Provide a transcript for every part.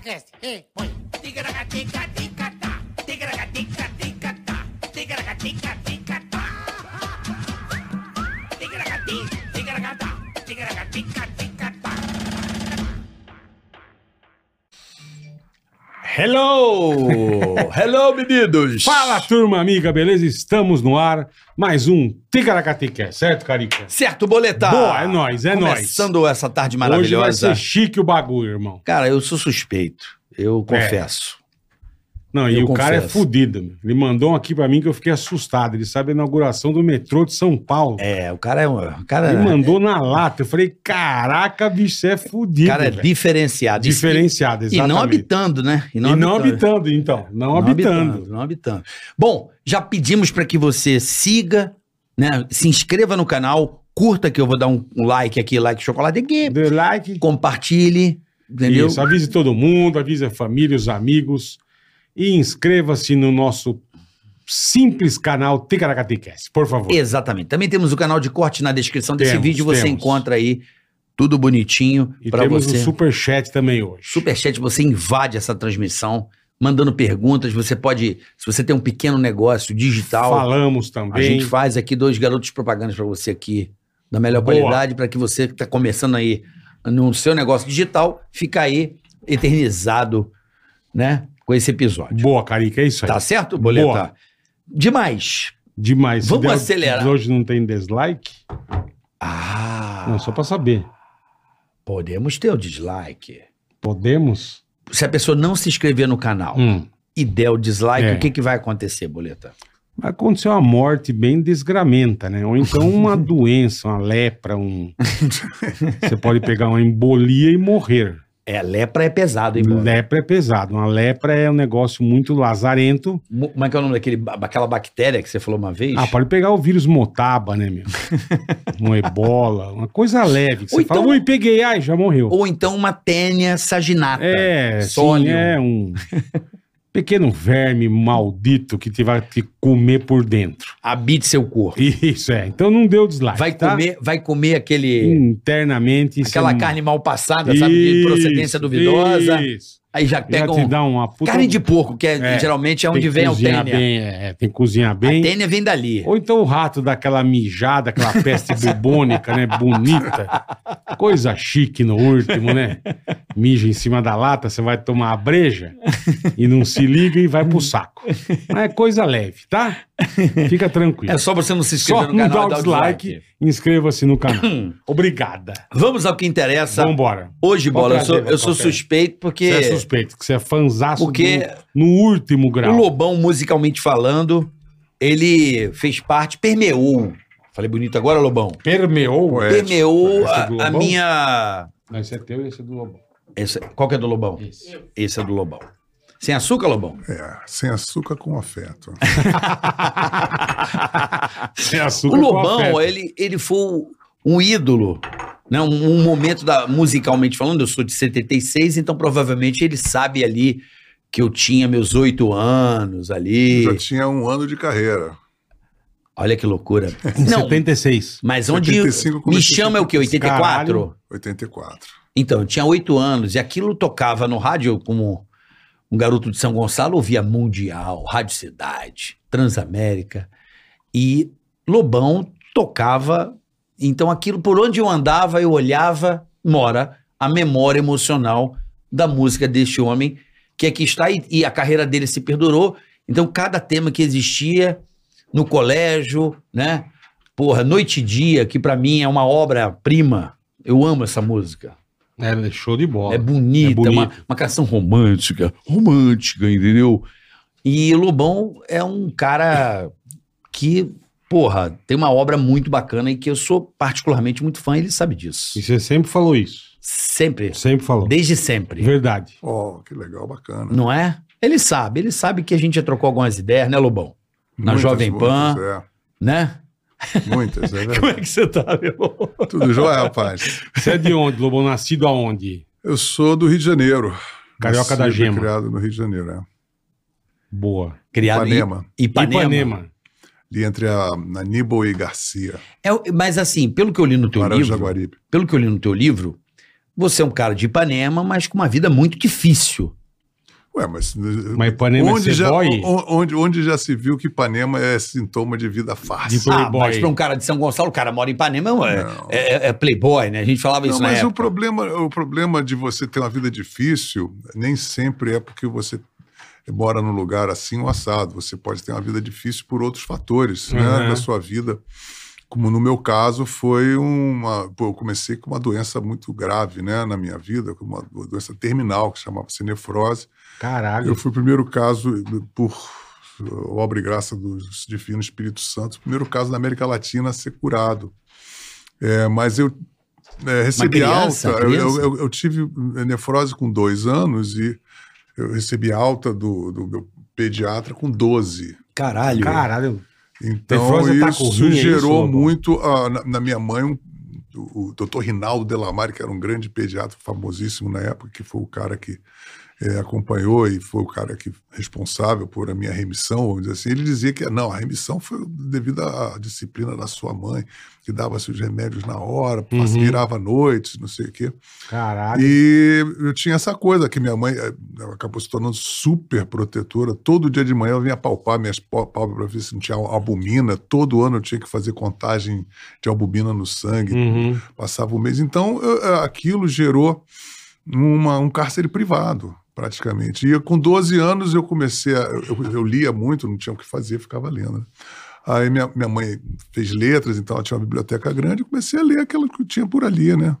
Ticaracast. Ei, põe. Ticaracatica-ticatá. Ticaracatica-ticatá. Ticaracatica-ticatá. Ticaracati, ticaracatá. Ticaracatica-ticatá. Hello! Hello, meninos! Fala, turma amiga, beleza? Estamos no ar. Mais um Ticaracatica, certo, Carica? Certo, boletar. Boa, é nóis, é nóis. Começando essa tarde Hoje vai maravilhosa. ser chique o bagulho, irmão. Cara, eu sou suspeito. Eu confesso. Não, e Eu o cara é confesso. fudido. meu. Ele mandou um aqui pra mim que eu fiquei assustado. Ele sabe a inauguração do metrô de São Paulo. É, o cara é um. O cara, Ele mandou na lata. Eu falei, caraca, bicho, você é o fudido. cara é diferenciado. E- Diferenciado, E, exatamente. não habitando, né? E não habitando, então. Não, habitando. Não habitando. Bom, já pedimos para que você siga, né? Se inscreva no canal, curta que eu vou dar um um like aqui, like chocolate aqui, Dê like. compartilhe, entendeu? Isso, avise todo mundo, avise a família, os amigos. E inscreva-se no nosso simples canal Ticaracaticast, por favor. Exatamente. Também temos o canal de corte na descrição desse Temos, vídeo. Você temos. encontra aí tudo bonitinho E para temos você. o superchat também hoje. Superchat, você invade essa transmissão, mandando perguntas. Você pode, se você tem um pequeno negócio digital, Falamos a também. gente faz aqui dois garotos propagandas para você aqui, da melhor Boa. qualidade, para que você que está começando aí no seu negócio digital, fica aí eternizado, né, com esse episódio. Boa, Carica, é isso aí. Tá certo, Boleta? Boa. Demais. Demais. Vamos der- acelerar. Hoje não tem dislike? Ah, Não, só pra saber. podemos ter o dislike. Podemos? Se a pessoa não se inscrever no canal Hum. e der o dislike, É. o que, que vai acontecer, Boleta? Vai acontecer uma morte bem desgramenta, né? Ou então uma doença, uma lepra, um... Você pode pegar uma embolia e morrer. É, lepra é pesado, hein, Bola? Lepra é pesado. Uma lepra é um negócio muito lazarento. Mo- Como é que é o nome daquele, daquela bactéria que você falou uma vez? Ah, pode pegar o vírus motaba, né, meu? um ebola, uma coisa leve. que Ou Você fala, então- ui, peguei, ai, já morreu. Ou então uma tênia saginata. É, sim, é um pequeno verme maldito que te vai te comer por dentro. Habite seu corpo. Isso é. Então não deu dislike. Vai tá? comer, vai comer aquele, internamente. aquela é um- carne mal passada, sabe? De procedência duvidosa. Isso. Aí já Já pega um... dá uma puta. Carne de porco, que é, É, geralmente é onde vem a tênia. bem, é, tem que cozinhar A bem. tênia vem dali. Ou então o rato daquela mijada, aquela peste bubônica, né? Bonita. Coisa chique no último, né? Mija em cima da lata, você vai tomar a breja e não se liga e vai pro saco. Mas é coisa leve, tá? Fica tranquilo. É só você não se inscrever Só no não canal dá e o dislike, dislike. inscreva-se no canal. Obrigada. Vamos ao que interessa. Vambora. Hoje, Pode Bola, eu trazer, sou, eu sou qualquer. suspeito porque Você é suspeito, que você é fanzaço Porque do- no último grau. o Lobão, musicalmente falando, ele fez parte, permeou. Falei bonito agora, Lobão? Permeou. Ué. Permeou é a, minha. Não, esse é teu e esse é do Lobão. Esse- qual que é do Lobão? Esse. Esse é do Lobão. Sem açúcar, Lobão? É, sem açúcar com afeto. Sem O açúcar com Lobão, afeto. ele, ele foi um ídolo, né? Um, um momento da, musicalmente falando, eu sou de 76, então provavelmente ele sabe ali que eu tinha meus oito anos ali. Já tinha um ano de carreira. Olha que loucura. Em Não, 76. mas onde 75 me chama é o quê? 84? Caralho. 84. Então, eu tinha oito anos e aquilo tocava no rádio como um garoto de São Gonçalo, ouvia Mundial, Rádio Cidade, Transamérica. E Lobão tocava. Então, aquilo, por onde eu andava, eu olhava, mora a memória emocional da música deste homem, que aqui está, e, e a carreira dele se perdurou. Então, cada tema que existia no colégio, né? Porra, Noite e Dia, que pra mim é uma obra-prima. Eu amo essa música. É show de bola. É bonita, É bonito. Uma, uma canção romântica, romântica, entendeu? E Lobão é um cara que, porra, tem uma obra muito bacana e que eu sou particularmente muito fã, e ele sabe disso. E você sempre falou isso. Sempre, Sempre falou. desde sempre. Verdade. Oh, que legal, bacana. Não é? Ele sabe, ele sabe que a gente já trocou algumas ideias, né, Lobão? Na Muitas, Jovem Pan. Muitas, Né? Muitas, é Como verdade. é que você tá, meu? Tudo jóia, rapaz? Você é de onde, Lobão? Nascido aonde? Eu sou do Rio de Janeiro. Carioca da Nascido Gema. criado no Rio de Janeiro, é. Boa. Criado Ipanema. em Ipanema. Ipanema. Ali entre a Aníbal e Garcia. É, mas assim, pelo que eu li no teu de livro, Jaguaribe. pelo que eu li no teu livro, você é um cara de Ipanema, mas com uma vida muito difícil. Ué, mas. Mas Ipanema onde, é já, boy? o- onde, onde já se viu que Ipanema é sintoma de vida fácil? De Playboy. Ah, mas pra um cara de São Gonçalo, o cara mora em Ipanema, é, é- é playboy, né? A gente falava Não, isso na mas o época. problema, o problema de você ter uma vida difícil nem sempre é porque você mora num lugar assim ou assado. Você pode ter uma vida difícil por outros fatores né, Uhum. da sua vida. Como no meu caso foi uma. Pô, eu comecei com uma doença muito grave né, na minha vida, com uma doença terminal que chamava-se nefrose. Caralho. Eu fui o primeiro caso, por obra e graça do Divino Espírito Santo, o primeiro caso na América Latina a ser curado. É, mas eu é, recebi criança, alta, eu, criança? eu- eu tive nefrose com dois anos e eu recebi alta do, do meu pediatra com 12. Caralho. Caralho. Então Nefrose tá isso é isso, gerou Lobão? muito ah, na, na minha mãe um- o, o doutor Rinaldo Delamare, que era um grande pediatra famosíssimo na época, que foi o cara que eh, acompanhou e foi o cara que responsável por a minha remissão, vamos dizer assim, ele dizia que não, a remissão foi devido à disciplina da sua mãe, que dava seus remédios na hora, Uhum. virava noites, não sei o quê. Caralho. E eu tinha essa coisa que minha mãe eh, acabou se tornando super protetora. Todo dia de manhã ela vinha palpar minhas pálpebras para ver se não tinha albumina. Todo ano eu tinha que fazer contagem de albumina no sangue. Uhum. Passava o mês. Então eu- eh, aquilo gerou uma- um cárcere privado, praticamente. E eu, com 12 anos eu comecei a. Eu, eu lia muito, não tinha o que fazer, ficava lendo. né? Aí minha, minha mãe fez letras, então ela tinha uma biblioteca grande, eu comecei a ler aquilo que tinha por ali, né?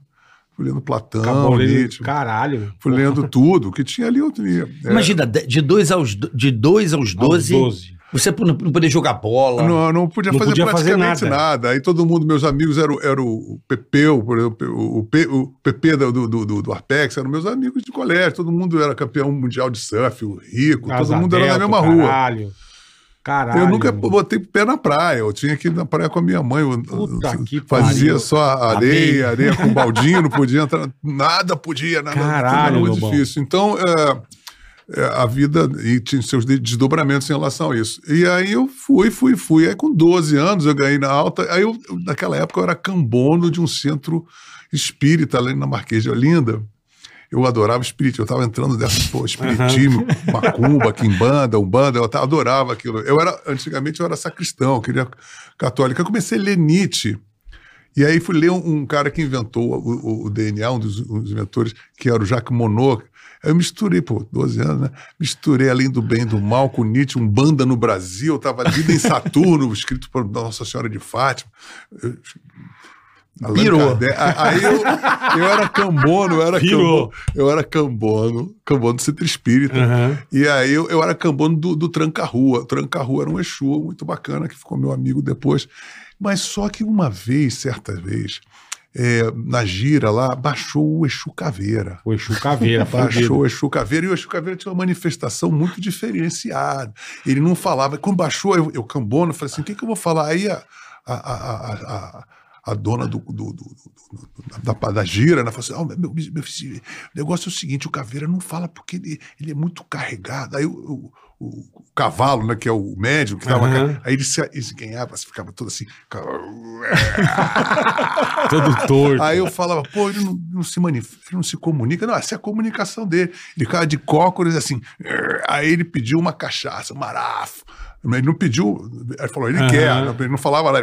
Fui lendo Platão, Acabou lendo. Nietzsche, Caralho. fui lendo tudo, que tinha ali eu lia. É, Imagina, de de dois aos, do- de dois aos Aos 12, 12. Você não poder jogar bola. Não, não podia Não fazer podia fazer praticamente nada. nada. Aí todo mundo, meus amigos, eram, eram o Pepeu, por exemplo, o, P, o PP do, do, do, do Arpex, eram meus amigos de colégio. Todo mundo era campeão mundial de surf, o rico, Asa todo mundo era na Delta, mesma rua. Caralho. Caralho. Eu nunca botei pé na praia, eu tinha que ir na praia com a minha mãe. Eu- Puta eu fazia pariu. só areia, areia com baldinho, não podia entrar, nada podia, nada, Caralho, era muito difícil. Então, é, a vida e tinha seus de- desdobramentos em relação a isso. E aí eu fui, fui, fui. Aí com 12 anos eu ganhei na alta. Aí eu, naquela época eu era cambono de um centro espírita ali na Marquês de Olinda. Eu adorava espírito, eu estava entrando dessa, pô, espiritismo, macumba, quimbanda, umbanda, eu adorava aquilo. Eu era, antigamente eu era sacristão, eu queria católica. Eu comecei a ler Nietzsche, e aí fui ler um, um cara que inventou o, o- o DNA, um dos, um dos inventores, que era o Jacques Monod. Eu misturei, pô, 12 anos, né? Misturei Além do Bem e do Mal com Nietzsche, um banda no Brasil, eu estava Vida em Saturno, escrito por Nossa Senhora de Fátima. Eu- Allan Pirou. Kardec. A- Aí eu, eu era cambono, eu era cambono, eu era cambono, cambono do centro espírita. Aham. E aí eu, eu era cambono do, do Tranca-Rua. O Tranca-Rua era um Exu muito bacana, que ficou meu amigo depois. Mas só que uma vez, certa vez, é, na gira lá, baixou o Exu Caveira. O Exu Caveira, Baixou o Exu Caveira e o Exu Caveira tinha uma manifestação muito diferenciada. Ele não falava. Quando baixou, eu, eu cambono, eu falei assim: o que, que eu vou falar? Aí a, a, a, a, a- dona do, do- do- da, da gira, né, falou assim: "Ah, meu, meu filho, o negócio é o seguinte: o Caveira não fala porque ele, ele é muito carregado. Aí o, o- o cavalo, né, que é o médium, que tava, Aham. aí ele se, ele se ganhava, ficava todo assim. Todo torto. Aí eu falava, pô, ele não, não se manifesta, ele não se comunica. Não, essa é a comunicação dele. Ele ficava de cócoras assim. Aí ele pediu uma cachaça, um marafo. Ele não pediu, ele falou, ele Aham. quer. Ele não falava lá,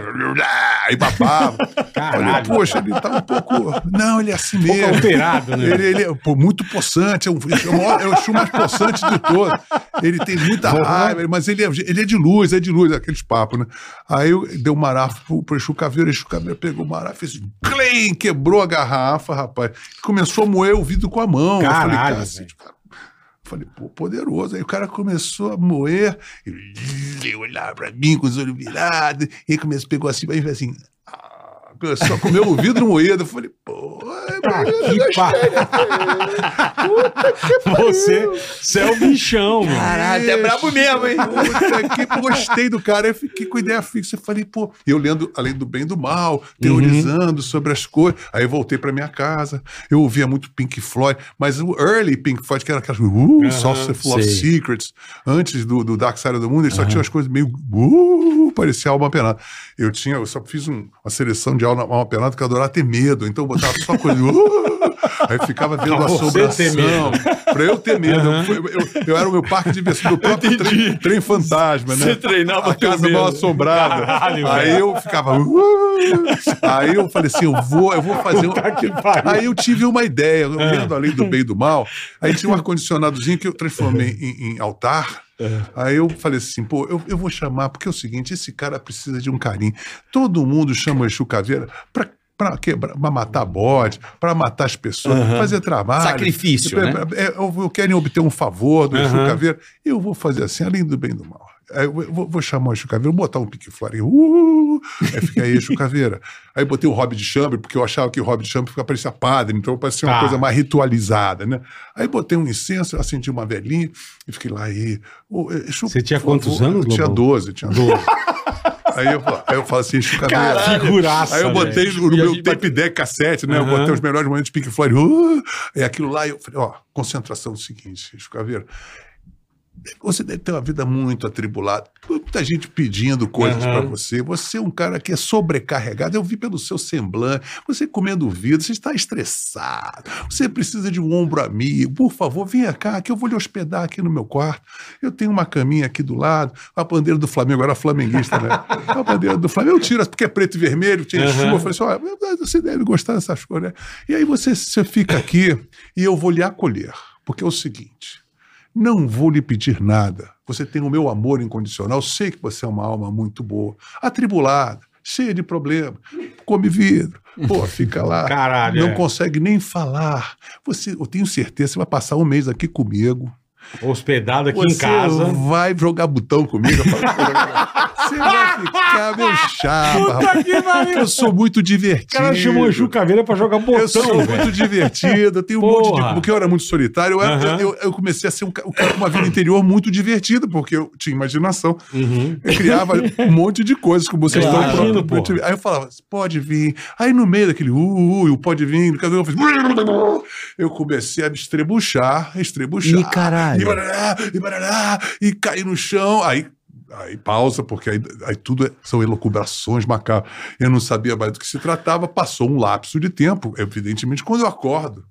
aí babava. Caralho. poxa, ele tá um pouco. Não, ele é assim Um pouco mesmo. alterado, né? Ele, ele é pô, muito possante, é, o Exu mais possante de todos. Ele tem muita raiva, mas ele é, ele é de luz, é de luz, aqueles papos, né? Aí eu dei um marafo pro, pro Exu Caveira, o Exu Caveira pegou o marafo, fez clem, quebrou a garrafa, rapaz. Começou a moer o vidro com a mão. eu falei, Caralho, cacete, cara. Falei, pô, poderoso. Aí o cara começou a moer, ele olhava pra mim com os olhos virados, e começou, pegou assim, aí fez assim. A comer o vidro moído. Eu falei, pô, Ah, eu que gostei, pa- Puta que pariu. Você, você é o bichão, mano. Caralho, até brabo mesmo, hein? Puta que gostei do cara. Eu fiquei com ideia fixa. Eu falei, pô, eu lendo além do bem e do mal, teorizando sobre as coisas. Aí eu voltei pra minha casa. Eu ouvia muito Pink Floyd, mas o early Pink Floyd, que era aquelas uh, Full of sei. Secrets, antes do, do Dark Side do Mundo, ele só tinha umas coisas meio uh, parecia alma penada. Eu tinha, eu só fiz um- uma seleção de mundial na mão penada que eu adorava ter medo. Então eu botava só coisa. Uh, aí ficava vendo a assombração. Pra eu ter medo. Eu, fui- eu- eu era o meu parque de diversão, meu próprio trem, trem fantasma, né? Você treinava a casa mal assombrada. Caralho, aí velho. eu ficava. "Uh". aí eu falei assim: eu vou, eu vou fazer um. Aí eu tive uma ideia, eu vendo além do bem e do mal. Aí tinha um ar-condicionadozinho que eu transformei em, em altar. Aí eu falei assim, pô, eu, eu vou chamar, porque é o seguinte: esse cara precisa de um carinho. Todo mundo chama o Exu Caveira pra. Pra, quebrar, pra matar bode, pra matar as pessoas, pra fazer trabalho. Sacrifício, né? É, eu, eu quero obter um favor do Exu Aham. Caveira. Eu vou fazer assim, além do bem e do mal. Aí eu vou, vou chamar o Exu Caveira, vou botar um pique-flare. Uh, aí fica aí, Exu Caveira. Aí botei o Hobby de Chambre, porque eu achava que o Hobby de Chambre fica parecia padre, então parecia uma Tá. coisa mais ritualizada, né? Aí botei um incenso, acendi uma velhinha e fiquei lá aí. Exu, Você tinha favor. quantos anos, Eu tinha Lobão? 12, tinha 12. aí, eu, falo- aí eu falo assim, Caveira. Caralho. Figuraça, Aí eu botei velho. no a meu gente tape deck cassete, né? Eu Aham. botei os melhores momentos de Pink Floyd. Uh, e aquilo lá, eu falei, ó, concentração é o seguinte, Exu Caveira. Você deve ter uma vida muito atribulada. Muita gente pedindo coisas Aham. pra você. Você é um cara que é sobrecarregado. Eu vi pelo seu semblante. Você comendo vidro, você está estressado. Você precisa de um ombro amigo. Por favor, venha cá, que eu vou lhe hospedar aqui no meu quarto. Eu tenho uma caminha aqui do lado. A bandeira do Flamengo, era flamenguista, né? A bandeira do Flamengo. Eu tiro, porque é preto e vermelho, tinha Aham. chuva. Eu falei assim: olha, você deve gostar dessas coisas, né? E aí você, você fica aqui e eu vou lhe acolher. Porque é o seguinte. Não vou lhe pedir nada. Você tem o meu amor incondicional. Sei que você é uma alma muito boa, atribulada, cheia de problemas. Come vidro. Pô, fica lá. Caralho, Não é. consegue nem falar. Você, eu tenho certeza, você vai passar um mês aqui comigo. Hospedado aqui você em casa. vai jogar botão comigo. Você vai ficar meu chapa. que pariu. Eu sou muito O divertido. cara chamou o Caveira pra jogar botão, Eu sou velho. muito divertido, eu tenho um monte Porra. de. Porque eu era muito solitário, eu, era- Aham. eu, eu comecei a ser um, ca- um cara com uma vida interior muito divertida, porque eu tinha imaginação. Uhum. Eu criava um monte de coisas, como vocês Claro. estão Imagino, porra. Aí eu falava, pode vir. Aí no meio daquele uh, uh, uh, o pode vir, eu fiz. Eu comecei a me estrebuchar, estrebuchar. Ih, caralho. E barará, e barará, e cair no chão. Aí. Aí pausa, porque aí, aí tudo é- são elucubrações macabras. Eu não sabia mais do que se tratava, passou um lapso de tempo. Evidentemente, quando eu acordo,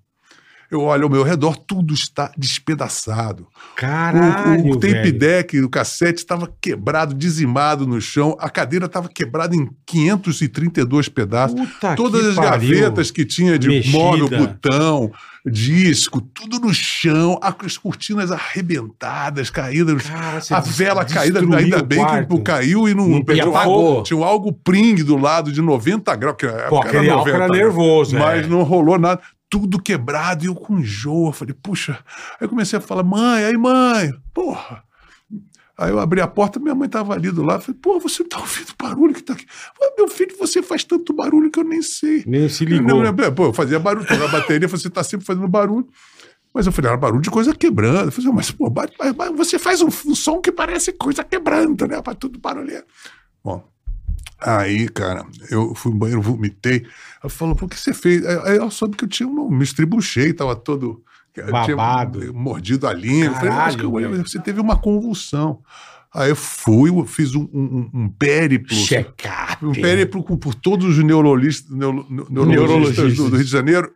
eu olho ao meu redor, tudo está despedaçado. O- Caralho, o, tape velho. deck, o cassete estava quebrado, dizimado no chão, a cadeira estava quebrada em 532 pedaços. Puta Todas as pariu. gavetas que tinha de Mexida. móvel, botão, disco, tudo no chão, as cortinas arrebentadas, caídas, Cara, a vela caída, ainda bem quarto. que caiu e não, Não pegou apagou. Tinha um algo pring do lado de 90 graus, que na Pô, aquele álcool era nervoso, mas é. não rolou nada. Tudo quebrado e eu com enjoo. Eu falei, puxa. Aí eu comecei a falar, mãe, aí mãe, porra. Aí eu abri a porta, minha mãe estava ali do lado. Falei, pô, você tá ouvindo barulho que tá aqui? Falei, meu filho, você faz tanto barulho que eu nem sei. Nem se Eu ligou. não lembro. Pô, eu fazia barulho, toda a bateria, você tá sempre fazendo barulho. Mas eu falei, era barulho de coisa quebrando. Eu falei, mas, pô, mas- mas- você faz um, um som que parece coisa quebrando, né? Faz tudo barulho. Bom, aí, cara, eu fui no banheiro, vomitei. Ela falou, por que você fez? Aí aí ela soube que eu tinha um, me estribuchei, tava todo... eu tinha Babado. mordido a língua. Falei, Caralho, acho que eu- você teve uma convulsão. Aí eu fui, eu fiz um, um, um périplo. Check-up. Um périplo com- por todos os neurologistas, neuro- neuro- neurologistas Neurologistas. do, do Rio de Janeiro.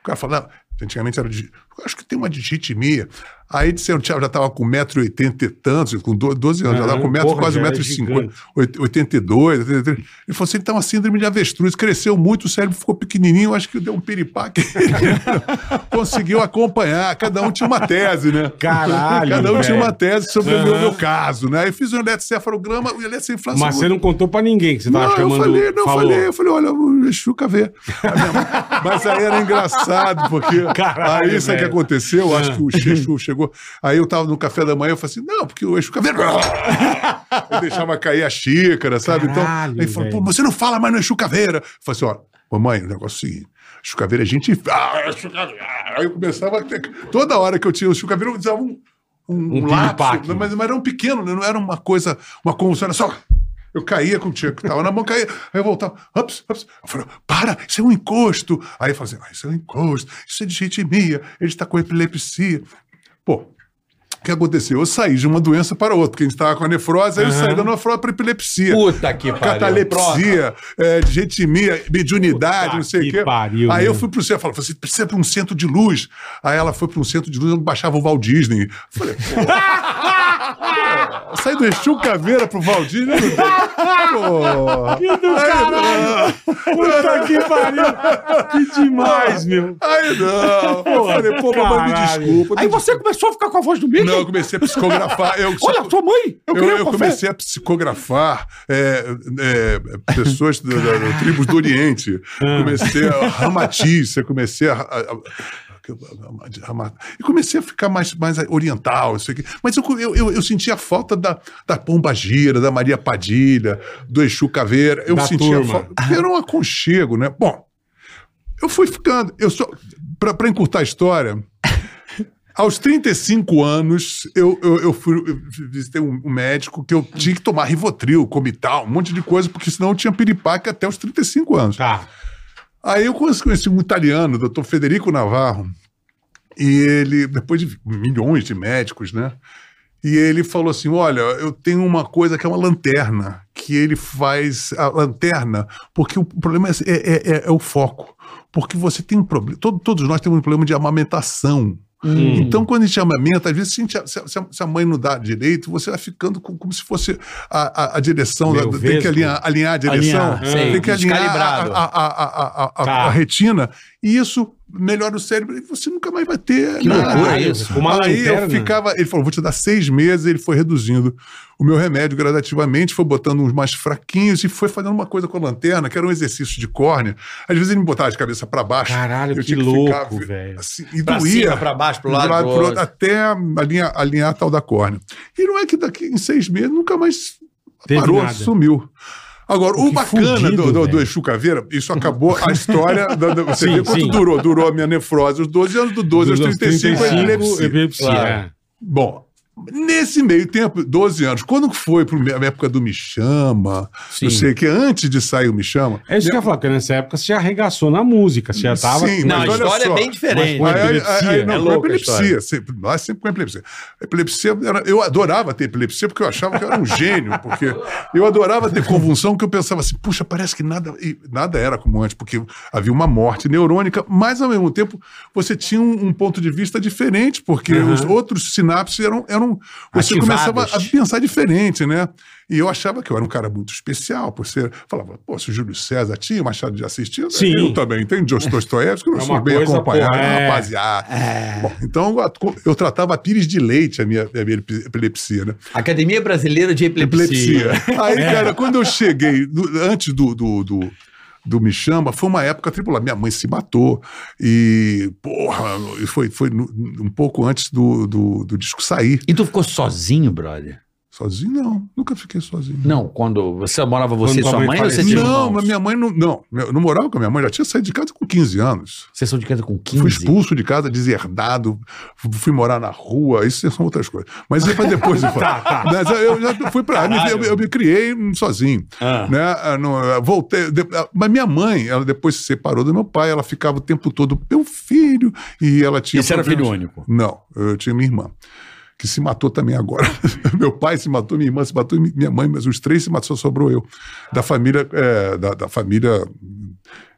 O cara não, antigamente era de. Acho que tem uma digitimia. Aí disseram que já estava com 1,80m e tantos, com do- 12 anos, já estava com 1,80m, porra, quase já é 1,50m, gigante. 82, 83. Ele falou assim: ele tem uma síndrome de avestruz, cresceu muito, o cérebro ficou pequenininho, acho que deu um piripaque. Conseguiu acompanhar, cada um tinha uma tese, né? Caralho, Cada um tinha velho. uma tese sobre o meu, caso, né? Aí fiz um eletrocefalograma, o eletrocefalograma. Mas você não contou pra ninguém que você tava Não, chamando. eu falei, não, eu falou. falei, eu falei, olha, o Exu Caveira. A minha mãe- Mas aí era engraçado, porque Caralho, aí sabe o que aconteceu? Eu acho que o Exu chegou. Aí eu tava no café da manhã, eu falei assim, não, porque o Exu Caveira. Eu deixava cair a xícara, sabe? Caralho, então, aí falou, pô, você não fala mais no Exu Caveira. Eu falei assim, ó, mamãe, o negócio é o seguinte. Exu Caveira é gente. Ah. Aí eu começava. a ter- Toda hora que eu tinha o Exu Caveira, eu usava um. Um, Um lapso, mas, mas era um pequeno, né? não era uma coisa, uma convulsão, era só. Eu caía com o tio que tava na mão, caía, aí eu voltava, ups, ups. Eu falei, para, isso é um encosto. Aí eu falei assim, ah, isso é um encosto, isso é digitimia, ele está com epilepsia. Pô, O que aconteceu? Eu saí de uma doença para outra, porque a gente estava com a nefrose, aí eu saí da nefrose para epilepsia. Puta que pariu. Catalepsia, é, digetimia, mediunidade, Puta não sei o que quê. pariu, aí eu fui pro centro, falei, você precisa para um centro de luz. Aí ela foi para um centro de luz, onde baixava o Walt Disney. Eu Falei, pô. pô, sair do Exu Caveira pro Walt Disney. Pô. Que do caralho! Puta que pariu! Que demais, meu! Aí não. Eu falei, pô, mamãe, me desculpa. Aí você começou a ficar com a voz do Mickey? Não, eu comecei a psicografar. Eu, Olha, sua mãe! Eu, Eu, eu comecei a psicografar é, é, pessoas da, da- tribos do Oriente. Comecei a ramatiz, eu comecei a. a- a- e comecei a ficar mais, mais oriental, isso aqui. Mas eu, eu, eu, sentia a falta da, da Pomba Gira, da Maria Padilha, do Exu Caveira. Eu Da sentia turma. falta. Era um aconchego, né? Bom, eu fui ficando. Eu só. Para encurtar a história, aos 35 anos, eu, eu, eu fui eu visitei um, um médico que eu tinha que tomar Rivotril, Comital, um monte de coisa, porque senão eu tinha piripaque até os 35 anos. Tá. Aí eu conheci, um italiano, o doutor Federico Navarro, e ele, depois de milhões de médicos, né? E ele falou assim: Olha, eu tenho uma coisa que é uma lanterna, que ele faz a lanterna, porque o problema é, é- é- é o foco. Porque você tem um problema, todo- todos nós temos um problema de amamentação. Hum. Então, quando a gente amamenta, às vezes, se a, gente- se a- mãe não dá direito, você vai ficando com- como se fosse a, a- a direção, da- tem que alinhar, alinhar a direção, Alinhar, tem que alinhar a, a- Tá. a retina, e isso melhora o cérebro, e você nunca mais vai ter Que nada. loucura isso. Com uma Aí lanterna. eu ficava, ele falou, vou te dar seis meses, ele foi reduzindo o meu remédio gradativamente, foi botando uns mais fraquinhos e foi fazendo uma coisa com a lanterna, que era um exercício de córnea. Às vezes ele me botava de cabeça para baixo. Caralho, eu que tinha louco, ficar, velho. Assim, e Pra doía. pra baixo, um lado, pro outro, até alinhar, alinhar a tal da córnea. E não é que daqui em seis meses nunca mais Teve parou, nada. sumiu. Agora, o que bacana fudido, do, do, do. Exu Caveira, isso acabou a história. da- da- você Sim, vê quanto sim. durou? Durou a minha nefrose aos 12 anos, do 12 aos Dos 35, a epilepsia. epilepsia, Claro. é. Bom, nesse meio tempo, 12 anos, quando foi para a época do Me Chama, Sim. eu sei que antes de sair o Me Chama. É isso que eu ia falar, porque nessa época você já arregaçou na música, você já tava... Sim, Não, mas a história só. é bem diferente. Mas Aí, aí, epilepsia. aí, não, É com louca a epilepsia. Sempre, lá sempre com epilepsia. Epilepsia, era- eu adorava ter epilepsia porque eu achava que eu era um gênio, porque eu adorava ter convulsão, que eu pensava assim, puxa, parece que nada, nada era como antes, porque havia uma morte neurônica, mas ao mesmo tempo você tinha um, um ponto de vista diferente, porque Uhum. os outros sinapses eram. eram você Ativados. começava a pensar diferente, né? E eu achava que eu era um cara muito especial, por ser. Falava, pô, se o Júlio César tinha Machado de Assis, tinha, Sim. eu também tenho Dostoiévski, eu É sou bem coisa, acompanhado, pô, é. rapaziada. Bom, então eu, tratava a pires de leite a minha, a minha epilepsia, né? Academia Brasileira de Epilepsia. Epilepsia. Aí, cara, quando eu cheguei, antes do, do, do, do Me Chama, foi uma época tripulada. Minha mãe se matou. E, porra, foi, foi um pouco antes do, do, do disco sair. E tu ficou sozinho, brother? Sozinho, não. Nunca fiquei sozinho. Não, quando você morava você Quando e sua mãe mãe, ou você tinha Não, mas minha mãe não. Não, eu não morava com a minha mãe, já tinha saído de casa com 15 anos. Vocês são de casa com 15? Fui expulso de casa, deserdado, fu- fui morar na rua, isso são outras coisas. Mas isso é depois eu falar. Tá, tá. Mas eu já fui pra. Caralho. Eu, eu me criei sozinho. Ah. Né? Ah, não, voltei. de- ah, mas minha mãe, ela depois se separou do meu pai, ela ficava o tempo todo, meu filho, e ela tinha. Esse era problemas- filho único? Não, eu tinha minha irmã. Que se matou também agora. meu pai se matou, minha irmã se matou, e minha mãe, mas os três se matou, só sobrou eu. Da família, é, da, da família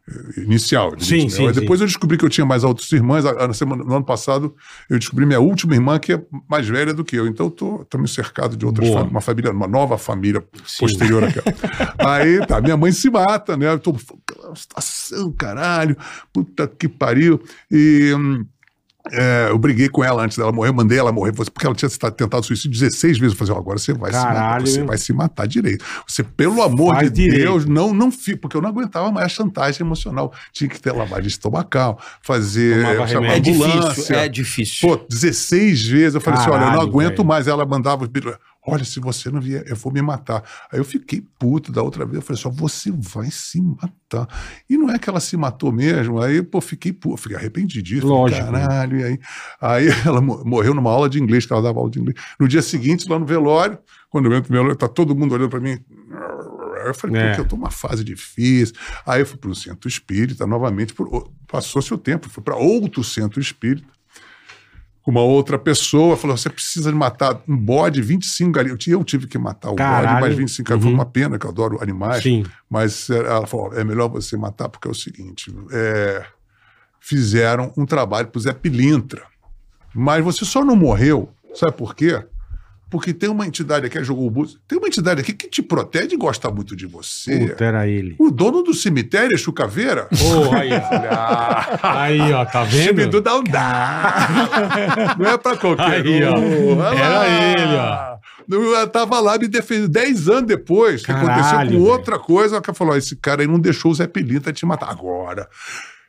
eh, inicial. Sim, né? sim, Aí Depois eu descobri que eu tinha mais outras irmãs. A- na semana- no ano passado, eu descobri minha última irmã, que é mais velha do que eu. Então, eu tô, tô me cercado de outras famílias, uma família, uma nova família Sim. posterior àquela. Aí, tá, minha mãe se mata, né? Eu tô, aquela situação, caralho, puta que pariu. E. hum, é, eu briguei com ela antes dela morrer, eu mandei ela morrer, porque ela tinha tentado suicídio 16 vezes. Eu falei, ó, agora você vai se matar, Caralho, você vai se matar direito. Você, pelo amor Faz de direito. Deus, não, não fica, porque eu não aguentava mais a chantagem emocional. Tinha que ter lavagem estomacal, fazer chamar É ambulância. difícil, é difícil. Pô, 16 vezes eu falei assim: olha, eu não Caralho, aguento velho. mais. Ela mandava os. Olha, se você não vier, eu vou me matar. Aí eu fiquei puto da outra vez. Eu falei só, você vai se matar. E não é que ela se matou mesmo. Aí, pô, fiquei puto, fiquei arrependido. Lógico. Falei, Caralho, e aí, aí ela mo- morreu numa aula de inglês, que ela dava aula de inglês. No dia seguinte, lá no velório, quando eu entro no velório, tá todo mundo olhando pra mim. Eu falei, É. porque eu tô numa fase difícil. Aí eu fui para um centro espírita, novamente, por- passou-se o tempo, fui para outro centro espírita com uma outra pessoa, falou: você precisa matar um bode, 25 galinhas. Eu, ti- eu tive que matar o Caralho. bode, mas 25 galinhas. Foi Uhum. uma pena, que eu adoro animais. Sim. Mas é, ela falou: é melhor você matar, porque é o seguinte: é, fizeram um trabalho pro Zé Pilintra. Mas você só não morreu, sabe por quê? Porque tem uma entidade aqui, jogou o buzo, tem uma entidade aqui que te protege e gosta muito de você. Puta, era ele. O dono do cemitério é Chucaveira? Porra, aí, ó. Aí, ó, tá vendo? Scooby-Doo não dá. Não é pra qualquer Aí, ó. um. Olha Era ele, ó. Eu tava lá me defendendo. Dez anos depois, que Caralho, aconteceu com velho. outra coisa, o cara falou: "Ó, esse cara aí não deixou o Zé Pilinta te matar. Agora.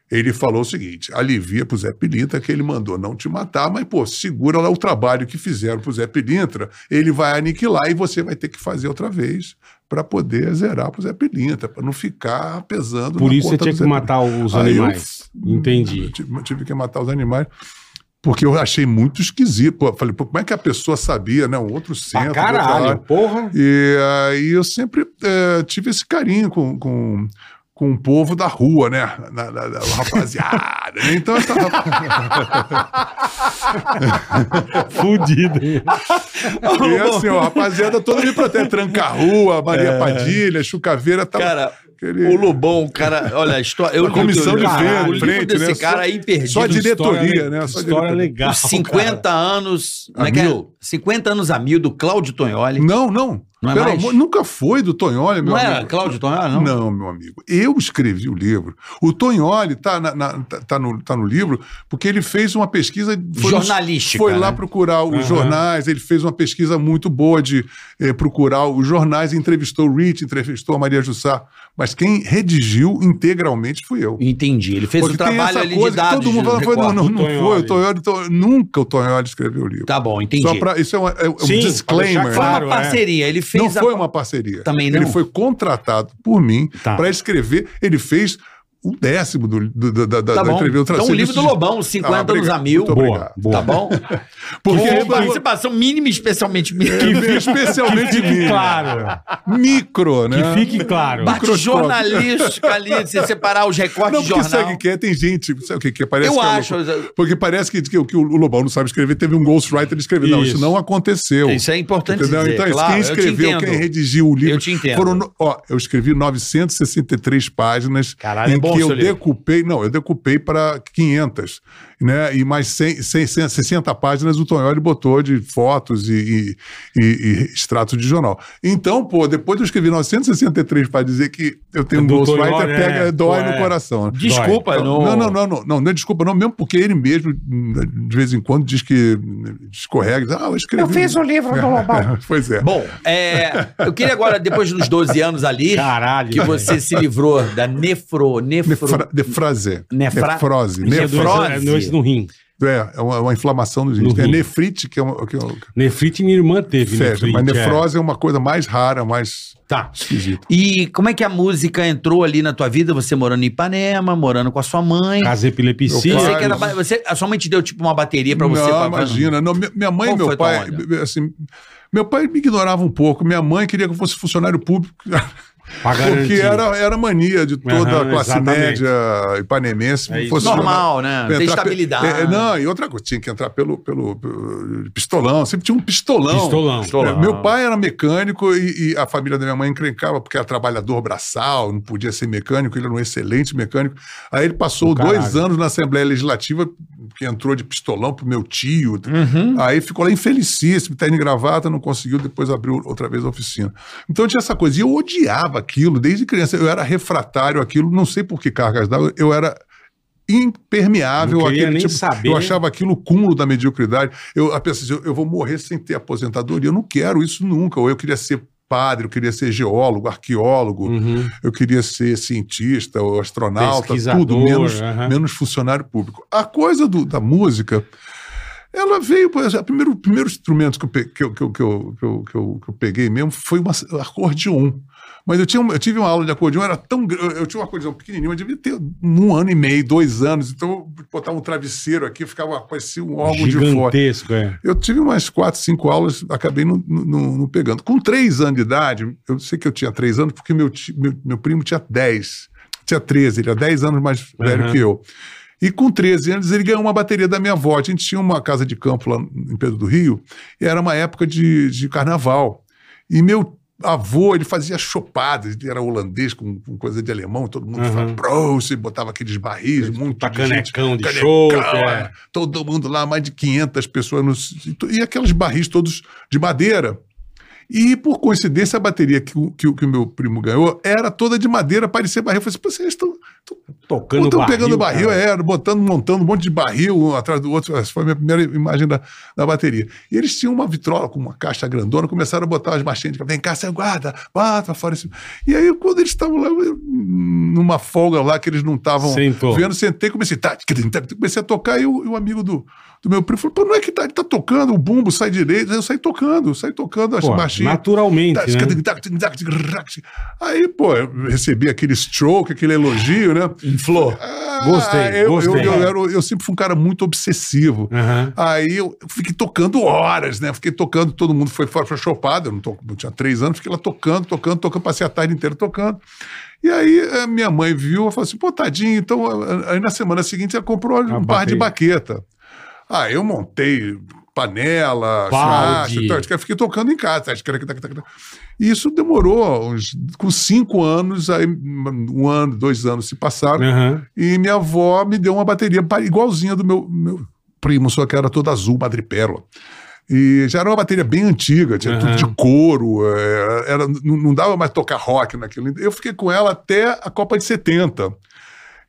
Ele falou o seguinte: alivia pro Zé Pilintra que ele mandou não te matar, mas, pô, segura lá o trabalho que fizeram pro Zé Pilintra, ele vai aniquilar e você vai ter que fazer outra vez para poder zerar pro Zé Pilintra, para não ficar pesando. Por isso você tinha que matar os Aí eu- animais. Entendi. eu tive, tive que matar os animais. Porque eu achei muito esquisito. Pô, falei, pô, como é que a pessoa sabia, né? Um outro centro. Outra caralho, porra. E aí eu sempre eh, tive esse carinho com, com, com o povo da rua, né? Na, na- na- rapaziada. né? Então essa Fudido. E assim, ó, rapaziada toda me protege. Tranca-rua, Maria Padilha, Chucaveira. Tava, Cara, aquele- o Lobão, o cara, olha, a história. Eu, A comissão eu- de eu- frente, o livro frente, desse né? cara Só- aí perdido. só a diretoria, História- né? Só a História diretoria. legal. Os 50 anos. Como é A que é? mil. 50 anos a mil do Cláudio Tonholi. Não, não. Não é Pelo mais? amor- nunca foi do Tonholi, meu Não era amigo. Cláudio Tonholi, não? Não, meu amigo. Eu escrevi o livro. O Tonholi tá, na- tá, tá no, tá no livro porque ele fez uma pesquisa. foi Jornalística, Foi lá né? procurar os Aham. jornais. Ele fez uma pesquisa muito boa de eh, procurar os jornais. Entrevistou o Rich, entrevistou a Maria Jussá. Mas quem redigiu integralmente fui eu. Entendi. Ele fez Porque o trabalho ali de dados. Todo mundo de fala, foi, não, não, não foi. O Tonholi, to- nunca o Tonholi escreveu o livro. Tá bom, entendi. Só pra, isso é, um- é um Sim, disclaimer. né? Foi uma é. parceria. Ele fez Não a- foi uma parceria. Também não? Ele foi contratado por mim Tá. para escrever. Ele fez um décimo do, do, do- da, Tá da entrevista. Então o livro do Lobão, os 50 Ah, anos a mil. Muito Boa, boa. Tá bom? Porque Com participação mínima, especialmente que mínima. fique especialmente Que fique mim. claro. Micro, né? Que fique claro. Microscópio. jornalística ali, você separar os recortes Não, de porque jornal. sabe o que é? Tem gente, sabe o que que? Parece Eu que é acho. louco. Porque parece que, que, que o Lobão não sabe escrever, teve um ghostwriter escrever. Não, isso não aconteceu. Isso é importante Entendeu? dizer, então, claro, quem escreveu, quem redigiu o livro. Eu te entendo. Foram, ó, eu escrevi 963 páginas Caralho, é bom que eu livro. decupei, não, eu decupei para 500, né? E mais 100, 100, 60 páginas o Tonholi botou de fotos e, e, e- e extratos de jornal. Então, pô, depois eu escrevi 963 para dizer que eu tenho um Do ghostwriter, pega, é, dói pô, no é. coração. né? Desculpa, Não, não. não, não, não, não, não é desculpa, não, mesmo porque ele mesmo, de vez em quando, diz que escorrega. Ah, eu escrevi. Eu fiz o livro do Lobão. pois é. Bom, é, eu queria agora, depois dos 12 anos ali, Caralho. que você se livrou da nefro... nefro Nefra, nefrase. Nefra- Nefrose. Isso é Nefro, doença, é no rim. é, é uma, uma inflamação dos No. É rim. nefrite, que é uma. Que é uma Nefrite minha irmã teve. fecha, nefrite, mas é. nefrose é. uma coisa mais rara, mais Tá. esquisita. E como é que a música entrou ali na tua vida? Você morando em Ipanema, morando com a sua mãe. Casa epilepsia. Você era você, a sua mãe te deu tipo uma bateria pra você? não, pra- imagina. Não, mi- minha mãe e meu pai, assim, meu pai me ignorava um pouco. Minha mãe queria que eu fosse funcionário público. Pra Porque era, era mania de toda Aham, a classe exatamente. média ipanemense. É fosse Normal, né? entrar Tem pe- estabilidade. é, não, e outra coisa, tinha que entrar pelo, pelo, pelo pistolão. Sempre tinha um pistolão. Pistolão. É, meu pai era mecânico e, e a família da minha mãe encrencava porque era trabalhador braçal, não podia ser mecânico, ele era um excelente mecânico. Aí ele passou Do dois anos na Assembleia Legislativa, que entrou de pistolão pro meu tio. Uhum. Aí ficou lá infelicíssimo, terno e gravata, não conseguiu, depois abriu outra vez a oficina. Então tinha essa coisa. E eu odiava aquilo desde criança. Eu era refratário àquilo, não sei por que cargas d'água, eu era impermeável Não nem tipo. saber. Eu achava aquilo o cúmulo da mediocridade. Eu pensei, assim, eu, eu vou morrer sem ter aposentadoria. Eu não quero isso nunca. Ou eu queria ser padre, eu queria ser geólogo, arqueólogo, Uhum. eu queria ser cientista ou astronauta, tudo, menos, aham. menos funcionário público. A coisa do- da música, ela veio, o primeiro, primeiro instrumento eu, que, eu, que, eu, que, eu, que eu- que eu peguei mesmo foi uma acordeon. Mas eu, tinha, eu tive uma aula de acordeon, era tão eu, tinha uma acordeon pequenininha, mas devia ter um ano e meio, dois anos. Então eu botava um travesseiro aqui, ficava, parecia um órgão de fora. Gigantesco, é. Eu tive umas quatro, cinco aulas, acabei não, pegando. Com três anos de idade, eu sei que eu tinha três anos, porque meu, meu, meu primo tinha dez. Tinha 13, ele era 10 anos mais velho Aham. que eu. E com 13 anos ele ganhou uma bateria da minha avó. A gente tinha uma casa de campo lá em Pedro do Rio, e era uma época de, de carnaval. E meu avô, ele fazia chopadas, ele era holandês com, com coisa de alemão, todo mundo Uhum. falava Prost, botava aqueles barris, muito Tá de gente, canecão de canecão, show. é. todo mundo lá, mais de 500 pessoas, no, e aqueles barris todos de madeira. E, por coincidência, a bateria que, o- que, que o meu primo ganhou era toda de madeira, parecia barril. Eu falei assim, "Pô, vocês estão Tocando estão barril, pegando barril, cara. é, botando, montando um monte de barril um atrás do outro. Essa foi a minha primeira imagem da, da bateria. E eles tinham uma vitrola com uma caixa grandona, começaram a botar as marchinhas de vem cá, você guarda, pra fora. esse-" E aí, quando eles estavam lá, eu, numa folga lá, que eles não estavam vendo, sentei, comecei, tá, comecei a tocar, e o, o amigo do, do meu primo falou, pô, não é que tá, ele tá tocando, o bumbo sai direito, eu saí tocando, saí tocando as Pô, naturalmente, Tá, né? Aí, pô, eu recebi aquele stroke, aquele elogio, né? Inflou. Ah, Gostei, eu, gostei. Eu, eu, eu sempre fui um cara muito obsessivo. Aham. Aí eu fiquei tocando horas, né? Fiquei tocando, todo mundo foi fora pra chopada, eu, não to- tinha três anos, fiquei lá tocando, tocando, tocando, passei a tarde inteira tocando. E aí a minha mãe viu e falou assim: pô, tadinho, então. Aí na semana seguinte ela comprou um par de baqueta. Aí eu montei panela, chassi, tal, eu fiquei tocando em casa. E isso demorou uns, com cinco anos, aí um ano, dois anos se passaram. Aham. E minha avó me deu uma bateria igualzinha do meu, meu primo, só que era toda azul, madrepérola. E já era uma bateria bem antiga, tinha tudo Aham. de couro, é, era, não, não dava mais tocar rock naquilo. Eu fiquei com ela até a Copa de 70.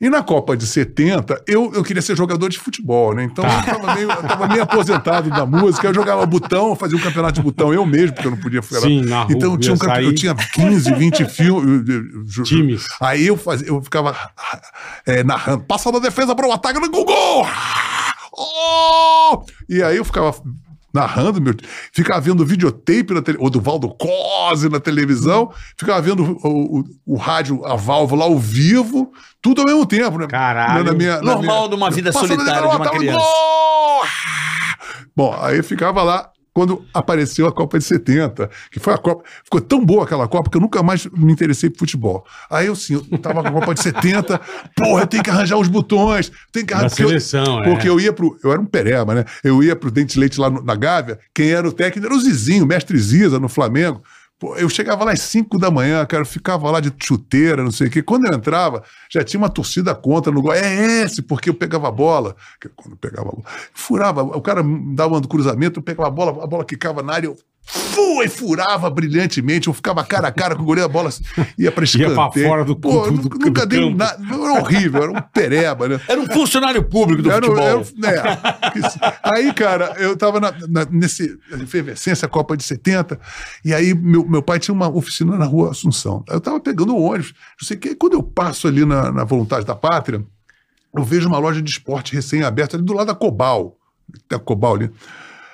E na Copa de 70, eu, eu queria ser jogador de futebol, né? Então Tá. eu tava meio, eu tava meio aposentado da música. Eu jogava botão, fazia um campeonato de botão eu mesmo, porque eu não podia ficar. Sim, na rua, então eu tinha, um campe- eu tinha 15, 20 filmes. Times. Aí eu, fazia, eu ficava é, narrando, passa da defesa para o ataque no Google! Oh! E aí eu ficava narrando, meu, ficava vendo videotape na tele, ou do Valdo Cose na televisão, ficava vendo o, o, o rádio, a válvula ao vivo, tudo ao mesmo tempo, né? Caralho. Na minha- na Normal minha- de uma vida solitária de uma criança. gol! Bom, aí ficava lá quando apareceu a Copa de 70, que foi a Copa. Ficou tão boa aquela Copa que eu nunca mais me interessei por futebol. Aí eu sim, eu tava com a Copa de 70, porra, eu tenho que arranjar os botões, tem que arranjar. porque eu- seleção, é. Porque eu ia pro. Eu era um pereba, né? Eu ia pro Dente Leite lá no- na Gávea, quem era o técnico era o Zizinho, o mestre Ziza no Flamengo. Pô, eu chegava lá às 5 da manhã, cara, ficava lá de chuteira, não sei o quê. Quando eu entrava, já tinha uma torcida contra no gol. É esse, porque eu pegava a bola. Quando eu pegava a bola, furava, o cara dava um cruzamento, eu pegava a bola, a bola quicava na área, eu fui e furava brilhantemente, eu ficava cara a cara com o goleiro, a bola ia pra Ia pra escanteio. fora do- Pô, do- nunca, do nunca dei nada, era horrível, era um pereba, né? Era um funcionário público do Era- futebol. era- é. Aí, cara, eu tava na, na, nesse efervescência, Copa de 70, e aí meu, meu pai tinha uma oficina na rua Assunção. Eu tava pegando o ônibus, não sei o que, quando eu passo ali na, na Vontade da Pátria, eu vejo uma loja de esporte recém-aberta ali do lado da Cobal. Tem a Cobal ali.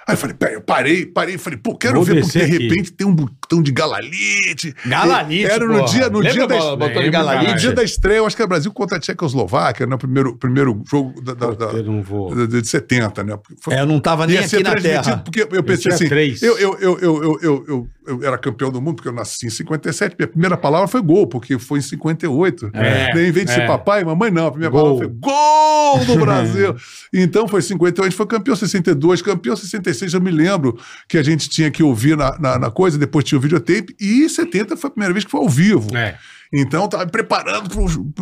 Aí eu falei, peraí, eu parei, parei, falei, pô, quero Vou ver, porque de aqui. repente tem um botão de galalite. Galalite, Era no porra. dia, no Lembra dia da botão de galalite? no dia da estreia, eu acho que era Brasil contra a Tchecoslováquia, né? O primeiro, primeiro jogo da, da, da- Eu não vou. da- de 70, né? Foi- É, eu não tava nem aqui na Terra. Porque eu pensei assim, eu, eu, eu, eu, eu, eu, eu, eu era campeão do mundo, porque eu nasci em 57, minha primeira palavra foi gol, porque foi em 58. É, Né? Em vez de é. ser papai e mamãe, não, a primeira Gol. palavra foi gol do Brasil. então foi 58, a gente foi campeão 62, campeão 66, eu me lembro que a gente tinha que ouvir na, na, na coisa, depois tinha o videotape, e 70 foi a primeira vez que foi ao vivo. É. Então, eu tava me preparando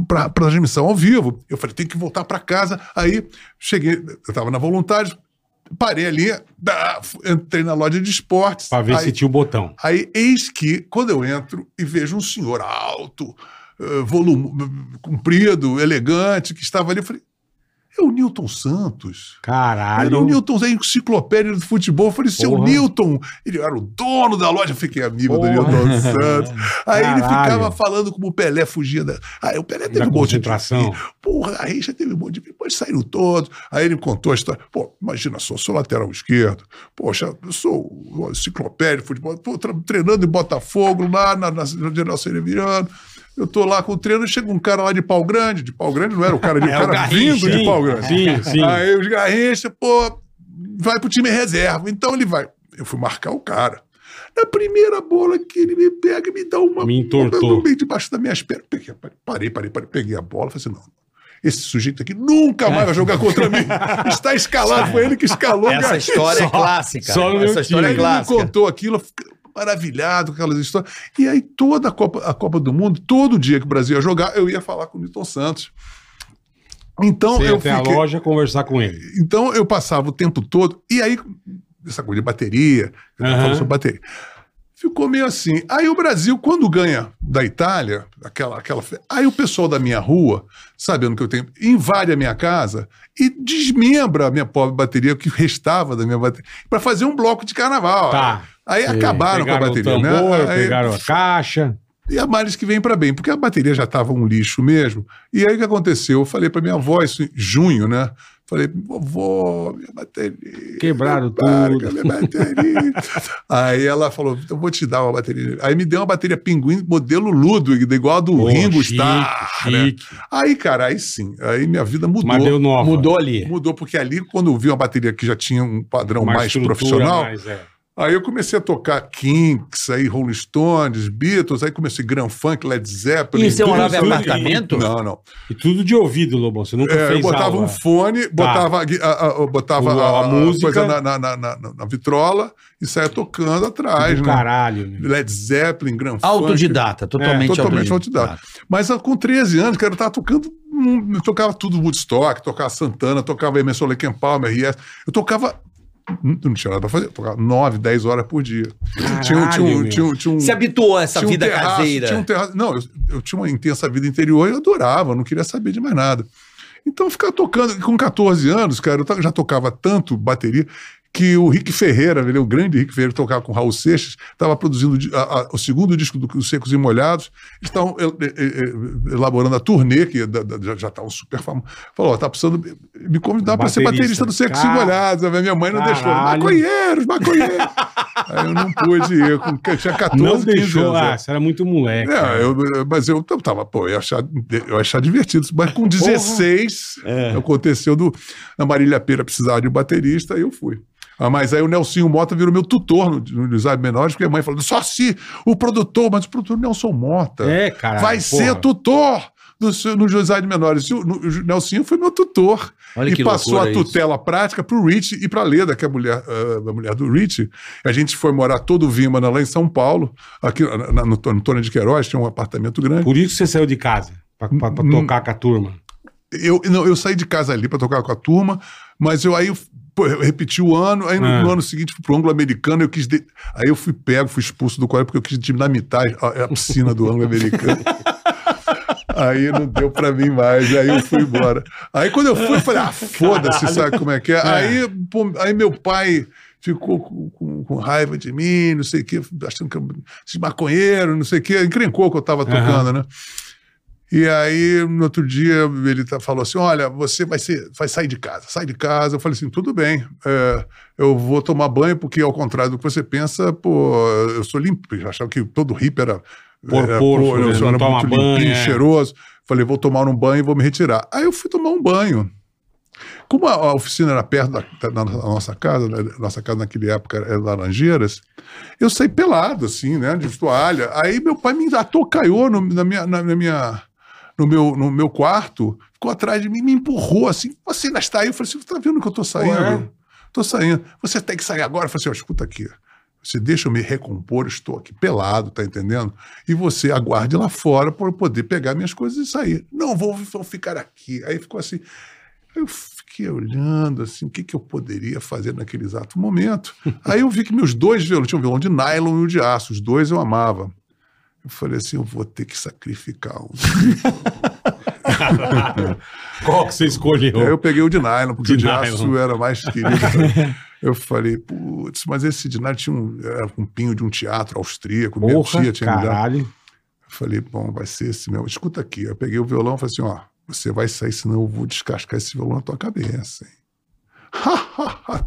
para a transmissão ao vivo. Eu falei, tem que voltar para casa. Aí, cheguei, eu estava na Voluntários, parei ali, entrei na loja de esportes. Pra ver aí, se tinha o botão. aí, eis que, quando eu entro e vejo um senhor alto, eh, volume, comprido, elegante, que estava ali, eu falei, é o Newton Santos. Era Caralho. o Newton, Zé, enciclopédia do futebol. Eu falei, seu Porra. Newton. Ele era o dono da loja. Eu fiquei amigo Porra. do Newton Santos. Aí ele Caralho. ficava falando como o Pelé fugia da. Aí o Pelé teve Da um monte de. concentração. Porra, a Richa teve um monte de. Depois saíram todos. Aí ele contou a história. Pô, imagina só, sou lateral esquerdo. Poxa, eu sou enciclopédia de futebol. Tra- treinando em Botafogo, lá na, na, na General Severiano. Eu tô lá com o treino, chega um cara lá de pau grande. De pau grande não era o cara de É o cara vindo de pau grande. sim, sim. Aí os Garrincha, pô, vai pro time reserva. Então ele vai. Eu fui marcar o cara. Na primeira bola que ele me pega, me dá uma. Me entortou. uma- Meio debaixo das minhas pernas. Peguei, parei, parei, parei, peguei a bola, falei assim: não. esse sujeito aqui nunca mais vai jogar contra mim. Está escalado, foi ele que escalou. Essa história é clássica. só no Essa história é Aí ele me clássica. contou aquilo, maravilhado com aquelas histórias. E aí, toda a Copa, a Copa do Mundo, todo dia que o Brasil ia jogar, eu ia falar com o Newton Santos. Então, Você ia eu até a fiquei, loja conversar com ele. então eu passava o tempo todo, e aí, essa coisa de bateria, eu Aham. falando sobre bateria. Ficou meio assim. Aí o Brasil, quando ganha da Itália, aquela, aquela. Aí o pessoal da minha rua, sabendo que eu tenho, invade a minha casa e desmembra a minha pobre bateria, o que restava da minha bateria, para fazer um bloco de carnaval. Tá. Aí acabaram com a bateria, o tambor, né? Aí- pegaram a caixa. e a males que vem para bem, porque a bateria já estava um lixo mesmo. E aí o que aconteceu? Eu falei para minha avó, isso em junho, né? Falei, vovó, minha bateria. Quebraram tudo. Minha bateria. aí ela falou, então eu vou te dar uma bateria. Aí me deu uma bateria pinguim, modelo Ludwig, igual a do Pô, Ringo chique, Starr. né? Aí, cara, aí sim, aí minha vida mudou. Mas deu nova. Mudou ali. Mudou, porque ali, quando eu vi uma bateria que já tinha um padrão Uma mais profissional, mais, é. Aí eu comecei a tocar Kinks, aí Rolling Stones, Beatles, aí comecei Grand Funk, Led Zeppelin. E você morava em apartamento? Não, não. E tudo de ouvido, Lobão. Você nunca É, fez eu botava aula. um fone, botava, a gui- a, a- eu botava a, a a música. coisa na, na, na, na- na vitrola e saia tocando atrás, do né? caralho. meu. Led Zeppelin, Grand Funk. Autodidata, totalmente, É, totalmente autodidata. Mas ah, com 13 anos, cara, eu tava tocando. Eu tocava tudo Woodstock, tocava Santana, tocava Emerson Lake and Palmer, RS. Eu tocava. Não tinha nada pra fazer, eu tocava 9, 10 horas por dia. tinha, um- tinha, um- Caralho, tinha, um- tinha um. Se habituou a essa tinha vida terraço, caseira. Tinha um terraço. Não, eu, eu tinha uma intensa vida interior e eu adorava, eu não queria saber de mais nada. Então eu ficava tocando. Com 14 anos, cara, eu já tocava tanto bateria que o Rick Ferreira, ele, o grande Rick Ferreira, tocava com o Raul Seixas, estava produzindo a- a- o segundo disco do Os Secos e Molhados, estavam el- e- e- elaborando a turnê, que da- da- já- já estavam super famosos. Falou, tá precisando me convidar para ser Baterista. do Secos e Molhados. A minha mãe não deixou. Caralho. Maconheiros, maconheiros. Aí eu não pude ir, eu tinha 14, Não 15 deixou. anos. Ah, você era muito moleque. É, eu, mas eu, eu tava, pô, eu ia achar, eu ia achar divertido. Mas com 16, aconteceu do a Marília Pera precisava de um baterista, aí eu fui. Ah, mas aí o Nelsinho Mota virou meu tutor no, no Design Menores, porque a mãe falou, só se o produtor, mas o produtor Nelson Mota É, cara. vai ser tutor do, no Juizado de Menores. O, no- o Nelsinho foi meu tutor. Olha e passou a isso. tutela prática para o Rich e para a Leda, que é a mulher, ah, a mulher do Rich. A gente foi morar todo o Vimana lá em São Paulo, aqui na- na- no, no Tônia de Queiroz, tinha um apartamento grande. Por isso que você saiu de casa. Pra, pra- pra Hum. tocar com a turma. Eu, não, eu saí de casa ali para tocar com a turma, mas eu aí pô, eu repeti o ano, aí no, Ah. no ano seguinte fui pro Anglo-Americano, eu quis. de- Aí eu fui pego, fui expulso do colégio porque eu quis dinamitar a, a piscina do Anglo-Americano. Aí não deu pra mim mais, aí eu fui embora. Aí quando eu fui, eu falei, ah, foda-se, sabe como é que é? Aí, pô, aí meu pai ficou com, com- com raiva de mim, não sei o quê, achando que eu esses maconheiro, não sei o quê, encrencou que eu tava tocando, né? E aí, no outro dia, ele tá- falou assim: Olha, você vai, ser, vai sair de casa, sai de casa. Eu falei assim: tudo bem, é, eu vou tomar banho, porque ao contrário do que você pensa, pô, eu sou limpo. Eu achava que todo hippie era. Por era, porco, pô, eu né? era muito banho, limpinho, é. cheiroso. Falei: vou tomar um banho e vou me retirar. Aí eu fui tomar um banho. Como a, a oficina era perto da, da- da nossa casa, né, nossa casa naquela época era Laranjeiras, eu saí pelado, assim, né, de toalha. Aí meu pai me atocaiou no, na minha, na, na minha, no, meu, no meu quarto, ficou atrás de mim, me empurrou assim. Você ainda está aí? Eu falei assim: você tá vendo que eu tô saindo? Ué? Tô saindo. Você tem que sair agora. Eu falei assim: ó, escuta aqui. Você deixa eu me recompor, estou aqui pelado, tá entendendo? E você aguarde lá fora para eu poder pegar minhas coisas e sair. Não, vou, vou ficar aqui. Aí ficou assim. Eu fiquei olhando assim, o que, que eu poderia fazer naquele exato momento. Aí eu vi que meus dois violões, tinha um violão de nylon e o de aço, os dois eu amava. Eu falei assim, eu vou ter que sacrificar um. Qual que você escolheu? Aí eu peguei o de nylon, porque De o de aço era mais querido. eu falei, putz, mas esse de nylon tinha um, era um pinho de um teatro austríaco, minha Porra, tia tinha me dado. caralho. Eu falei, bom, vai ser esse meu. Escuta aqui. Eu peguei o violão e falei assim: ó, você vai sair, senão eu vou descascar esse violão na tua cabeça, hein?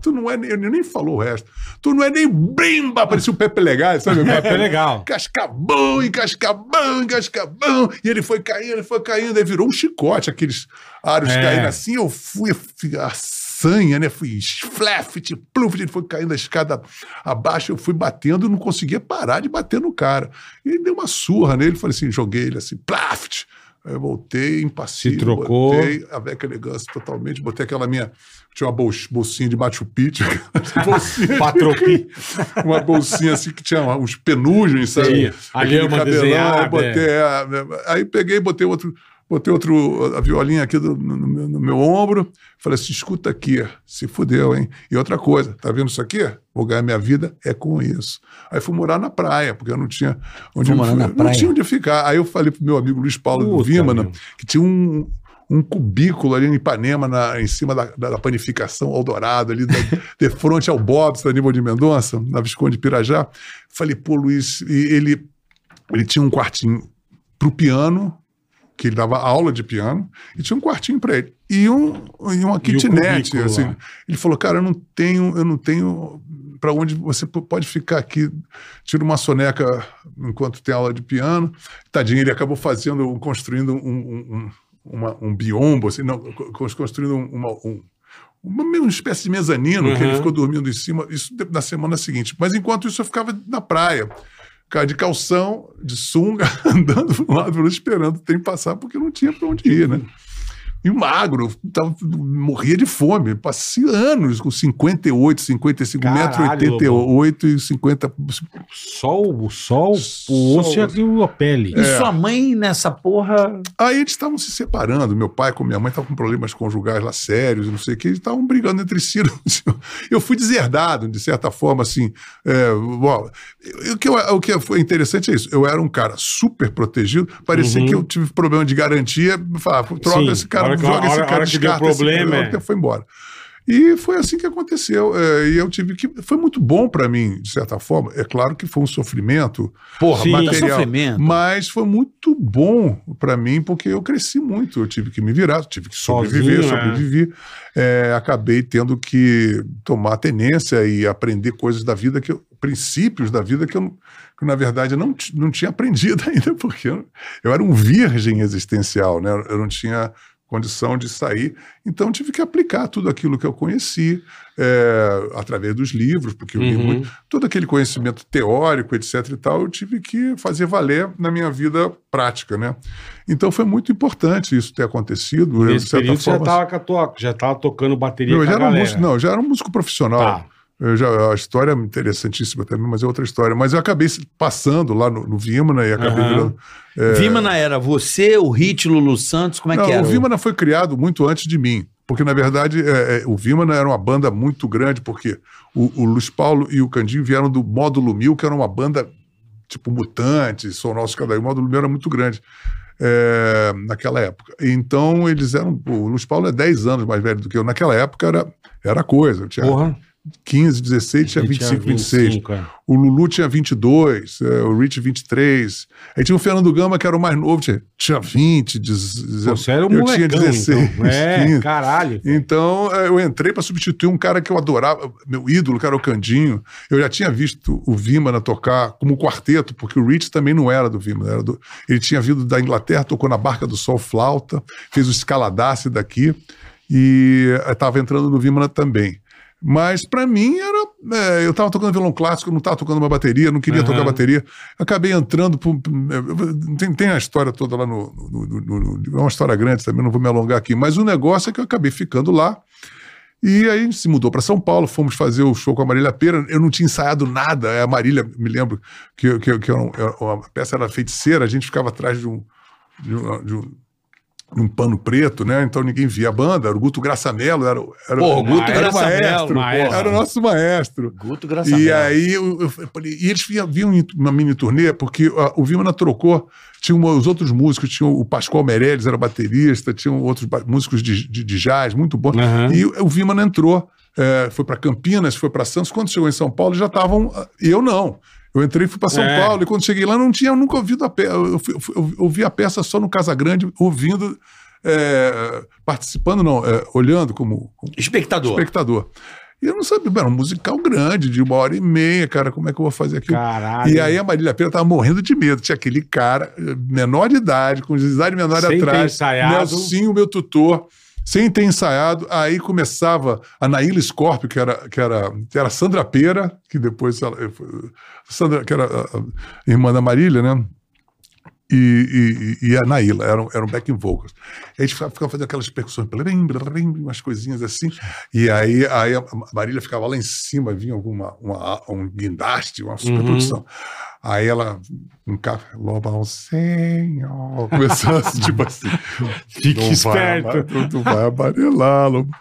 Tu não é nem, nem falou o resto. Tu não é nem brimba, parecia o Pepe Legal, sabe? O Pepe Legal. Cascabão, e cascabão, e cascabão. E ele foi caindo, ele foi caindo, aí virou um chicote, aqueles aros É. caindo assim. Eu fui, fui a sanha, né? Fui flaft, pluf, ele foi caindo a escada abaixo, eu fui batendo, não conseguia parar de bater no cara. E ele deu uma surra nele, falei assim, joguei ele assim, plaft. Aí eu voltei impassível. Se trocou. Botei a Beca Elegância totalmente. Botei aquela minha. Tinha uma bol- bolsinha de Machu Picchu. bolsinha, Patropi. uma bolsinha assim que tinha uns penujos, sabe? Sim, a Aquele lhama cabelão, desenhada, Aí, botei, a- aí peguei, botei outro. Botei outro, a violinha aqui do- no, no meu, no meu ombro. Falei assim: escuta aqui, se fudeu, hein? E outra coisa, tá vendo isso aqui? Vou ganhar minha vida é com isso. Aí fui morar na praia, porque eu não tinha onde, na não tinha onde ficar. Aí eu falei pro meu amigo Luiz Paulo do Puta, Vimana, meu. que tinha um, um cubículo ali em Ipanema, na, em cima da, da, panificação Eldorado, ali da, de frente ao Bob's, da Nível de Mendonça, na Visconde de Pirajá. Falei, pô, Luiz, e ele, ele tinha um quartinho pro piano, que ele dava aula de piano, e tinha um quartinho para ele. E, um, e uma kitnet, cubículo assim. lá. Ele falou, cara, eu não tenho, eu não tenho para onde você pode ficar aqui. Tira uma soneca enquanto tem aula de piano. Tadinho, ele acabou fazendo, construindo um, um, uma- um biombo, assim, não, co- construindo uma, um, uma, espécie de mezanino que ele Uhum. ficou dormindo em cima, isso na semana seguinte. Mas enquanto isso, eu ficava na praia, cara de calção, de sunga, andando de um lado para outro, esperando o trem passar, porque não tinha para onde ir, né? E magro, tava, morria de fome. Passei anos com 58, 55 Caralho, metros, 88 e 50. Sol, o sol, o Sol. osso e a pele. E sua mãe nessa porra. Aí eles estavam se separando. Meu pai com minha mãe estavam com problemas conjugais lá sérios, não sei o que, eles estavam brigando entre si. Eu fui deserdado, de certa forma, assim. É, bom, o, que eu- o que foi interessante é isso. Eu era um cara super protegido, parecia Uhum. que eu tive problema de garantia. Falava, troca Sim, esse cara, hora que- joga a esse cara, hora que deu descarta esse problema, cara, é. foi embora. E foi assim que aconteceu. é, e eu tive que. Foi muito bom para mim, de certa forma. É claro que foi um sofrimento. Porra, Sim. mas tá material, sofrimento. Mas foi muito bom para mim, porque eu cresci muito. Eu tive que me virar, tive que sobreviver, Sozinho, é. sobrevivi. É, acabei tendo que tomar tenência e aprender coisas da vida, que eu- princípios da vida que eu, que, na verdade, eu não, não tinha aprendido ainda, porque eu, eu era um virgem existencial, né? Eu não tinha condição de sair. Então, tive que aplicar tudo aquilo que eu conheci é, através dos livros, porque eu li Uhum. muito todo aquele conhecimento teórico, etc e tal, eu tive que fazer valer na minha vida prática, né? Então foi muito importante isso ter acontecido. de Nesse certa período já forma, tava, com a tua- já tava tocando bateria não, eu já era um músico, não, já era um músico profissional. Tá. Eu já, a história é interessantíssima também, mas é outra história. Mas eu acabei passando lá no, no Vimana e acabei Aham. virando. é, Vimana era você, o Hit, Lulu Santos, como é não, que era? o Vimana foi criado muito antes de mim. Porque, na verdade, é, é, o Vimana era uma banda muito grande, porque o, o Luiz Paulo e o Candinho vieram do Módulo Mil, que era uma banda tipo Mutantes, Som Nosso Cada Um. O Módulo Mil era muito grande é, naquela época. Então, eles eram. O Luiz Paulo é 10 anos mais velho do que eu. Naquela época era, era coisa. Eu tinha Porra. 15, 16, tinha Ele 25, 26. 25, é. O Lulu tinha 22, é, o Rich 23. Aí tinha o Fernando Gama, que era o mais novo, tinha, tinha 20, 19. Pô, Você era um eu molecão, tinha 16. então. É, 15. caralho. Então, eh, eu entrei para substituir um cara que eu adorava, meu ídolo, que era o Candinho. Eu já tinha visto o Vimana tocar como quarteto, porque o Rich também não era do Vimana. Era do, ele tinha vindo da Inglaterra, tocou na Barca do Sol flauta, fez o escaladace daqui e estava entrando no Vimana também. Mas para mim era. eh, eu estava tocando violão clássico, não estava tocando uma bateria, não queria Aham. tocar bateria. Acabei entrando. por- eh, tem, tem a história toda lá no, no- no- no- É uma história grande também, não vou me alongar aqui. Mas o negócio é que eu acabei ficando lá. E aí a gente se mudou para São Paulo, fomos fazer o show com a Marília Pera. Eu não tinha ensaiado nada. É A Marília, me lembro que, que, que era um- era uma peça era feiticeira, a gente ficava atrás de um, de um, de um- um pano preto, né? Então ninguém via a banda. Era o Guto Graçamelo, era, o- era, Pô, o Guto era o maestro, maestro. era o nosso maestro. Guto Graçamelo. E aí eu, eu falei, e eles vinham, vinham uma mini turnê, porque ah, o Vimana trocou, tinha uma- os outros músicos, tinha o Pascoal Meirelles, era baterista, tinham outros músicos de, de, de jazz, muito bons. Aham. E o Vimana entrou, eh, foi para Campinas, foi para Santos. Quando chegou em São Paulo, já estavam. ah, Eu não. Eu entrei e fui para São É. Paulo, e quando cheguei lá, não tinha eu nunca ouvido a peça. Eu, eu eu ouvi a peça só no Casa Grande, ouvindo, eh, participando, não, eh, olhando como, como Espectador. espectador. E eu não sabia, era um musical grande, de uma hora e meia, cara, como é que eu vou fazer aquilo? Caralho. E aí a Marília Pera tava morrendo de medo. Tinha aquele cara, menor de idade, com idade menor Sem atrás. Nelsinho, meu tutor, sem ter ensaiado. Aí começava a Naíla Scorpio, que era, que era, que era Sandra Pera, que depois ela, eh, Sandra, que era a, a irmã da Marília, né? E, e, e a Naila, eram, eram backing vocals. A gente ficava, ficava fazendo aquelas percussões, blim, blim, umas coisinhas assim, e aí, aí a Marília ficava lá em cima, vinha alguma, uma, um guindaste, uma superprodução. Aí ela, um café, loba ao senhor, começou assim, tipo assim, Fique não esperto. Vai, tu vai amarelar, lobo.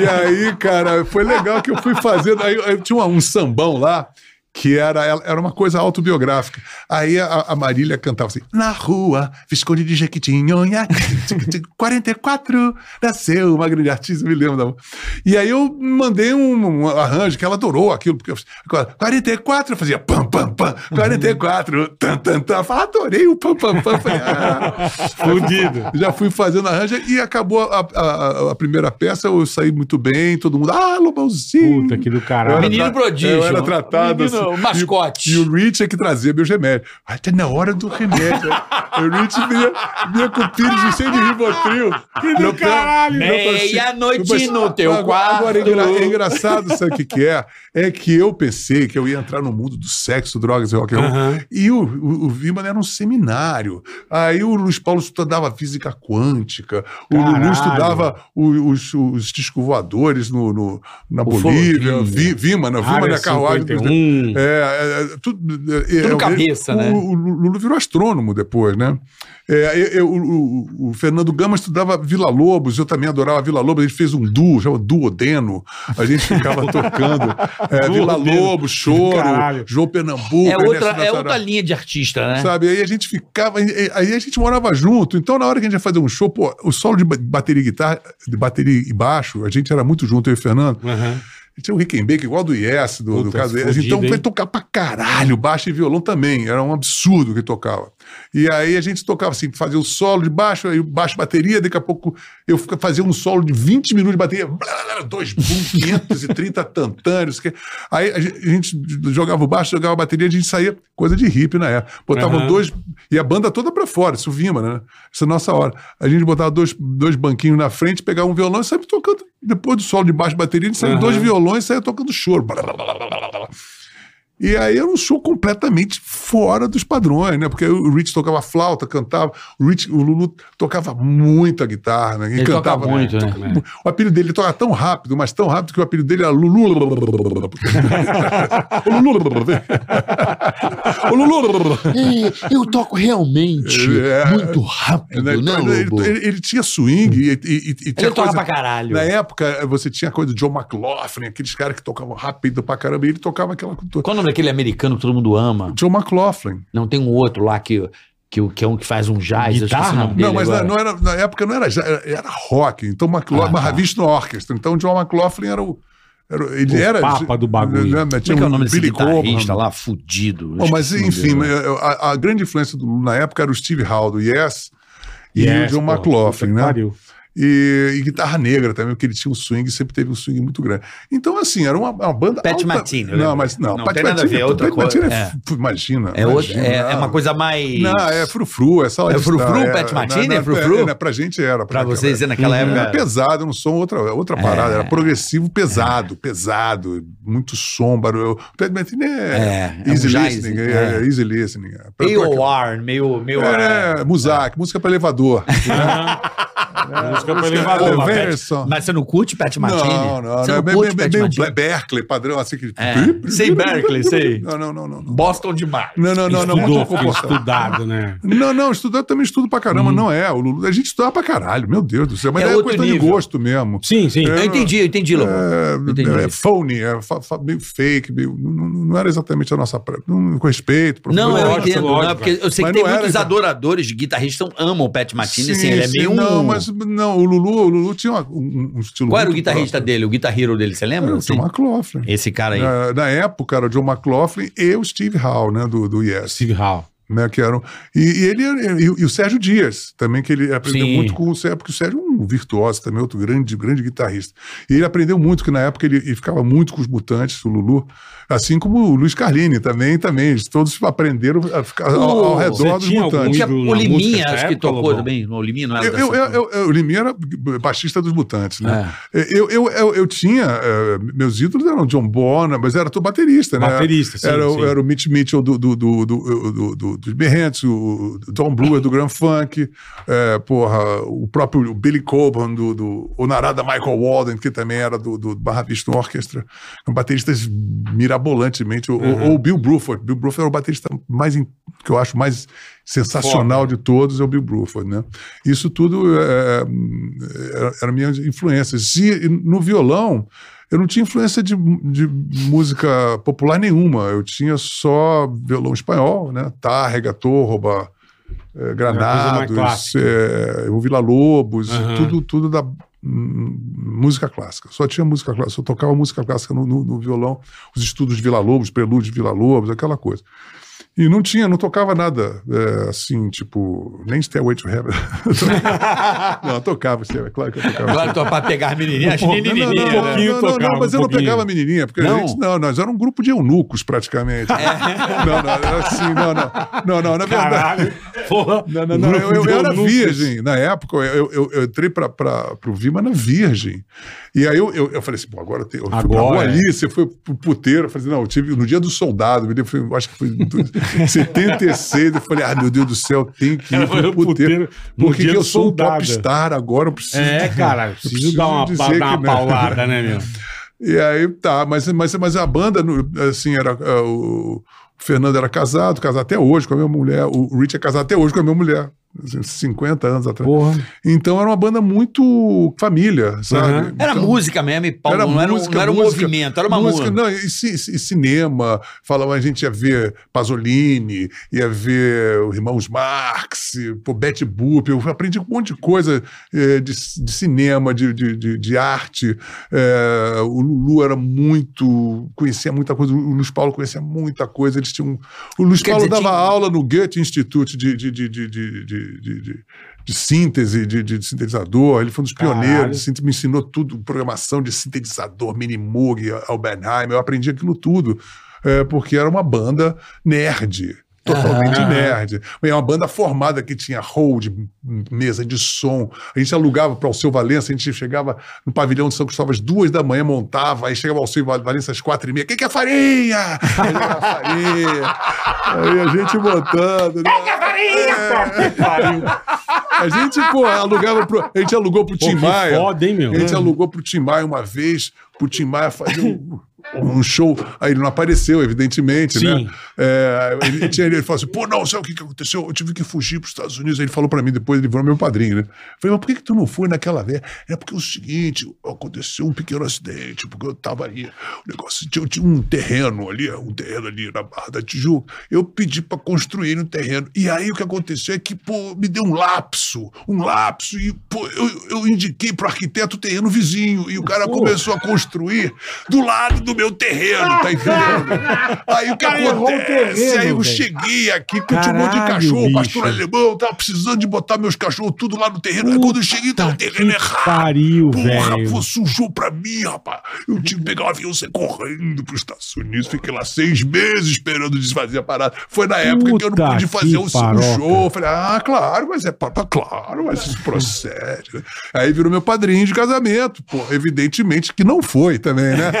e aí, cara, foi legal que eu fui fazendo. Aí, aí tinha uma- um sambão lá. Que era, era uma coisa autobiográfica. Aí a, a Marília cantava assim: Na rua, Visconde de Jequitinhonha, 44, nasceu uma grande artista, me lembro. Da... E aí eu mandei um, um arranjo que ela adorou aquilo, porque eu, 44, eu fazia pam, pam, pam, 44, tan, tan, tan. Eu falei, adorei o pam, pam, pam. Falei, ah, Fudido. já fui fazendo arranjo e acabou a, a- a- primeira peça, eu saí muito bem, todo mundo, ah, Lobãozinho. Puta que do caralho. Menino prodígio. Eu era tratado Menino assim. mascote. E, e o Rich é que trazia meus remédios. Até na hora do remédio. o Rich vinha, vinha com pires cheio de ribotril. Que do caralho. Meia-noite no teu agora, quarto. Agora, é, engra- é engraçado, sabe o que, que é? É que eu pensei que eu ia entrar no mundo do sexo, drogas e rock and roll. Aham. E o, o, o Viman era um seminário. Aí o Luiz Paulo estudava física quântica, o Caralho. Lulu estudava o- os, os discos voadores no, no- na Ufologia. Bolívia, Vi, Viman, Viman Área é a carruagem dos- 51. É, é, é, tudo, é, Tudo é, cabeça, né? O, o Lulu virou astrônomo depois, né? É, eu- o, o- Fernando Gama estudava Vila Lobos, eu também adorava Vila Lobos, a gente fez um duo, chama Duodeno, a gente ficava tocando é, Vila. Lobos, Choro, Caralho. João Pernambuco, É outra, é outra linha de artista, né? Sabe? Aí a gente ficava, aí a gente morava junto. Então, na hora que a gente ia fazer um show, pô, o solo de ba- bateria e guitarra, de bateria e baixo, a gente era muito junto, eu e o Fernando. Aham. Tinha o Rickenbacker, igual do Yes, do, do Puta, caso fudido, Então foi tocar pra caralho, baixo e violão também. Era um absurdo que tocava. E aí a gente tocava assim, fazia o solo de baixo, aí baixo bateria, daqui a pouco eu fazia um solo de 20 minutos de bateria, blá, blá, blá, dois boom, 530 tantâneos. que- Aí a gente, jogava o baixo, jogava a bateria, a gente saía, coisa de hippie na época. Botava Aham. dois, e a banda toda pra fora, isso Vima, né? Essa é a nossa hora. A gente botava dois, dois banquinhos na frente, pegava um violão e saía tocando. Depois do solo de baixo bateria, a gente saía Aham. dois violões e saía tocando choro. E aí era um show completamente fora dos padrões, né? Porque o Rich tocava flauta, cantava, o, Rich, o Lulu tocava muita guitarra, né? E Ele toca cantava muito, né? né? O apelido dele ele toca tão rápido, mas tão rápido que o apelido dele era Lulu. o Lulu. o Lulu. É, eu toco realmente É. muito rápido, Né? né, ele, Lobo? ele- ele tinha swing e, e- e- e tinha Ele coisa- pra caralho. Na época, você tinha coisa de John McLaughlin, aqueles caras que tocavam rápido pra caramba, e ele tocava aquela. Qual o nome daquele americano que todo mundo ama? John McLaughlin. Não tem um outro lá que, que, que é um que faz um jazz, Guitarra? Não, mas na, não era, na época não era, já- era, era rock. Então, McLaughlin, Ah, tá. Mahavishnu Orchestra. Então, John McLaughlin era o. era o- ele O era. papa do bagulho. né, Como é tinha que é o um nome desse Billy guitarrista Cobham. lá, fudido? Bom, mas enfim, eu- a, a grande influência do na época era o Steve Hall do Yes e Yes, o John pô, McLaughlin, né? pariu. E, e guitarra negra também, porque ele tinha um swing, sempre teve um swing muito grande. Então, assim, era uma, uma banda. Pat alta- Martini, Não, mas não. Não Pat tem nada a Martini- ver, é outra Pat Martini coisa. é, É. Imagina. É, outra, imagina, é, é uma coisa mais... Não, é frufru, é sala É de frufru, estar, Pat Martini? É frufru? né, pra gente era. Pra naquela vocês, época. naquela Era época... pesado, não som, outra, outra parada. Era progressivo pesado, pesado, muito sombra. O Pat Martini é, É, é easy listening. é. É, é easy listening. É, Pra- pra- AOR, meio... meio É, Muzak, música para elevador. Música pra. Ô, mas- você não curte Pat Martini? Não, não, Você não. não É meio, curte meio? Berkeley, padrão, assim que. É, sei Berkeley, sei. Não, não, não, não. Não, Boston demais. não, não, não, não Estudou, comportado. estudado, né? Não, não, estudar eu também estudo pra caramba, não é. O Lulu, a gente estudava pra caralho, meu Deus do céu. Mas É é, questão nível. de gosto mesmo. Sim, sim. Eu entendi, eu entendi, Lobo. Entendi. É, é phony, é fa- fa- meio fake, meio, não, não- não era exatamente a nossa. pra- Não, com respeito. pro- Não, eu entendo. não, porque eu sei que tem não muitos adoradores de guitarristas que amam o Pat Martini, assim, ele é meio um... Não, mas não, o Lulu, o Lulu tinha uma- um, um estilo. Qual era o guitarrista próprio. dele, o guitar hero dele, você lembra? Era o Assim? John McLaughlin. Esse cara aí. Na, na época era o John McLaughlin e o Steve Howe, né, do, do Yes. Steve Hall. Né, que eram, e, e ele e, o- e o Sérgio Dias, também, que ele aprendeu Sim. muito com o Sérgio, porque o Sérgio é um virtuoso também, outro grande, grande guitarrista. E ele aprendeu muito, que na época ele, ele ficava muito com os mutantes, o Lulu, assim como o Luiz Carlini também, também. Todos aprenderam a ficar ao, ao redor dos mutantes. O Liminha, acho que tocou também. O Liminha não era Eu, eu, eu, eu, o Liminha era baixista dos Mutantes, né? É. Eu, eu, eu, eu tinha. eh, meus ídolos eram John Bonham, mas era todo baterista, né? Baterista, sim, Era, o- sim. era o Mitch Mitchell do, do, do, do, do, do, do Jimi Hendrix, o Don Brewer do Grand Funk, é, porra, o próprio Billy Coban do, do o Narada Michael Walden, que também era do, do Barra Vista Orchestra, um baterista mirabolantemente, ou, ou o Bill Bruford. Bill Bruford é o baterista mais, que eu acho mais sensacional de todos, é o Bill Bruford, né? Isso tudo é, é, era minhas influências. E no violão, eu não tinha influência de, de música popular nenhuma. Eu tinha só violão espanhol, né? Tárrega, Torroba, eh, Granados, eh, o Vila Lobos, Aham. tudo, tudo da hum, música clássica. Só tinha música clássica, só tocava música clássica no, no- no violão, os estudos de Vila Lobos, prelúdios de Vila Lobos, aquela coisa. E não tinha, não tocava nada eh, assim, tipo, nem Stairway to Heaven. não, eu tocava, Stairway, claro que eu tocava. Agora tô pra pegar as menininhas, as Não, não, né? não, pouquinho não, não, mas um eu não pegava a menininha, porque Não? a gente, não, nós éramos um grupo de eunucos praticamente. É. Não, não, era assim, não, não, não, não, na verdade. Caralho. Porra. Não, não, não, eu, eu de era virgem. Na época, eu, eu, eu entrei para o Vima na virgem. E aí eu, eu, eu falei assim, pô, agora eu, te- eu fui pra Agora, rua é. ali, você foi pro puteiro. Eu falei assim, não, eu tive no dia do soldado, eu acho que foi 76. Eu falei, ah, meu Deus do céu, tem que ir pro puteiro Porque eu sou um popstar agora, eu preciso. É, cara, preciso, dar uma, dar uma que não. paulada, né, meu? E aí, tá, mas, mas, mas a banda, assim, era. é, o Fernando era casado, casado até hoje com a minha mulher. O Rich é casado até hoje com a minha mulher. Assim, 50 anos atrás. Porra. Então era uma banda muito família, sabe? Aham. Era Então, música mesmo, e Paulo, era não era, um- música, não era um música, movimento, era uma música. música. Não, e, ci- e cinema, falava, a gente ia ver Pasolini, ia ver os irmãos Marx, pô, Betty Boop, eu aprendi um monte de coisa eh, de, de cinema, de, de, de, de arte. Eh, o Lulu era muito, conhecia muita coisa, o Luiz Paulo conhecia muita coisa, eles tinham... O Luiz Quer Paulo dizer, dava tinha- aula no Goethe Institute de, de, de, de, de, síntese, de, sintetizador, ele foi um dos Caralho. pioneiros, síntese, me ensinou tudo, programação de sintetizador, Minimoog, Albenheim, eu aprendi aquilo tudo, é, porque era uma banda nerd, totalmente Aham. nerd. É uma banda formada que tinha hold, mesa de som, a gente alugava para o seu Valença, a gente chegava no pavilhão de São Cristóvão às duas da manhã, montava, aí chegava ao seu Valença às quatro e meia, quem que é farinha? Aí era farinha, aí a gente montando, né? A gente, pô, alugava pro, a gente alugou pro Pô, Tim que Maia. foda, hein, meu? A gente alugou pro Tim Maia uma vez, pro Tim Maia fazer um, um show. Aí ele não apareceu, evidentemente, Sim. né? É, ele, tinha, ele falou assim: pô, não, sabe o que, que aconteceu? Eu tive que fugir pros Estados Unidos. Aí ele falou pra mim depois, ele virou meu padrinho, né? Eu falei, mas por que, que tu não foi naquela vez? É porque é o seguinte, aconteceu um pequeno acidente, porque eu tava ali, o negócio, tinha, tinha um terreno ali, um terreno ali na Barra da Tijuca. Eu pedi pra construir no terreno. E aí o que aconteceu é que, pô, me deu um lapso, um lapso, e, pô, eu, eu indiquei pro arquiteto o terreno vizinho, e o cara Pô. começou a construir do lado do meu terreno, tá entendendo? Aí o que cara o acontece? terreno, aí eu velho. cheguei aqui com um monte de cachorro, pastor bicho. alemão, tava precisando de botar meus cachorros tudo lá no terreno. Aí quando eu cheguei, tava o Puta terreno errado. pariu, Porra, velho. pô, sujou pra mim, rapaz. Eu tive que pegar um avião sair correndo pros Estados Unidos. Fiquei lá seis meses esperando desfazer a parada. Foi na época que eu não Puta pude fazer que um, show. Falei, ah, claro, mas é papa, claro, mas isso procede. né? Aí virou meu padrinho de casamento. Pô, evidentemente que não foi também, né?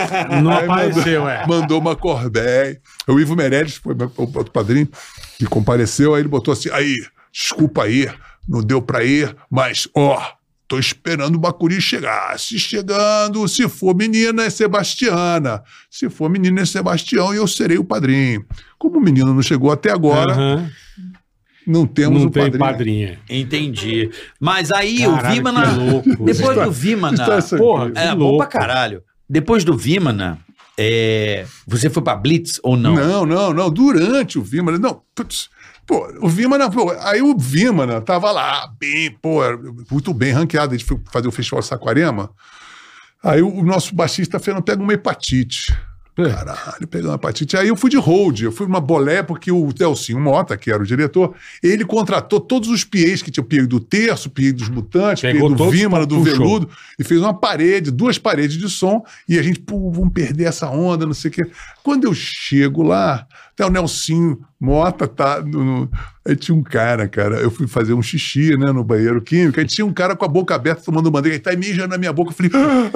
Não Aí apareceu, mandou, é. Mandou uma Corbeil. O Ivo Meirelles foi meu, o outro padrinho que compareceu. Aí ele botou assim: aí, desculpa aí, não deu pra ir, mas ó. Tô esperando o Bacuri chegar. Se chegando, se for menina, é Sebastiana. Se for menina, é Sebastião e eu serei o padrinho. Como o menino não chegou até agora, Aham. não temos Não o tem padrinho. padrinha. Entendi. Mas aí Caralho, o Vimana. Depois do Vimana. É essa- Porra, É bom louco. pra caralho. Depois do Vimana, é, você foi pra Blitz ou não? Não, não, não. Durante o Vimana. Não, putz. Pô, o Vimana, pô, aí o Vimana tava lá, bem, pô, muito bem ranqueado. A gente foi fazer o Festival Saquarema. Aí o, o nosso baixista Fernando pega uma hepatite. É. Caralho, uma hepatite. Aí eu fui de hold, eu fui numa bolé, porque o Delcinho Mota, que era o diretor, ele contratou todos os PAs que tinha o PA do Terço, o PA dos Mutantes, o Pegou PA do pra- do. Veludo, e fez uma parede, duas paredes de som, e a gente, pô, vamos perder essa onda, não sei o quê. Quando eu chego lá, tá o Nelsinho Mota tá. No, Aí tinha um cara, cara. Eu fui fazer um xixi, né, no banheiro químico. Aí tinha um cara com a boca aberta tomando bandeira. Aí tá mijando na minha boca. Eu falei. "Ah,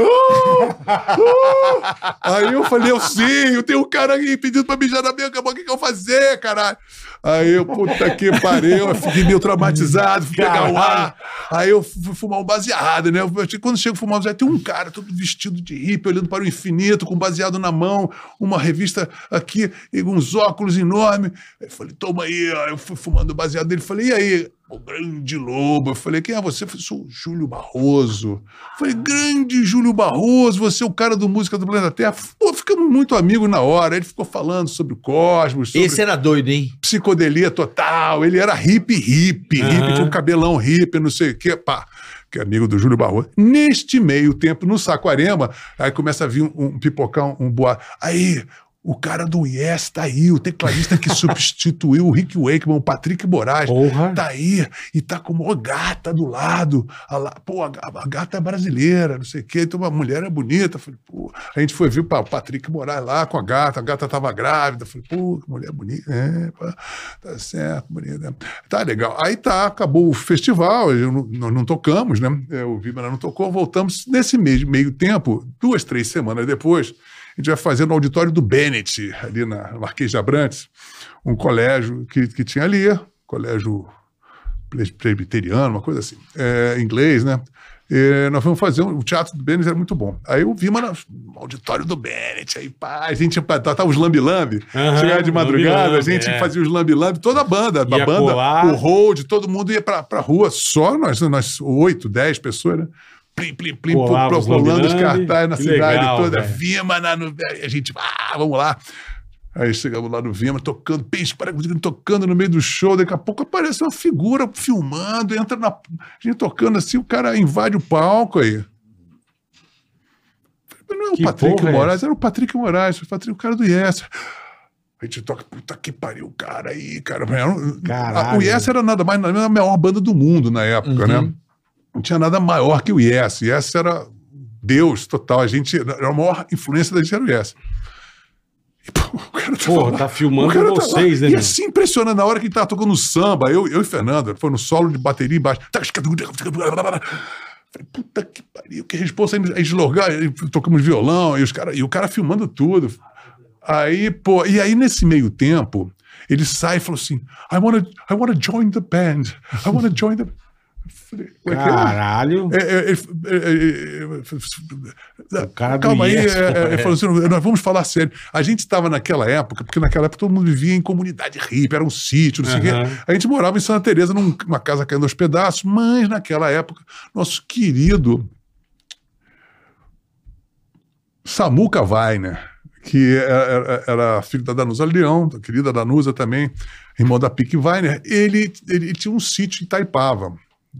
ah." Aí eu falei, sei, eu tenho um cara aí pedindo pra mijar na minha boca. O que, que eu fazer, caralho? Aí eu, puta que pariu, fiquei meio traumatizado, fui pegar o ar. Aí eu fui fumar um baseado, né? Quando chego fumar um baseado, tem um cara todo vestido de hippie, olhando para o infinito, com baseado na mão, uma revista aqui, e uns óculos enormes. Aí eu falei, toma aí, ó. eu fui fumando o baseado dele. Falei, e aí? O grande lobo. Eu falei, quem é você? Eu falei, sou o Júlio Barroso. Eu falei, grande Júlio Barroso, você é o cara do Música do Planeta Terra. Pô, ficamos muito amigos na hora. Ele ficou falando sobre o cosmos, sobre Esse era doido, hein? psicodelia total. Ele era hippie, hippie, Aham. hippie, um cabelão hippie, não sei o quê, pá. Que é amigo do Júlio Barroso. Neste meio tempo, no Saquarema, aí começa a vir um, um pipocão, um boato. Aí, o cara do Yes tá aí, o tecladista que substituiu o Rick Wakeman, o Patrick Moraes. Porra. Tá aí, e tá com uma gata do lado. A lá, pô, a, a gata é brasileira, não sei o quê. Então, uma mulher é bonita. Falei, pô. A gente foi ver o Patrick Moraes lá com a gata, a gata tava grávida. Falei, pô, que mulher bonita. É, pá, tá certo, bonita. Tá legal. Aí tá, acabou o festival, não- nós não tocamos, né? É, O Vibra não tocou, voltamos. Nesse meio, meio tempo, duas, três semanas depois, a gente vai fazer no auditório do Bennett, ali na Marquês de Abrantes, um colégio que, que tinha ali, colégio pre- presbiteriano, uma coisa assim, é, inglês, né? E nós vamos fazer um, o teatro do Bennett era muito bom. Aí eu vi uma no auditório do Bennett, aí pá, a gente tava os lambi-lambi, Aham, chegava de madrugada, a lambi-lambi, gente é. fazia os lambi-lambi, toda a banda, a banda, colar. o road, todo mundo ia pra, pra rua, só nós, nós oito, dez pessoas, né? Plim, plim, plim, Colava pro- os colando os cartazes na cidade legal, toda, velho. Vima na, no, a gente, ah, vamos lá. Aí chegamos lá no Vima, tocando, peixe, para- tocando no meio do show, daqui a pouco aparece uma figura filmando, entra na. A gente tocando assim, o cara invade o palco aí. Não é o Que Patrick é Moraes, essa? era o Patrick Moraes, o Patrick, o cara do Yes. A gente toca, puta que pariu, cara aí, cara. Caralho. O Yes era nada mais, nada menos a maior banda do mundo na época, né? Não tinha nada maior que o Yes. Yes era Deus total. A gente, era a maior influência da gente era o Yes. E, pô, o cara tava Porra, lá. tá filmando tá vocês, lá. né? E assim, impressionante, na hora que gente tava tocando samba, eu, eu e Fernando, foi no solo de bateria embaixo. Falei, puta que pariu, que responsa. Aí deslogar, tocamos violão, e, os cara, e o cara filmando tudo. Aí, pô, e aí nesse meio tempo, ele sai e falou assim: I wanna, I wanna join the band. I wanna join the. Eu Caralho. Calma aí, Yes, é, é, é. ele falou assim, nós vamos falar sério. A gente estava naquela época, porque naquela época todo mundo vivia em comunidade hippie, era um sítio, não sei o quê. A gente morava em Santa Teresa num- numa casa caindo aos pedaços, mas naquela época, nosso querido Samuca Weiner, que era, era filho da Danusa Leão, da querida Danusa também, irmão da Pique Weiner, ele, ele tinha um sítio em Itaipava,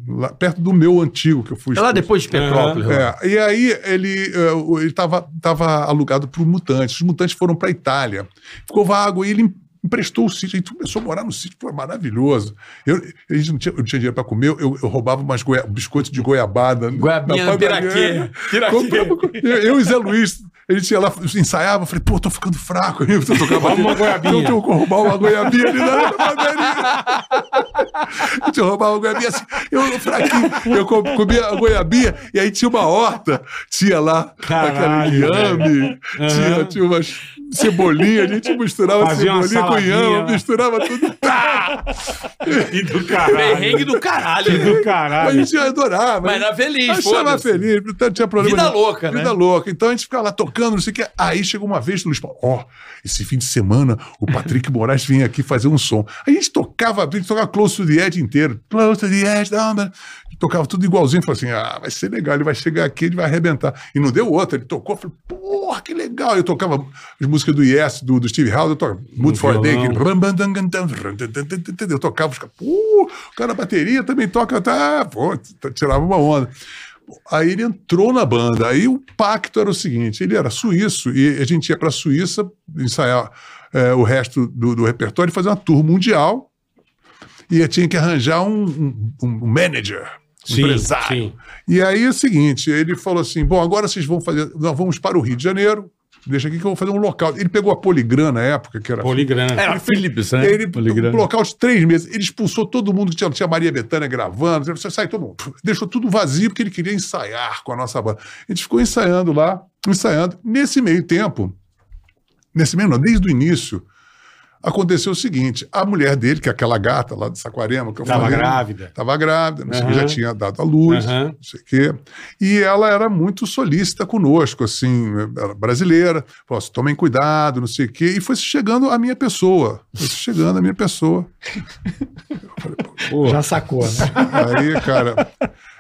lá perto do meu antigo, que eu fui É lá depois de Petrópolis. lá. É, e aí ele é, ele estava tava alugado para os mutantes. Os mutantes foram para a Itália. Ficou vago e ele emprestou o sítio. A gente começou a morar no sítio, foi maravilhoso. Eu, a gente não tinha, eu não tinha dinheiro para comer, eu, eu roubava umas goia, biscoitos de goiabada. Goiabinha na padaria. Piraquê. Piraquê. Eu, eu e Zé Luiz. A gente ia lá, ensaiava, eu falei, pô, tô ficando fraco. Eu tocava Rouba uma goiabinha. Eu tenho que roubar uma goiabinha ali na padaria. A gente roubava uma goiabinha assim. Eu fraquinho, eu co- comia a goiabinha e aí tinha uma horta, tinha lá aquele inhame, tinha, Aham. tinha umas cebolinhas, a gente misturava Fazia cebolinha com inhame, né? misturava tudo. Tá! E do caralho. Perrengue do caralho. Que né? do Mas a caralho. gente adorava. Mas era feliz, Achava foda-se. feliz, não tinha problema. Vida nenhum. louca, né? Vida louca. Então a gente ficava lá tocando, não sei o que. Aí chegou uma vez, o Luiz Paulo, ó, esse fim de semana o Patrick Moraes vem aqui fazer um som. Aí a gente tocava, a gente tocava Close to the Edge inteiro. Close to the Edge, down, down. Tocava tudo igualzinho. Falei assim, ah, vai ser legal, ele vai chegar aqui, ele vai arrebentar. E não deu outra, ele tocou, falei, porra, que legal. Eu tocava as músicas do Yes, do, do Steve Howe, eu tocava Mood for a Day, violão. Que eu tocava, os caras, pô, o cara bateria também toca, tá, pô, tirava uma onda. Aí ele entrou na banda. Aí o pacto era o seguinte: ele era suíço e a gente ia para a Suíça ensaiar é, o resto do, do repertório e fazer uma tour mundial. E tinha que arranjar um, um, um manager, um Sim, empresário. sim. E aí é o seguinte: ele falou assim: bom, agora vocês vão fazer, nós vamos para o Rio de Janeiro. Deixa aqui que eu vou fazer um local. Ele pegou a Poligram na época, que era. Poligrana. Era Philips, né? Ele, Poligrama. um local de três meses, ele expulsou todo mundo que tinha, tinha Maria Bethânia gravando, você sai todo mundo. Deixou tudo vazio porque ele queria ensaiar com a nossa banda. A gente ficou ensaiando lá, ensaiando. Nesse meio tempo, nesse meio não, desde o início, aconteceu o seguinte: a mulher dele, que é aquela gata lá de Saquarema, que eu Tava falei, grávida. Estava grávida, não sei o que, já tinha dado a luz, Aham. não sei o quê. E ela era muito solícita conosco, assim, era brasileira. Falou assim, tomem cuidado, não sei o quê. E foi chegando a minha pessoa. Foi chegando a minha pessoa. Pô, Já sacou, né? Aí, cara,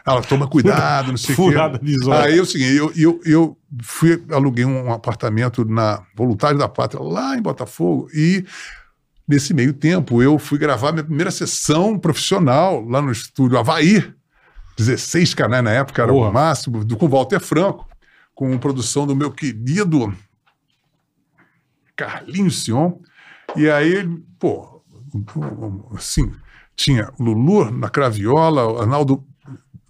ela toma cuidado, não sei o quê. Zóio. Aí o seguinte, eu, eu, eu fui, aluguei um apartamento na Voluntário da Pátria, lá em Botafogo, e nesse meio tempo eu fui gravar minha primeira sessão profissional lá no estúdio Havaí, 16 canais na época, era Porra. o máximo, do, com Walter Franco, com produção do meu querido Carlinhos Sion. E aí, pô, assim, tinha Lulu na craviola, Arnaldo,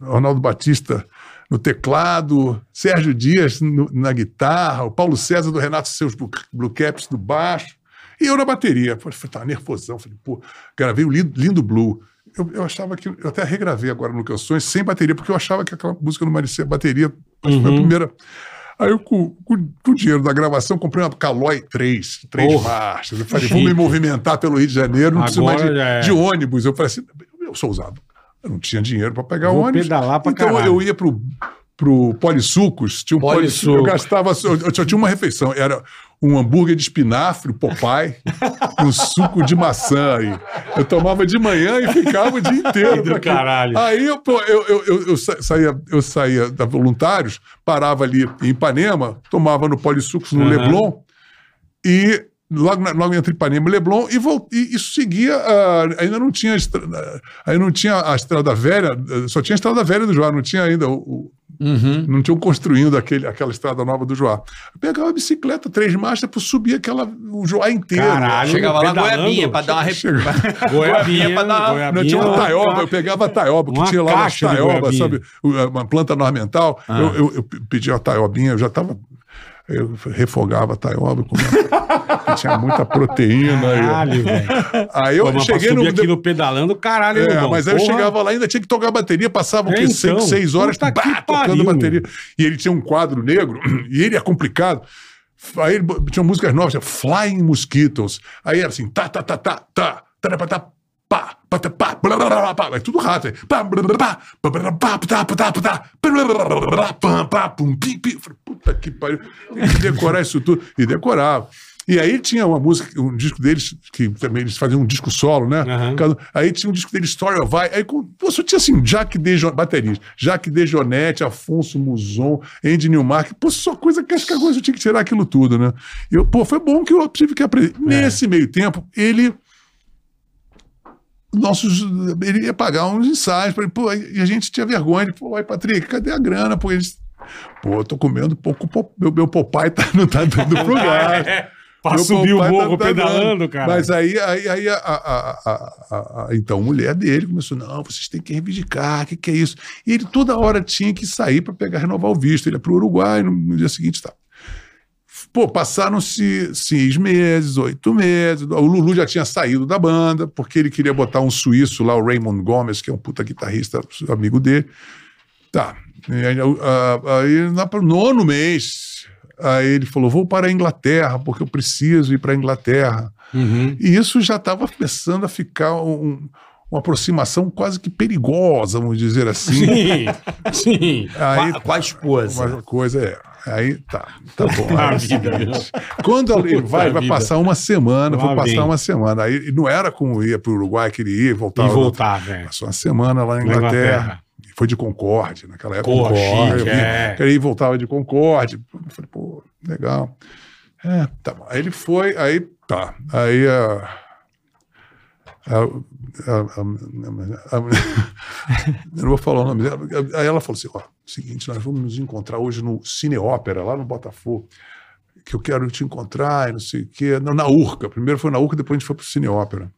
o Arnaldo Batista no teclado, Sérgio Dias no- na guitarra, o Paulo César do Renato seus Blue, Caps do baixo, e eu na bateria. Pô, eu tava nervosão, falei, pô, gravei o Lindo, Lindo Blue. Eu, eu achava que. Eu até regravei agora no Canções sem bateria, porque eu achava que aquela música não merecia bateria. Acho que foi a Uhum. primeira. Aí eu, com, com- com o dinheiro da gravação, comprei uma Caloi 3, três Porra, marchas. Eu falei, chique. vou me movimentar pelo Rio de Janeiro, não preciso mais Agora de, é. de ônibus. Eu falei assim, eu sou usado. Eu não tinha dinheiro para pegar Vou ônibus. pedalar pra então caralho. eu ia pro, pro Polissucos, tinha um Polissucos. Eu gastava, só- eu só tinha uma refeição, era um hambúrguer de espinafre, Popeye, um suco de maçã. aí. Eu tomava de manhã e ficava o dia inteiro. Do caralho. Aí eu, eu, eu, eu, eu sa- saía, eu saía da Voluntários, parava ali em Ipanema, tomava no Polissucos, no Aham. Leblon, e logo, na- logo entre Ipanema e Leblon, e, vol- e isso seguia, ah, ainda não tinha, estra- aí não tinha a Estrada Velha, eh, só tinha a Estrada Velha do Joá, não tinha ainda o- o, Uhum. não tinham construindo aquele, aquela estrada nova do Joá. Eu pegava a bicicleta, três marchas, para subir aquela, o Joá inteiro. Caralho. Chegava lá goiabinha pra dar uma rep... Goiabinha, pra dar- goiabinha, Não tinha uma taioba, eu pegava a taioba, que tinha lá uma taioba, sabe? Uma planta ornamental. Ah. Eu, eu, eu pedi a taiobinha, eu já estava. Eu refogava a taioba, comia, tinha muita proteína. Caralho, velho. e- Aí eu Pô, cheguei pra subir no. aquilo pedalando, caralho, É, irmão. mas aí eu Porra. chegava lá, ainda tinha que tocar a bateria, passava o É, quê? então. Seis, seis horas bah, tocando pariu, bateria. E ele tinha um quadro negro, e ele é complicado. Aí ele tinha músicas novas, tinha Flying Mosquitoes. Aí era assim, tá, tá, tá, tá, tá, tá, tá, tá, pá, pá, tá, pá, blá, blá, blá, pá, é tudo rato. Pá, blá, blá, pá, pá, blá, pá, tá, pá, tá, pá, tá, blá, blá, blá, blá, pam, pá, pum, pim, pim. Eu falei, Puta que pariu, tem que decorar isso tudo. E decorava. E aí tinha uma música, um disco deles, que também eles faziam um disco solo, né? Cada- Aí tinha um disco deles, Story of I. Aí pô, só tinha assim, Jack de baterias, Jack Dejonete, Afonso Muzon, Andy Newmark. Pô, só coisa que acho que agora eu tinha que tirar aquilo tudo, né? Eu, pô, foi bom que eu tive que aprender. Nesse meio tempo, ele nossos, ele ia pagar uns ensaios, pra ele, pô, e a gente tinha vergonha, ele, pô, aí, Patrick, cadê a grana? Pô, eles, pô, eu tô comendo pouco, meu, meu papai tá, não tá dando pro gás. É, pra subir o morro tá- tá pedalando, dando. cara. Mas aí, aí, aí a, a- a- então, a mulher dele começou, não, vocês têm que reivindicar, o que, que é isso? E ele toda hora tinha que sair para pegar, renovar o visto. Ele ia para o Uruguai, no, no dia seguinte tá. Pô, passaram-se seis meses, oito meses. O Lulu já tinha saído da banda, porque ele queria botar um suíço lá, o Raymond Gomes, que é um puta guitarrista, amigo dele. Tá. Aí, aí lá para o nono mês, aí ele falou: vou para a Inglaterra, porque eu preciso ir para a Inglaterra. Uhum. E isso já estava começando a ficar um- uma aproximação quase que perigosa, vamos dizer assim. Sim, sim. Aí, Com a- esposa. Uma coisa é. Aí tá, tá bom. Aí, quando ele vai, vai passar uma semana, vou passar vem. uma semana. Aí não era como ia para o Uruguai que ele ia e voltava. E voltar, velho. Passou uma semana lá na Na Inglaterra. Inglaterra. Foi de Concorde, naquela época. Porra, Concorde, chique, é. Aí voltava de Concorde. Falei, pô, legal. É, tá bom. Aí ele foi, aí tá. Aí a. a- a- a- a- eu não vou falar o nome dela. Aí ela falou assim: ó, seguinte, nós vamos nos encontrar hoje no Cine Ópera, lá no Botafogo, que eu quero te encontrar e não sei o quê. Não, na Urca. Primeiro foi na Urca, depois a gente foi pro Cine Ópera.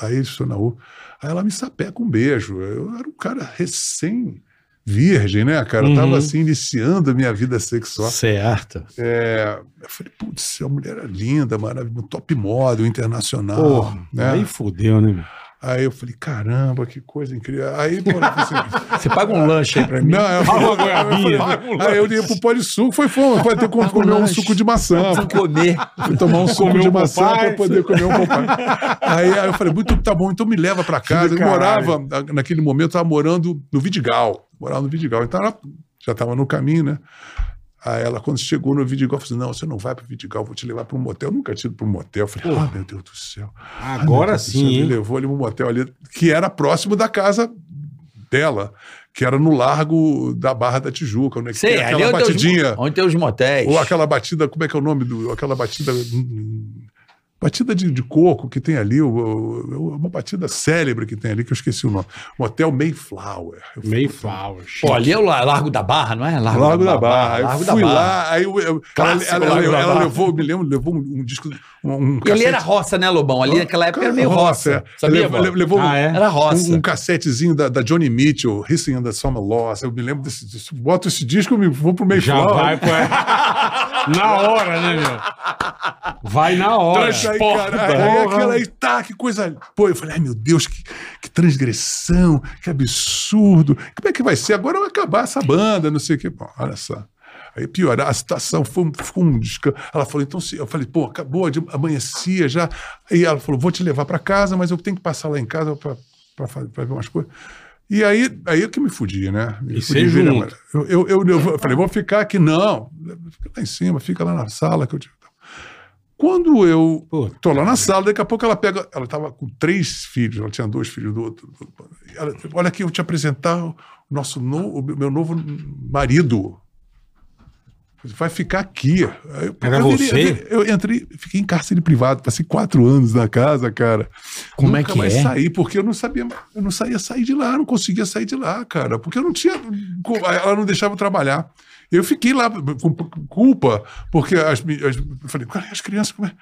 Aí na Urca. Aí ela me sapeca um beijo. Eu era um cara recém virgem, né, cara? Eu Uhum. tava assim, iniciando a minha vida sexual. Certo. É, eu falei, putz, a mulher era linda, maravilhosa, top model, internacional. Porra, né? aí fudeu, né? Aí eu falei, caramba, que coisa incrível. Aí, pô, falei assim, Você paga um lanche aí pra mim? não, eu Fala uma falei, goiabinha. aí eu ia pro pó de suco, foi fome, foi ter como comer um lanche. suco de maçã. Vou comer. Fui tomar um suco Comer de um maçã para poder comer um papai. aí, aí eu falei, muito tá bom, então me leva para casa. Eu morava, naquele momento, eu estava morando no Vidigal. Morava no Vidigal. Então já estava no caminho, né? Aí ela, quando chegou no Vidigal, falou assim: Não, você não vai para o Vidigal, vou te levar para um motel. Eu nunca tinha ido para um motel. Eu falei: Ah, meu Deus do céu. Meu Agora Deus do céu. sim, Me levou ali para um motel ali, que era próximo da casa dela, que era no largo da Barra da Tijuca, né? Sei, tem ali aquela onde tem, batidinha. os, onde tem os motéis. Ou aquela batida, como é que é o nome do. Aquela batida. hum, Batida de, de coco que tem ali, o- o- uma batida célebre que tem ali, que eu esqueci o nome. Mayflower. Eu fui- Mayflower. chique. Pô, ali é o La- Largo da Barra, não é? Largo da Barra. Eu Largo da fui Barra. lá, aí eu, eu- ela, Clássico ela- Largo ela- ela Barra. levou, me lembro, levou um, um disco. Um, um E ali era roça, né, Lobão? Ali naquela época era meio roça. é. Sabia, levou, levou Ah, é? Era roça. um, um cassetezinho da, da Johnny Mitchell, Hissing and the Summer Loss. Eu me lembro desse. boto esse disco, eu me vou pro Já Mayflower. vai, pô. Na hora, né, meu? Vai na hora. Aí, cara, aí, aquela aí, tá, que coisa. Pô, eu falei, ai meu Deus, que, que transgressão, que absurdo. Como é que vai ser? Agora vai acabar essa banda, não sei o quê. Bom, olha só. Aí piorar, a situação foi, um- ficou um descanso. Ela falou, então, se, eu falei, pô, acabou, de, amanhecia já. Aí ela falou, vou te levar para casa, mas eu tenho que passar lá em casa para ver umas coisas. E aí, aí é que me fudia, né? Me E né? Eu, eu, eu, eu falei, vou ficar aqui. Não, fica lá em cima, fica lá na sala que eu. Quando eu tô lá na sala, daqui a pouco ela pega. Ela tava com três filhos, ela tinha dois filhos do outro. Ela, Olha aqui, eu vou te apresentar o nosso no, o meu novo marido. Vai ficar aqui. Eu- Era eu virei- você? eu Eu entrei, fiquei em cárcere privado, passei quatro anos na casa, cara. Como é Nunca que mais é? saí, porque eu não sabia, eu não saía sair de lá, não conseguia sair de lá, cara, porque eu não tinha, ela não deixava eu trabalhar. Eu fiquei lá com culpa, porque as, as, eu falei, cara, as crianças. Como é?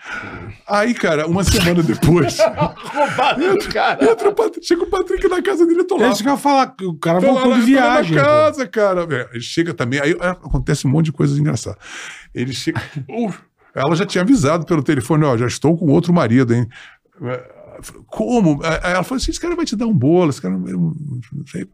Aí, cara, uma semana depois, entra o Patrick, chega o Patrick na casa dele, eu tô lá. Eu ia falar. que O cara Tô lá voltou na- de lá viagem. Na pô. casa, cara. É, Ele chega também, aí é, acontece um monte de coisas engraçadas. Ele chega. Uh, ela já tinha avisado pelo telefone: ó, já estou com outro marido, hein? É, Como? Aí ela falou assim: esse cara vai te dar um bolo, esse cara. Não sei.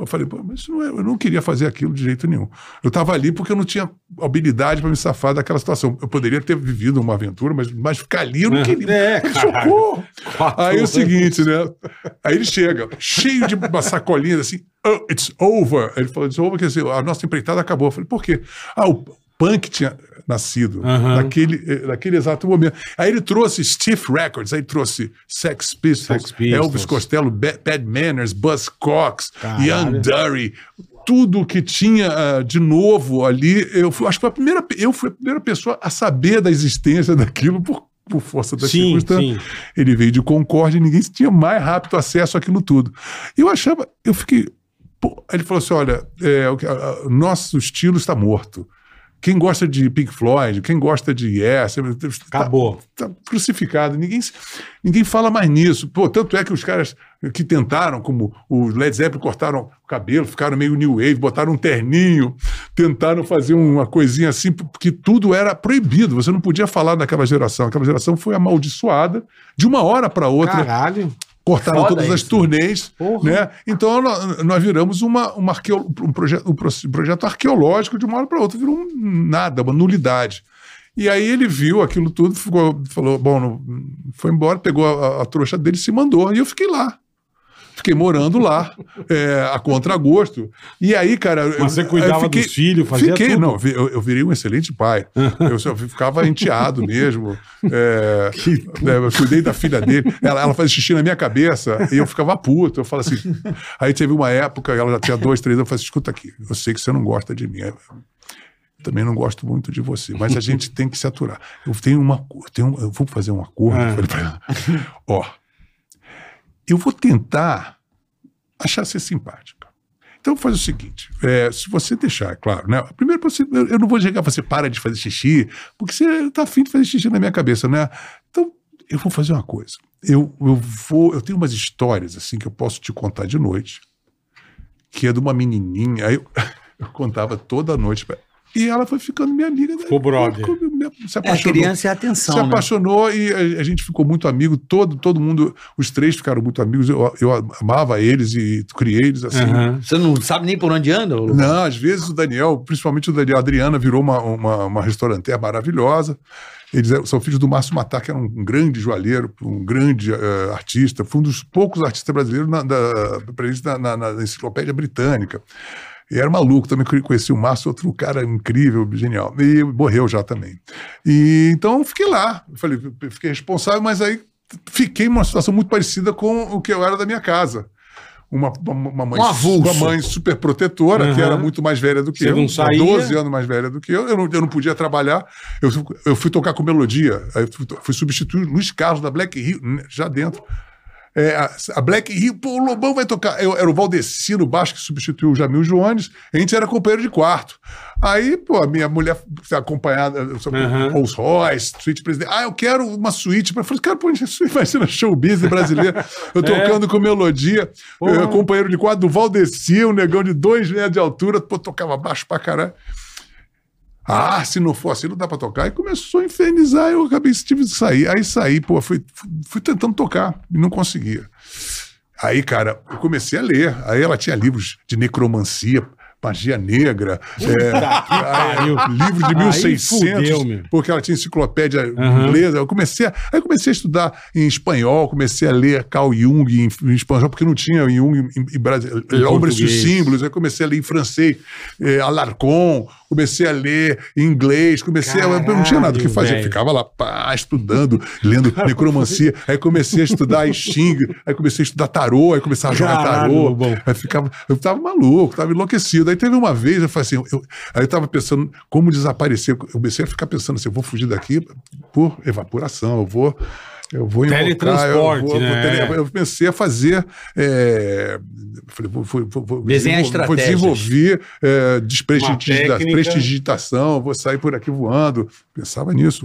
Eu falei, pô, mas não é- eu não queria fazer aquilo de jeito nenhum. Eu estava ali porque eu não tinha habilidade para me safar daquela situação. Eu poderia ter vivido uma aventura, mas, mas ficar ali eu não queria. é. Socorro! Aí é o seguinte, né? Aí ele chega, cheio de uma sacolinha assim, oh, it's over. Ele falou, it's over, quer dizer, a nossa empreitada acabou. Eu falei, por quê? Ah, o punk tinha nascido Aham. naquele, eh, naquele exato momento. Aí ele trouxe Stiff Records, aí trouxe Sex Pistols, Sex Pistols. Elvis Costello, Ba- Bad Manners, Buzz Cox, Caralho. Ian Dury, tudo que tinha ah, de novo ali. Eu fui, acho que foi a primeira, eu fui a primeira pessoa a saber da existência daquilo por, por força das Sim, circunstâncias. sim. Ele veio de Concórdia e ninguém tinha mais rápido acesso àquilo tudo. E eu achava, eu fiquei. pô, aí ele falou assim: olha, é, o a- a- nosso estilo está morto. Quem gosta de Pink Floyd, quem gosta de Yes, tá- Acabou. Tá, crucificado. Ninguém, ninguém fala mais nisso. Pô, tanto é que os caras que tentaram, como o Led Zeppelin, cortaram o cabelo, ficaram meio new wave, botaram um terninho, tentaram fazer uma coisinha assim, porque tudo era proibido. Você não podia falar daquela geração. Aquela geração foi amaldiçoada de uma hora para outra Caralho. Cortaram Foda todas as isso. turnês, Porra. né? Então nós, nós viramos uma, uma arqueo- um, projeto, um pro- projeto arqueológico de uma hora para outra, virou um nada, uma nulidade. E aí ele viu aquilo tudo, ficou, falou, bom, foi embora, pegou a, a trouxa dele e se mandou. E eu fiquei lá. Fiquei morando lá, é, a contragosto. E aí, cara. eu- Mas você eu cuidava fiquei- dos filhos, fazia Fiquei, tudo. não, eu, eu virei um excelente pai. Eu só ficava enteado mesmo. É, né, eu cuidei da filha dele. Ela, ela fazia xixi na minha cabeça e eu ficava puto. Eu falo assim. Aí teve uma época, ela já tinha dois, três anos. Eu falei assim: escuta aqui, eu sei que você não gosta de mim. Eu também não gosto muito de você, mas a gente tem que se aturar. Eu tenho uma. Eu, tenho, eu vou fazer um acordo. Eu falei pra ela: ó, eu vou tentar achar ser simpática. Então faz o seguinte: é, se você deixar, é claro, né? Primeiro, eu, não vou chegar para você para de fazer xixi, porque você está afim de fazer xixi na minha cabeça, né? Então, eu vou fazer uma coisa. Eu, eu vou. Eu tenho umas histórias assim que eu posso te contar de noite, que é de uma menininha. Aí eu, eu contava toda noite. E ela foi ficando minha amiga. né? Ficou brother. Se É, a apaixonou. criança é a se atenção, né? apaixonou e a, a gente ficou muito amigo. Todo, todo mundo, os três ficaram muito amigos. Eu, eu amava eles e criei eles assim. Aham. Você não sabe nem por onde anda? Não, às vezes o Daniel, principalmente o Daniel, a Adriana virou uma, uma, uma restauranteira maravilhosa. Eles eram- são filhos do Márcio Matar, que era um grande joalheiro, um grande eh, artista. Foi um dos poucos artistas brasileiros na, da, presentes na, na- na enciclopédia britânica. E era maluco, também conhe- conheci o Márcio, outro cara incrível, genial. E morreu já também. E então fiquei lá. Falei, fiquei responsável, mas aí fiquei numa situação muito parecida com o que eu era da minha casa. Uma, uma, mãe, Um uma mãe super protetora, que Uhum. era muito mais velha do que Você eu, não saía? 12 anos mais velha do que eu. Eu não, eu não podia trabalhar. Eu, fui- eu fui tocar com melodia. Aí fui, fui substituir Luiz Carlos da Black Rio, já dentro. É, a, a Black Rio, pô, o Lobão vai tocar. Eu, era o Valdeci no baixo que substituiu o Jamil Jones. A gente era companheiro de quarto. Aí, pô, a minha mulher acompanhada, Aham. Rolls Royce, suíte presidente. Ah, eu quero uma suíte. Eu falei, cara, pô, imagina show business brasileiro. Eu tocando com melodia. Eu, companheiro de quadro do Valdeci, um negão de dois metros de altura, pô, tocava baixo pra caralho. Ah, se não for assim, não dá pra tocar. E começou a infernizar, eu acabei, tive que sair. Aí saí, pô, fui, fui tentando tocar e não conseguia. Aí, cara, eu comecei a ler. Aí ela tinha livros de necromancia, magia negra, é, livro de Aí 1600, fudeu, porque ela tinha enciclopédia Aham. inglesa. Eu comecei, a, aí comecei a estudar em espanhol, comecei a ler Carl Jung em, em espanhol, porque não tinha Jung em, em brasileiro, Hombres e os português. símbolos. Aí comecei a ler em francês, eh, Alarcon, comecei a ler em inglês, comecei a. Eu não tinha nada o que Caralho, fazer, velho. ficava lá, pá, estudando, lendo necromancia. Aí comecei a estudar I Ching, aí comecei a estudar tarô, aí começava a jogar Caralho, tarô. Lobão. Aí ficava, eu tava maluco, tava enlouquecido. Aí teve uma vez, eu falei assim, eu, aí eu tava pensando como desaparecer. Eu comecei a ficar pensando assim, eu vou fugir daqui por evaporação, eu vou. Eu vou invocar, Teletransporte, eu, vou, né? eu comecei a fazer. é, falei, vou, vou, vou, Desenhar vou desenvolver é, desprestigita- Uma técnica. prestidigitação, vou sair por aqui voando. Pensava nisso.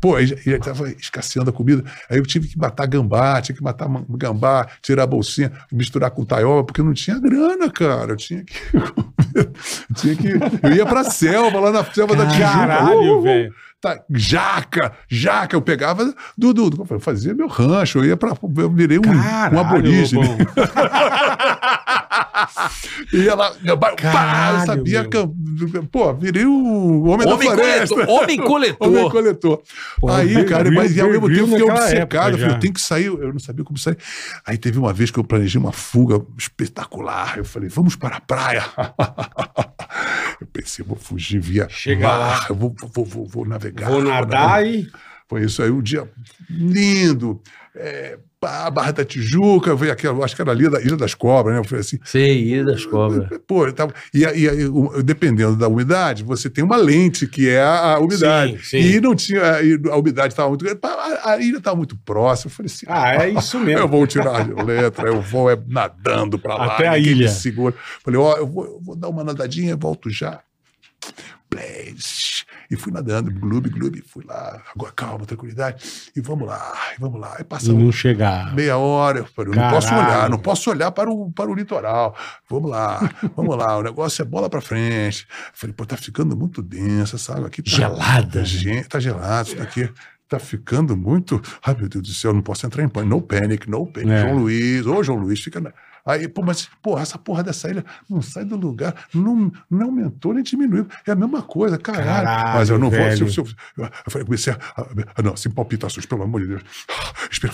Pô, aí já- estava escasseando a comida. Aí eu tive que matar gambá, tinha que matar ma- gambá, tirar a bolsinha, misturar com taioba, porque eu não tinha grana, cara. Eu tinha que. tinha que eu ia pra selva, lá na selva da Tijuca. Caralho, velho. Tá, jaca, jaca, eu pegava do, do, do- eu fazia meu rancho, eu ia pra. Eu virei um, um Caralho, aborígene. Lobão. Ia lá, pá, Caralho, eu sabia que. Pô, virei o homem, Homem da floresta. coletor, homem coletor. Homem coletor. Pô, aí, cara, Grylls- mas ao mesmo tempo fiquei obcecado. Eu falei, tenho que sair, eu não sabia como sair. Aí teve uma vez que eu planejei uma fuga espetacular. Eu falei, vamos para a praia. eu pensei, eu vou fugir via Chega mar, lá. eu vou, vou, vou, vou navegar. Vou nadar e. Foi isso aí, um dia lindo. É, pá, Barra da Tijuca, veio aquela, acho que era ali da Ilha das Cobras, né? Eu falei assim, Sei, Ilha das Cobras. Pô, eu tava, e, aí, e o- dependendo da umidade, você tem uma lente que é a, a umidade. Sim, sim. E não tinha, e a umidade estava muito grande, a, a ilha estava muito próxima. Eu falei assim: Ah, é isso mesmo. Eu vou tirar a letra, eu vou é, nadando para lá. Até a me ilha. segura. Falei: Ó, eu, vou, eu vou dar uma nadadinha, volto já. Blaze. E fui nadando, gloob, gloob, fui lá, agora calma, tranquilidade, e vamos lá, e vamos lá. E passamos não chegar. meia hora, eu falei, não posso olhar, não posso olhar para o, para o litoral. Vamos lá, vamos lá, o negócio é bola para frente. Eu falei, pô, tá ficando muito densa, sabe? Aqui tá, Gelada. Gente, tá gelado isso daqui. Tá ficando muito. Ai, meu Deus do céu, não posso entrar em pânico. No panic, no panic. É. João Luiz, ô João Luiz, fica. Na... Aí, pô, mas, porra, essa porra dessa ilha não sai do lugar, não, não aumentou nem diminuiu. É a mesma coisa, caralho. Caralho, mas eu não vou. Se, velho. eu- se eu, eu comecei a. a- não, sem palpitações, pelo amor de Deus. Espera,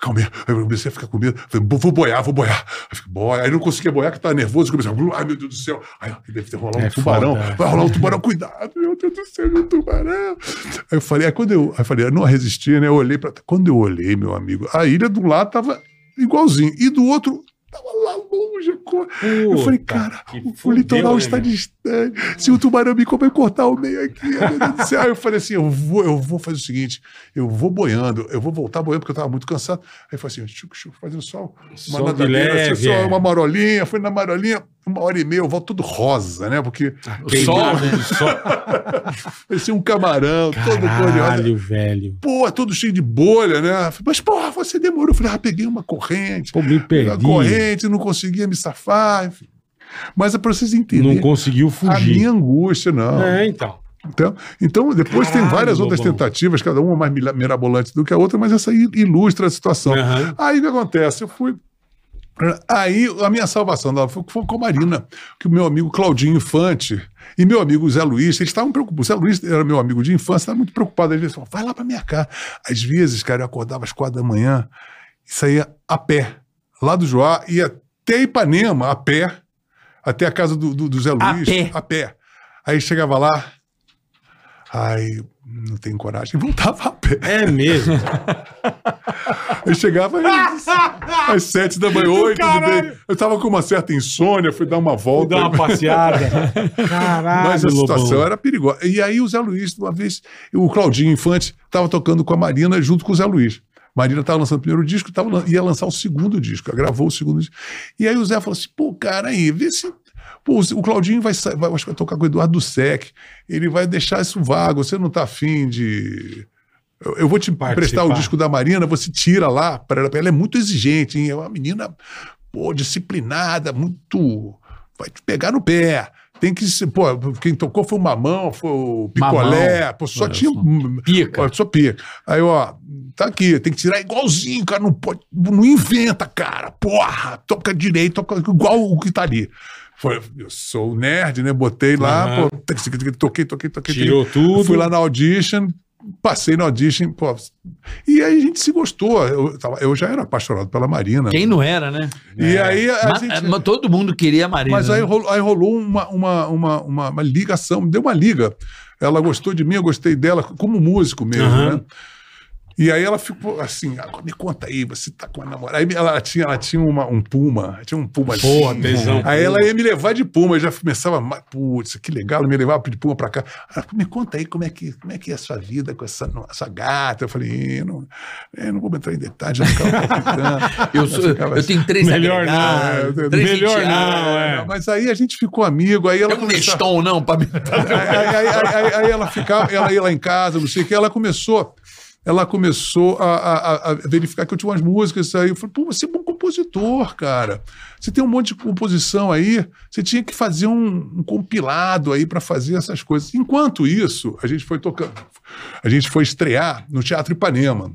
calma aí. Aí eu comecei a ficar com medo. Falei, vou, vou boiar, vou boiar. Aí, fiquei, boia. aí não conseguia boiar, que tava nervoso. Comecei, a- ai meu Deus do céu. Aí deve ter rolar um É tubarão. foda. Vai rolar um tubarão, cuidado, meu Deus do céu, um tubarão. Aí eu falei, aí quando eu, aí eu falei, eu não resisti, né? Eu olhei para. Quando eu olhei, meu amigo, a ilha do lado tava igualzinho. E do outro. Tava lá longe. a cor. Eu falei, Puta cara, o, fudeu, litoral né, está meu? distante. Se o tubarão me comer, cortar o meio aqui. meu Deus do céu. Aí eu falei assim: eu vou, eu vou fazer o seguinte: eu vou boiando, eu vou voltar boiando, porque eu estava muito cansado. Aí eu falei assim: chuc, chuc, fazendo só uma Só de nadadeira, leve, assim, só é. uma marolinha, fui na marolinha. Uma hora e meia, eu volto todo rosa, né? Porque O sol, né? sol. parecia um camarão, todo cor de rosa. Caralho, velho. Pô, todo cheio de bolha, né? Mas, porra, você demorou. Eu falei, ah, peguei uma corrente. Pô, me A perdi. corrente, não conseguia me safar, enfim. Mas é pra vocês Não entenderem conseguiu a fugir. minha angústia, não. É, então. Então, então depois tem Caralho, várias outras Lobão. tentativas, cada uma mais mirabolante do que a outra, mas essa ilustra a situação. Aham. Aí o que acontece? Eu fui. Aí a minha salvação dela foi, foi com a Marina, que o meu amigo Claudinho Infante e meu amigo Zé Luiz, eles estavam preocupados. O Zé Luiz era meu amigo de infância, estava muito preocupado. Às vezes, falava, vai lá para minha casa. Às vezes, cara, eu acordava às quatro da manhã e saía a pé, lá do Joá, ia até Ipanema, a pé, até a casa do, do, do Zé A Luiz. pé? A pé. Aí chegava lá, ai, não tenho coragem, e voltava a pé. É mesmo. Eu chegava às, às sete da manhã, oito, tudo bem. Eu tava com uma certa insônia, fui dar uma volta. dar uma passeada. Caralho, Mas a situação Lobão. era perigosa. E aí o Zé Luiz, uma vez, o Claudinho Infante estava tocando com a Marina junto com o Zé Luiz. Marina estava lançando o primeiro disco, tava, ia lançar o segundo disco, gravou o segundo disco. E aí o Zé falou assim: pô, cara, aí, vê se. Pô, o Claudinho vai, vai, acho que vai tocar com o Eduardo Sec, ele vai deixar isso vago, você não tá afim de. Eu, eu vou te Participar. emprestar o disco da Marina, você tira lá para ela. Ela é muito exigente, hein? É uma menina, pô, disciplinada, muito. Vai te pegar no pé. Tem que ser. Pô, quem tocou foi o Mamão, foi o Picolé. Pô, só Olha tinha. só. Pica. Ó, só pica. Aí, ó, tá aqui, tem que tirar igualzinho, cara. Não, pode, não inventa, cara. Porra, toca direito, toca igual o que tá ali. Foi, eu sou nerd, né? Botei lá, Aham. pô, toquei, toquei, toquei. Tirou tudo. Fui lá na audition, passei na audition, pô. E aí a gente se gostou. Eu, eu já era apaixonado pela Marina. Quem não era, né? E aí a Ma- gente. mas todo mundo queria a Marina. Mas aí né? rolou, aí rolou uma, uma, uma, uma, uma ligação, deu uma liga. Ela gostou de mim, eu gostei dela, como músico mesmo, Aham. né? E aí ela ficou assim, "Ah, me conta aí, você tá com uma namorada. Aí ela tinha, ela tinha uma, um Puma, tinha um Puma Porra, tesão. Aí ela ia me levar de Puma, eu já começava, "Ma- putz, que legal, me levava de Puma pra cá. Ela, me conta aí como é que, como é, que é a sua vida com essa, essa gata. Eu falei, "Ih, não, eu não vou entrar em detalhes, palpitando. eu, sou- ficava eu assim. tenho três Melhor não, é, três melhor não, é. Mas aí a gente ficou amigo, aí ela Tem um começou- Neston, não, pra mim. aí, aí- aí- aí- aí ela ficava, ela ia lá em casa, não sei o que, ela começou, ela começou a, a- a verificar que eu tinha umas músicas aí. Eu falei, pô, você é bom compositor, cara. Você tem um monte de composição aí, você tinha que fazer um, um compilado aí para fazer essas coisas. Enquanto isso, a gente foi tocando, a gente foi estrear no Teatro Ipanema,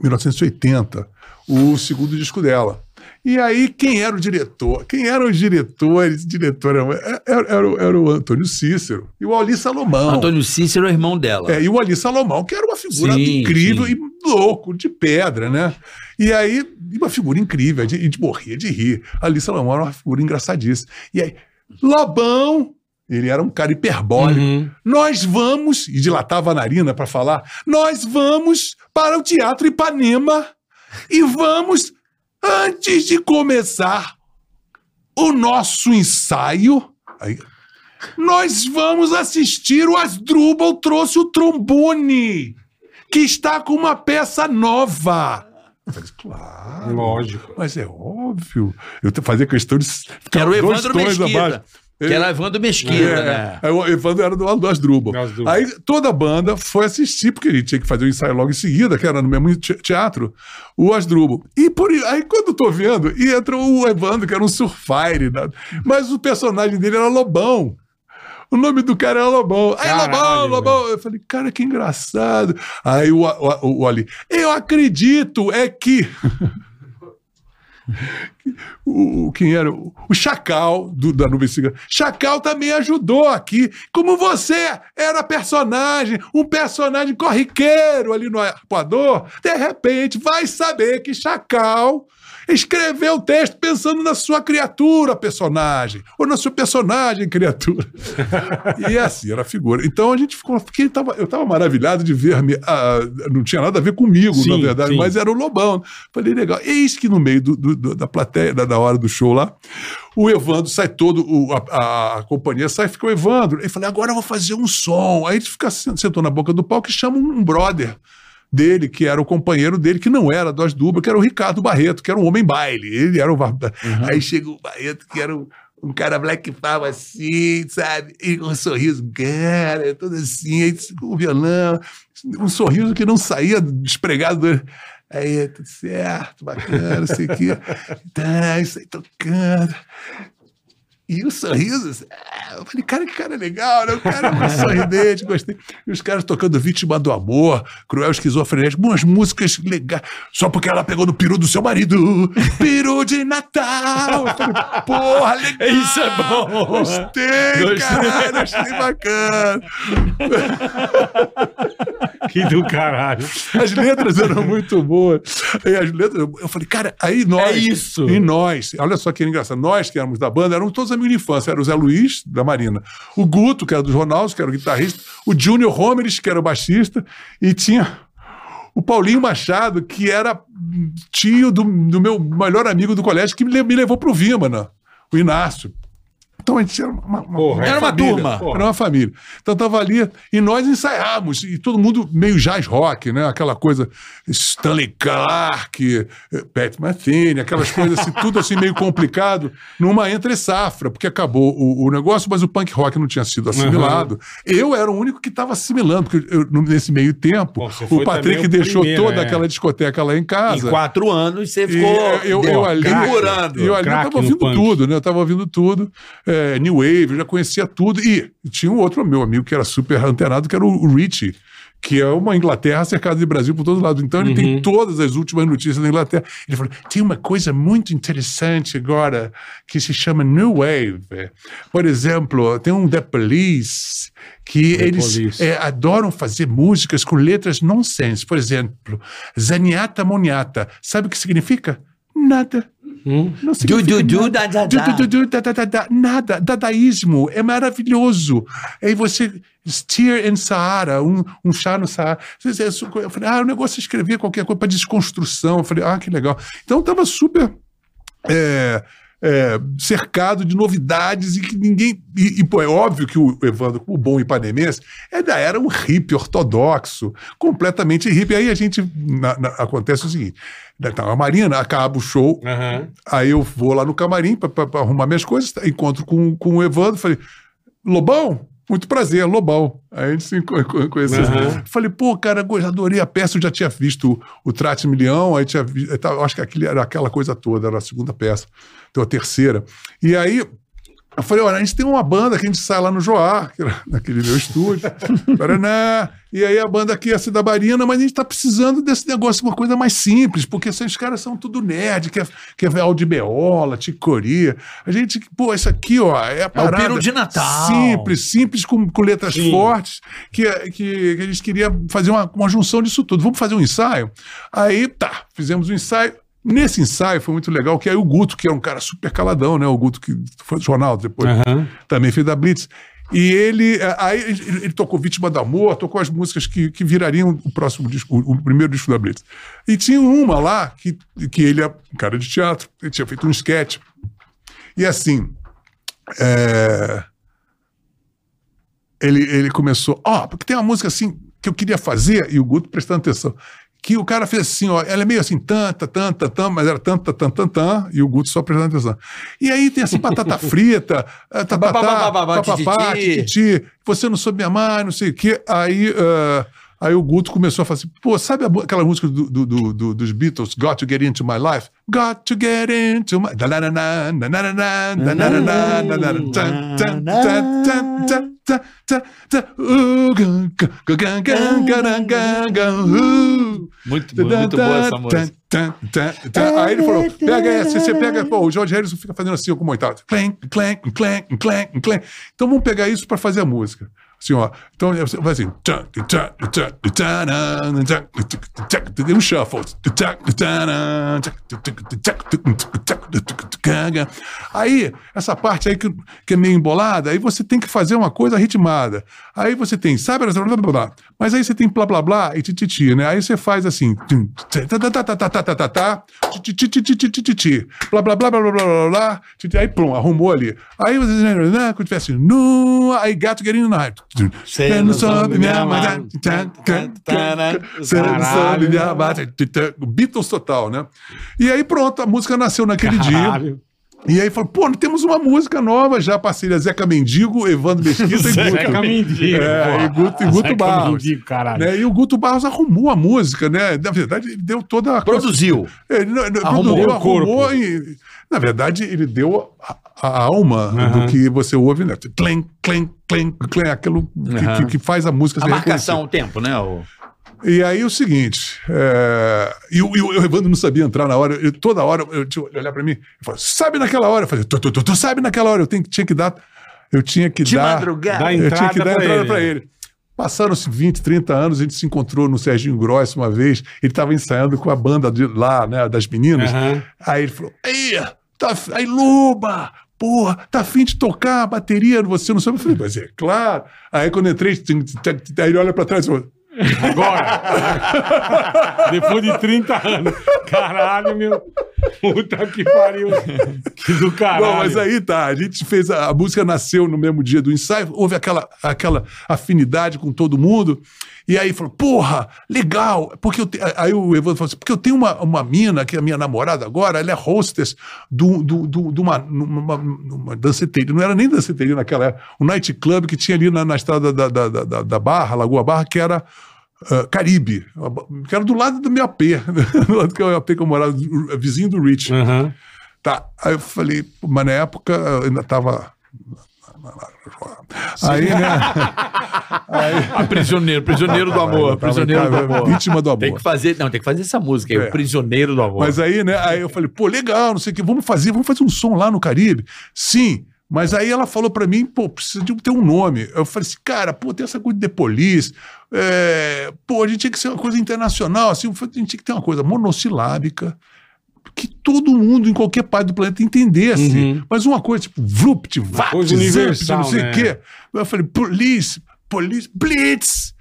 1980, o segundo disco dela. E aí, quem era o diretor? Quem eram os diretores? Diretor era, era, era o- era o Antônio Cícero e o Ali Salomão. Antônio Cícero é irmão dela. É, e o Ali Salomão, que era uma figura Sim, incrível sim. e louco, de pedra, né? E aí, uma figura incrível, de, morrer de rir. Ali Salomão era uma figura engraçadíssima. E aí, Lobão, ele era um cara hiperbólico. Uhum. Nós vamos, e dilatava a narina para falar, nós vamos para o Teatro Ipanema e vamos, antes de começar o nosso ensaio, aí, nós vamos assistir o Asdrubal trouxe o trombone, que está com uma peça nova. Falei, claro. Lógico. Mas é óbvio. Eu fazia questão de ficar era o dois Evandro tons Mesquita. abaixo. Que era o Evandro Mesquita, É, né? Aí o Evandro era do lado do Asdrubal. Aí toda a banda foi assistir, porque ele tinha que fazer o ensaio logo em seguida, que era no mesmo te- teatro, o Asdrubal. E por aí, quando eu tô vendo, e entra o Evandro, que era um surfire, né? mas o personagem dele era Lobão. O nome do cara era Lobão. Aí, Caralho, Lobão, Lobão. Eu falei, cara, que engraçado. Aí o, o, o, o Ali, eu acredito, é que. o, quem era? O, o Chacal do, da Nuvem Cigana. Chacal também ajudou aqui. Como você era personagem, um personagem corriqueiro ali no Arpoador, de repente vai saber que Chacal escreveu o texto pensando na sua criatura, personagem, ou na sua personagem, criatura. e assim, era a figura. Então a gente ficou. Porque ele tava, eu estava maravilhado de ver. ah, não tinha nada a ver comigo, Sim, na verdade, sim. mas era o Lobão. Falei, legal. Eis que no meio do- do- da plateia, da, hora do show lá, o Evandro sai todo, o- a, a- a companhia sai, fica o Evandro. Ele falei, agora eu vou fazer um som. Aí a gente fica, sentou na boca do palco e chama um brother dele, que era o companheiro dele, que não era do Asdubra, que era o Ricardo Barreto, que era um homem baile. Ele era o. Aí chega o Barreto, que era o. um cara black power assim, sabe? E com um sorriso, cara, todo assim, aí com o violão, um sorriso que não saía despregado do. Aí, tudo certo, bacana, não sei o quê. Tá, isso aí tocando. E o sorriso, ah, eu falei, cara, que cara legal, né? O cara é um sorridente, gostei. E os caras tocando Vítima do Amor, Cruel Esquizofrenético, umas músicas legais. Só porque ela pegou no peru do seu marido. Peru de Natal. Eu falei, porra, legal. Isso é bom. Gostei, Gostei. cara, achei bacana. Que do caralho. As letras eram muito boas. E as letras, eu falei, cara, aí nós. É isso. E nós, olha só que engraçado, nós que éramos da banda, éramos todos amigos de infância. Era o Zé Luiz, da Marina, o Guto, que era dos Ronaldos, que era o guitarrista, o Júnior Homeres, que era o baixista, e tinha o Paulinho Machado, que era tio do, do meu melhor amigo do colégio, que me, le- me levou pro Vímana, o Inácio. Então a gente era uma, uma- Porra, Era uma família. turma. Era uma família. Então tava ali e nós ensaiamos, e todo mundo meio jazz rock, né? Aquela coisa Stanley Clark, Pat Metheny, aquelas coisas assim, tudo assim meio complicado, numa entre safra, porque acabou o, o negócio, mas o punk rock não tinha sido assimilado. Eu era o único que estava assimilando, porque eu, nesse meio tempo, Pô, o Patrick o deixou primeiro, toda é. aquela discoteca lá em Em casa. quatro anos você E ficou eu, eu ali, segurando. e eu ali eu tava ouvindo tudo, né? Eu tava ouvindo tudo. É, New Wave, eu já conhecia tudo. E tinha um outro meu amigo que era super antenado, que era o, o Richie, que é uma Inglaterra cercada de Brasil por todos lados. Então ele Uhum. tem todas as últimas notícias da Inglaterra. Ele falou: tem uma coisa muito interessante agora que se chama New Wave. Por exemplo, tem um The Police que The eles Police. é, adoram fazer músicas com letras nonsense. Por exemplo, Zaniata Moniata. Sabe o que significa? Nada. Hum? Não Du, significa du, du, nada. da, da, Du, da. du, du, du, da, da, da, da. Nada. Dadaísmo. É maravilhoso. Aí você. Steer in Saara, um, um chá no Saara. Eu falei, ah, o negócio é escrever qualquer coisa para desconstrução. Eu falei, ah, que legal. Então estava super. é, é, cercado de novidades e que ninguém. E, e, pô, é óbvio que o Evandro, como bom ipanemense, ainda era um hippie ortodoxo, completamente hippie. Aí a gente. na- na- acontece o seguinte: então, a Marina acaba o show, Aham. Aí eu vou lá no camarim para arrumar minhas coisas, encontro com, com o Evandro, falei, Lobão? Muito prazer, Lobão. Aí a gente se co- co- conheceu. Aham. Falei, pô, cara, adorei a peça, eu já tinha visto o, o Trate Milhão, aí tinha vi- eu tava- eu acho que aquele era aquela coisa toda, era a segunda peça, então a terceira. E aí eu falei, olha, a gente tem uma banda que a gente sai lá no Joar, que era naquele meu estúdio, Paraná, e aí a banda aqui é a Cidabarina, mas a gente tá precisando desse negócio, uma coisa mais simples, porque esses caras são tudo nerd, quer, quer ver Aldibeola, Ticoria. A gente, pô, isso aqui, ó, é a parada. peru de Natal. Simples, simples, com, com letras Sim. fortes, que, que, que a gente queria fazer uma, uma junção disso tudo. Vamos fazer um ensaio? Aí, tá, fizemos um ensaio. Nesse ensaio foi muito legal, que aí o Guto, que era um cara super caladão, né? O Guto que foi do jornal depois, Aham. também fez da Blitz. E ele, eh, aí ele, ele tocou Vítima do Amor, tocou as músicas que, que virariam o próximo disco, o, o primeiro disco da Blitz. E tinha uma lá que, que ele é um cara de teatro, ele tinha feito um sketch. E assim, é, ele, ele começou, ó, porque tem uma música assim que eu queria fazer, e o Guto prestando atenção, que o cara fez assim, ó, ela é meio assim, tanta, tanta, tanta, mas era tanta, tanta, tanta, e o Guto só prestando atenção. E aí tem assim, batata frita, eh, tatatá, papapá, tititi, você não soube amar, não sei o quê. Aí, ah, Aí o Guto começou a falar assim: pô, sabe aquela música do, do, do, dos Beatles, Got to Get Into My Life? Got to Get Into My. Muito, muito boa essa música. Aí ele falou: pega essa, você pega. Pô, o George Harrison fica fazendo assim, com o oitavo. Clank, clank, clank, clank, clank. Então vamos pegar isso para fazer a música. Assim, ó. Então, vai assim. Um shuffle. Aí, essa parte aí que, que é meio embolada, aí você tem que fazer uma coisa ritmada. Aí você tem, sabe? Mas aí você tem blá blá blá e tititi, né? Aí você faz assim. Blá blá blá blá blá blá blá. Aí, pronto, arrumou ali. Aí você. Quando tivesse. Aí gato querendo na rádio. Você não soube me amar. Você não soube me amar. Beatles total, né? E aí pronto, a música nasceu naquele dia. Caralho. E aí falou, pô, temos uma música nova já, parceria Zeca Mendigo, Evandro Mesquita e Zeca Guto. Mendigo. É, e Guto, e Guto Zeca Barros. Mendigo, caralho. Né? E o Guto Barros arrumou a música, né? Na verdade, ele deu toda a. Produziu. Ele não- Arrumou produziu, o corpo. arrumou e, na verdade, ele deu a, a alma Aham. do que você ouve, né? Clem, clem, clem, clem, aquilo que, Aham. que- que faz a música A ser marcação, o tempo, né? O... e aí o seguinte, é, e, o- e o Evandro não sabia entrar na hora, eu- toda hora eu tinha que olhar pra mim, ele falou, sabe naquela hora? Eu falei, tu, tu, tu, tu sabe naquela hora, eu tenho, que- tinha que dar, eu tinha que De dar, madrugada. Eu tinha que dar pra entrada ele, pra né? ele. Passaram-se 20, 30 anos, a gente se encontrou no Serginho Gross uma vez, ele estava ensaiando com a banda de lá, né, das meninas, Aham. aí ele falou, aí, tá, aí Luba, porra, tá afim de tocar a bateria, você não sabe? Eu falei, mas é claro. Aí quando eu entrei, aí ele olha pra trás e falou, Agora. Depois de 30 anos. Caralho, meu. Puta que pariu. Que do caralho. Bom, mas aí tá, a gente fez, a, a música nasceu no mesmo dia do ensaio, houve aquela, aquela afinidade com todo mundo, e aí falou, porra, legal, porque eu te- aí o Evandro falou assim, porque eu tenho uma, uma mina, que é a minha namorada agora, ela é hostess do, do, do, de uma, numa, numa danceteria, não era nem danceteria naquela época, um nightclub que tinha ali na, na estrada da, da, da, da- Barra, Lagoa Barra, que era ah, Caribe, que era do lado do meu AP, do lado que é o AP que eu morava, vizinho do Rich. Aham. Tá. Aí eu falei, mas na época eu ainda tava. Aí, né? Ah, prisioneiro, prisioneiro do amor, prisioneiro do amor. Vítima do amor. Tem que fazer, não, tem que fazer essa música aí, É. o prisioneiro do amor. Mas aí, né? Aí eu falei, pô, legal, não sei o que, vamos fazer, vamos fazer um som lá no Caribe. Sim. Mas aí ela falou pra mim, pô, precisa de ter um nome. Eu falei assim, cara, pô, tem essa coisa de The Police. é, pô, a gente tinha que ser uma coisa internacional, assim, a gente tinha que ter uma coisa monossilábica, que todo mundo em qualquer parte do planeta entendesse. Uhum. Mas uma coisa tipo, vlupt, vapt, universal, não sei né? o quê. Eu falei, police, police, blitz.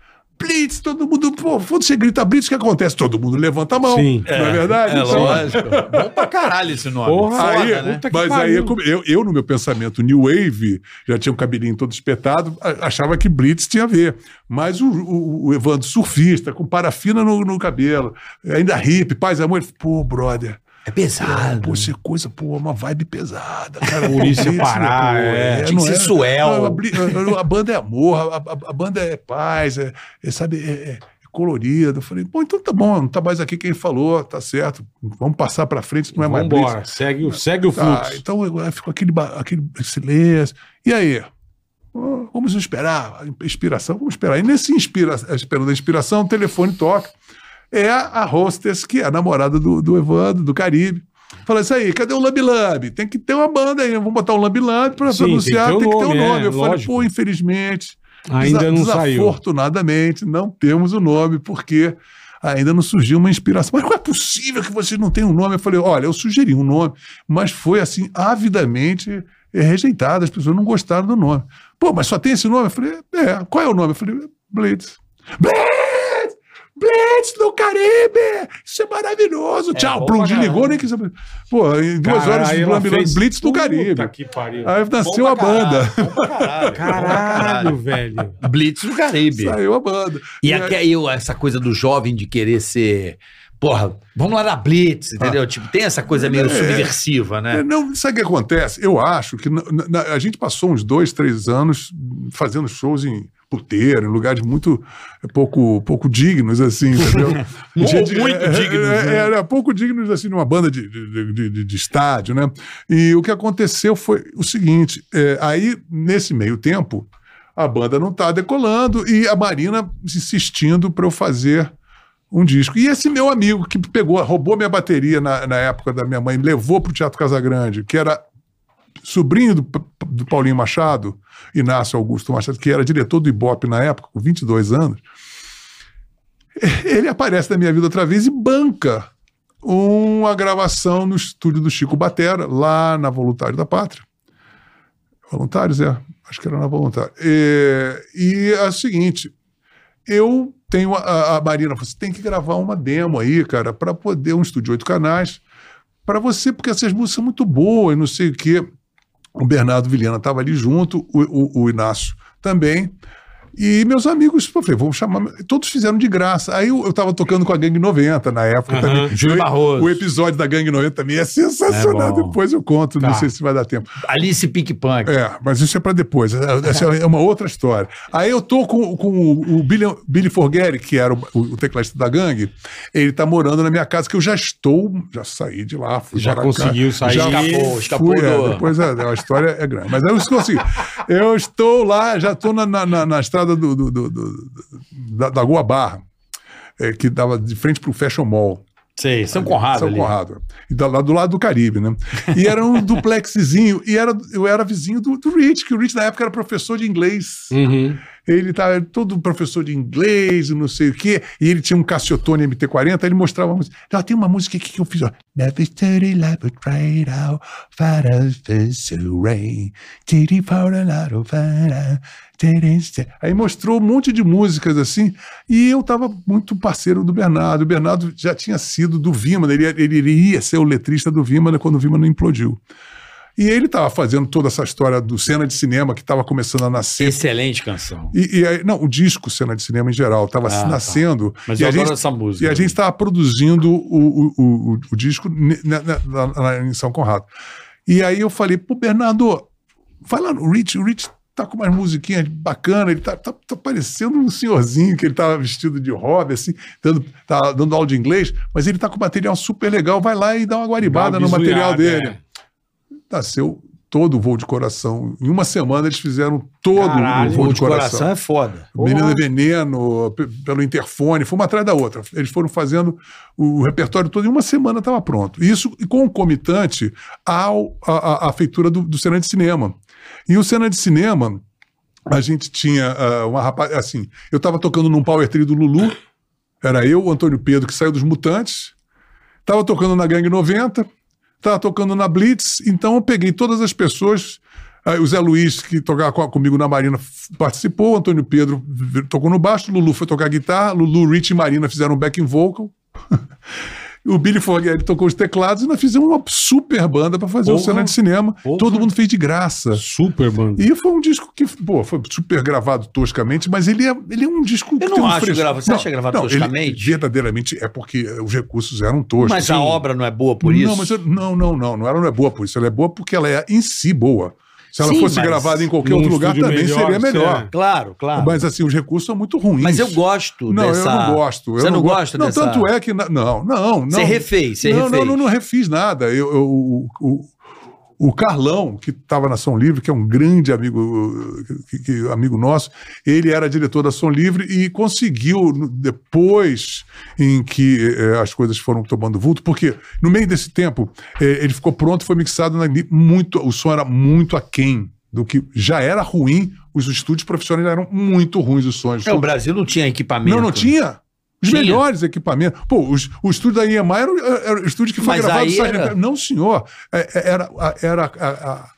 Blitz, todo mundo, pô, quando você grita blitz, o que acontece? Todo mundo levanta a mão. Sim. Não é verdade? É Então, lógico. Bom pra caralho esse nome. Porra, Foda, Aí, né? Mas pariu. aí eu, eu, no meu pensamento New Wave, já tinha um cabelinho todo espetado, achava que Blitz tinha a ver. Mas o, o, o Evandro, surfista, com parafina no, no cabelo, ainda hippie, paz e amor, ele falou, pô, brother, É pesado. pô, é coisa, pô, uma vibe pesada, cara. Polícia Blitz, parar, pô, é. Tinha que ser suel. a, a- a banda é amor, a, a- banda é paz, é, é, sabe, é, é colorida. Eu falei, pô, então tá bom, não tá mais aqui quem falou, tá certo, vamos passar pra frente, não é mais Blitz. Vambora. Segue, o- segue o Tá, fluxo. então eu- ficou aquele, aquele silêncio. E aí? Ah, Vamos esperar a inspiração, vamos esperar. E nesse inspira, esperando a inspiração, o telefone toca. É a hostess, que é a namorada do, do Evandro, do Caribe. Fala isso aí, cadê o Lambi Lambi? Tem que ter uma banda aí, vamos botar o Lambi Lambi pra Sim, anunciar, tem que ter o o nome, nome. é, Eu falei, lógico. pô, infelizmente, Ainda não saiu. desafortunadamente, não temos o nome, porque ainda não surgiu uma inspiração. Mas não é possível que vocês não tenham um nome. Eu falei, olha, eu sugeri um nome, mas foi assim, avidamente eh, rejeitado. As pessoas não gostaram do nome. Pô, mas só tem esse nome? Eu falei, é, qual é o nome? Eu falei, Blitz. Blitz! Blitz do Caribe! Isso é maravilhoso! Tchau, bom Plum, desligou, nem quis saber. Pô, em duas Cara, horas Blitz, fez- Blitz do Caribe. Puta que pariu. Aí nasceu a banda. caralho, velho. Blitz do Caribe. Saiu a banda. E aí- aqui aí eu- essa coisa do jovem de querer ser. Porra, vamos lá na Blitz, entendeu? Tipo, tem essa coisa meio É. subversiva, É, né? Não, sabe o que acontece? Eu acho que na- na- a gente passou uns dois, três anos fazendo shows em puteiro, em lugares muito pouco, pouco dignos, assim, entendeu? Gente, muito é, dignos, é, né? Era pouco dignos, assim, numa banda de, de, de- de- de estádio, né? E o que aconteceu foi o seguinte, é, aí, nesse meio tempo, a banda não tá decolando e a Marina insistindo para eu fazer um disco. E esse meu amigo que pegou, roubou minha bateria na, na época da minha mãe, levou para o Teatro Casagrande, que era sobrinho do, do Paulinho Machado, Inácio Augusto Machado, que era diretor do Ibope na época, com 22 anos, ele aparece na minha vida outra vez e banca uma gravação no estúdio do Chico Batera, lá na Voluntário da Pátria. Voluntários, é. Acho que era na Voluntário. E, e é o seguinte, eu tenho a, a- Marina, você tem que gravar uma demo aí, cara, para poder um estúdio de oito canais, para você, porque essas músicas são muito boas, não sei o quê. O Bernardo Vilhena estava ali junto, o, o- o Inácio também. E meus amigos, eu falei, vamos chamar. Todos fizeram de graça. Aí eu, eu tava tocando com a Gangue 90 na época Aham, também. Júlio Barroso. O episódio da Gangue 90 também é sensacional. É depois eu conto, não Tá. sei se vai dar tempo. Alice Pink Punk. É, mas isso é pra depois. É- Essa é uma outra história. Aí eu tô com, com o, o Billy, Billy Forgeri, que era o, o tecladista da gangue, ele tá morando na minha casa, que eu já estou, já saí de lá. Fui Já para conseguiu sair. Já Escapou, escapou fui, é, do- depois a, a história é grande. Mas eu consegui. Eu estou lá, já estou na, na, na- na estrada do, do- do- do- da, da Goa Barra, é, que dava de frente pro Fashion Mall. Sei, São Conrado São ali. Conrado. E da- lá do lado do Caribe, né? E era um duplexzinho, e era, eu era vizinho do, do Rich, que o Rich na época era professor de inglês. Uhum. Ele estava todo professor de inglês, não sei o quê, e ele tinha um Cassiotone MT-40, ele mostrava a música. Então, tem uma música aqui que eu fiz, ó. Never study like a trade out, far as the rain, titty for a lot of titty- Aí mostrou um monte de músicas assim, e eu estava muito parceiro do Bernardo. O Bernardo já tinha sido do Vimana, ele, ele iria ser o letrista do Vimana quando o Vimana implodiu. E ele estava fazendo toda essa história do cena de cinema que estava começando a nascer Excelente canção. e, e aí- não, o disco cena de cinema em geral estava Ah, tá. nascendo. Mas e eu a adoro gente, essa música. E a gente estava produzindo o, o, o, o disco ne- lá- lá em São Conrado. E aí eu falei, pô, Bernardo, vai lá no Rich, o Rich tá com umas musiquinhas bacanas, ele tá, tá, tá parecendo um senhorzinho que ele tava vestido de hobby, assim, dando, tá dando aula de inglês, mas ele tá com material super legal, vai lá e dá uma guaribada Dá no material dele. Nasceu todo o voo de coração. Em uma semana eles fizeram todo Caralho, o voo Voo de coração. é foda. Menina Veneno, pe- pelo interfone, foi uma atrás da outra. Eles foram fazendo o repertório todo, em uma semana estava pronto. Isso concomitante ao, a, a, a feitura do, do Cena de Cinema. E o Cena de Cinema, a gente tinha ah, uma rapaz. Assim, eu estava tocando num power trio do Lulu, era eu, o Antônio Pedro, que saiu dos Mutantes, estava tocando na Gangue 90, estava tocando na Blitz, então eu peguei todas as pessoas. o Zé Luiz, que tocava co- comigo na Marina, participou. Antônio Pedro tocou no baixo. Lulu foi tocar guitarra. Lulu, Rich e Marina fizeram backing vocal. o Billy Forgeri tocou os teclados e nós fizemos uma super banda para fazer o Porra. cena de cinema. Porra. Todo mundo fez de graça. Super banda. E foi um disco que, pô, foi super gravado toscamente, mas ele é, ele é um disco que Eu não tem um acho fresco- grava- você acha gravado ele toscamente? verdadeiramente é porque os recursos eram toscos. Mas a Sim. obra não é boa por isso? Não, mas eu- não, não, não, não, ela não é boa por isso. Ela é boa porque ela é em si boa. Se ela Sim, fosse gravada em qualquer outro lugar, também melhor, seria melhor. você- Claro, claro. Mas assim, os recursos são muito ruins. Mas eu gosto Não, dessa... eu não gosto. eu Você não go- gosta Não, dessa... tanto é que. na- Não, não, não. Você refez, você não, refez. não, não, não refiz nada. Eu, eu- o, o, Carlão, que estava na Som Livre, que é um grande amigo, que- que- amigo nosso, ele era diretor da Som Livre e conseguiu, depois em que eh, as coisas foram tomando vulto, porque no meio desse tempo eh, ele ficou pronto, foi mixado na, muito, o som era muito aquém do que já era ruim, os estúdios profissionais eram muito ruins os sons. É, o Brasil não tinha equipamento. Não, não tinha. Os Tinha. melhores equipamentos. Pô, os- o estúdio da EMI era, o- era o estúdio que foi Mas gravado era-. Não, senhor. É- é- Era, a- era a, a-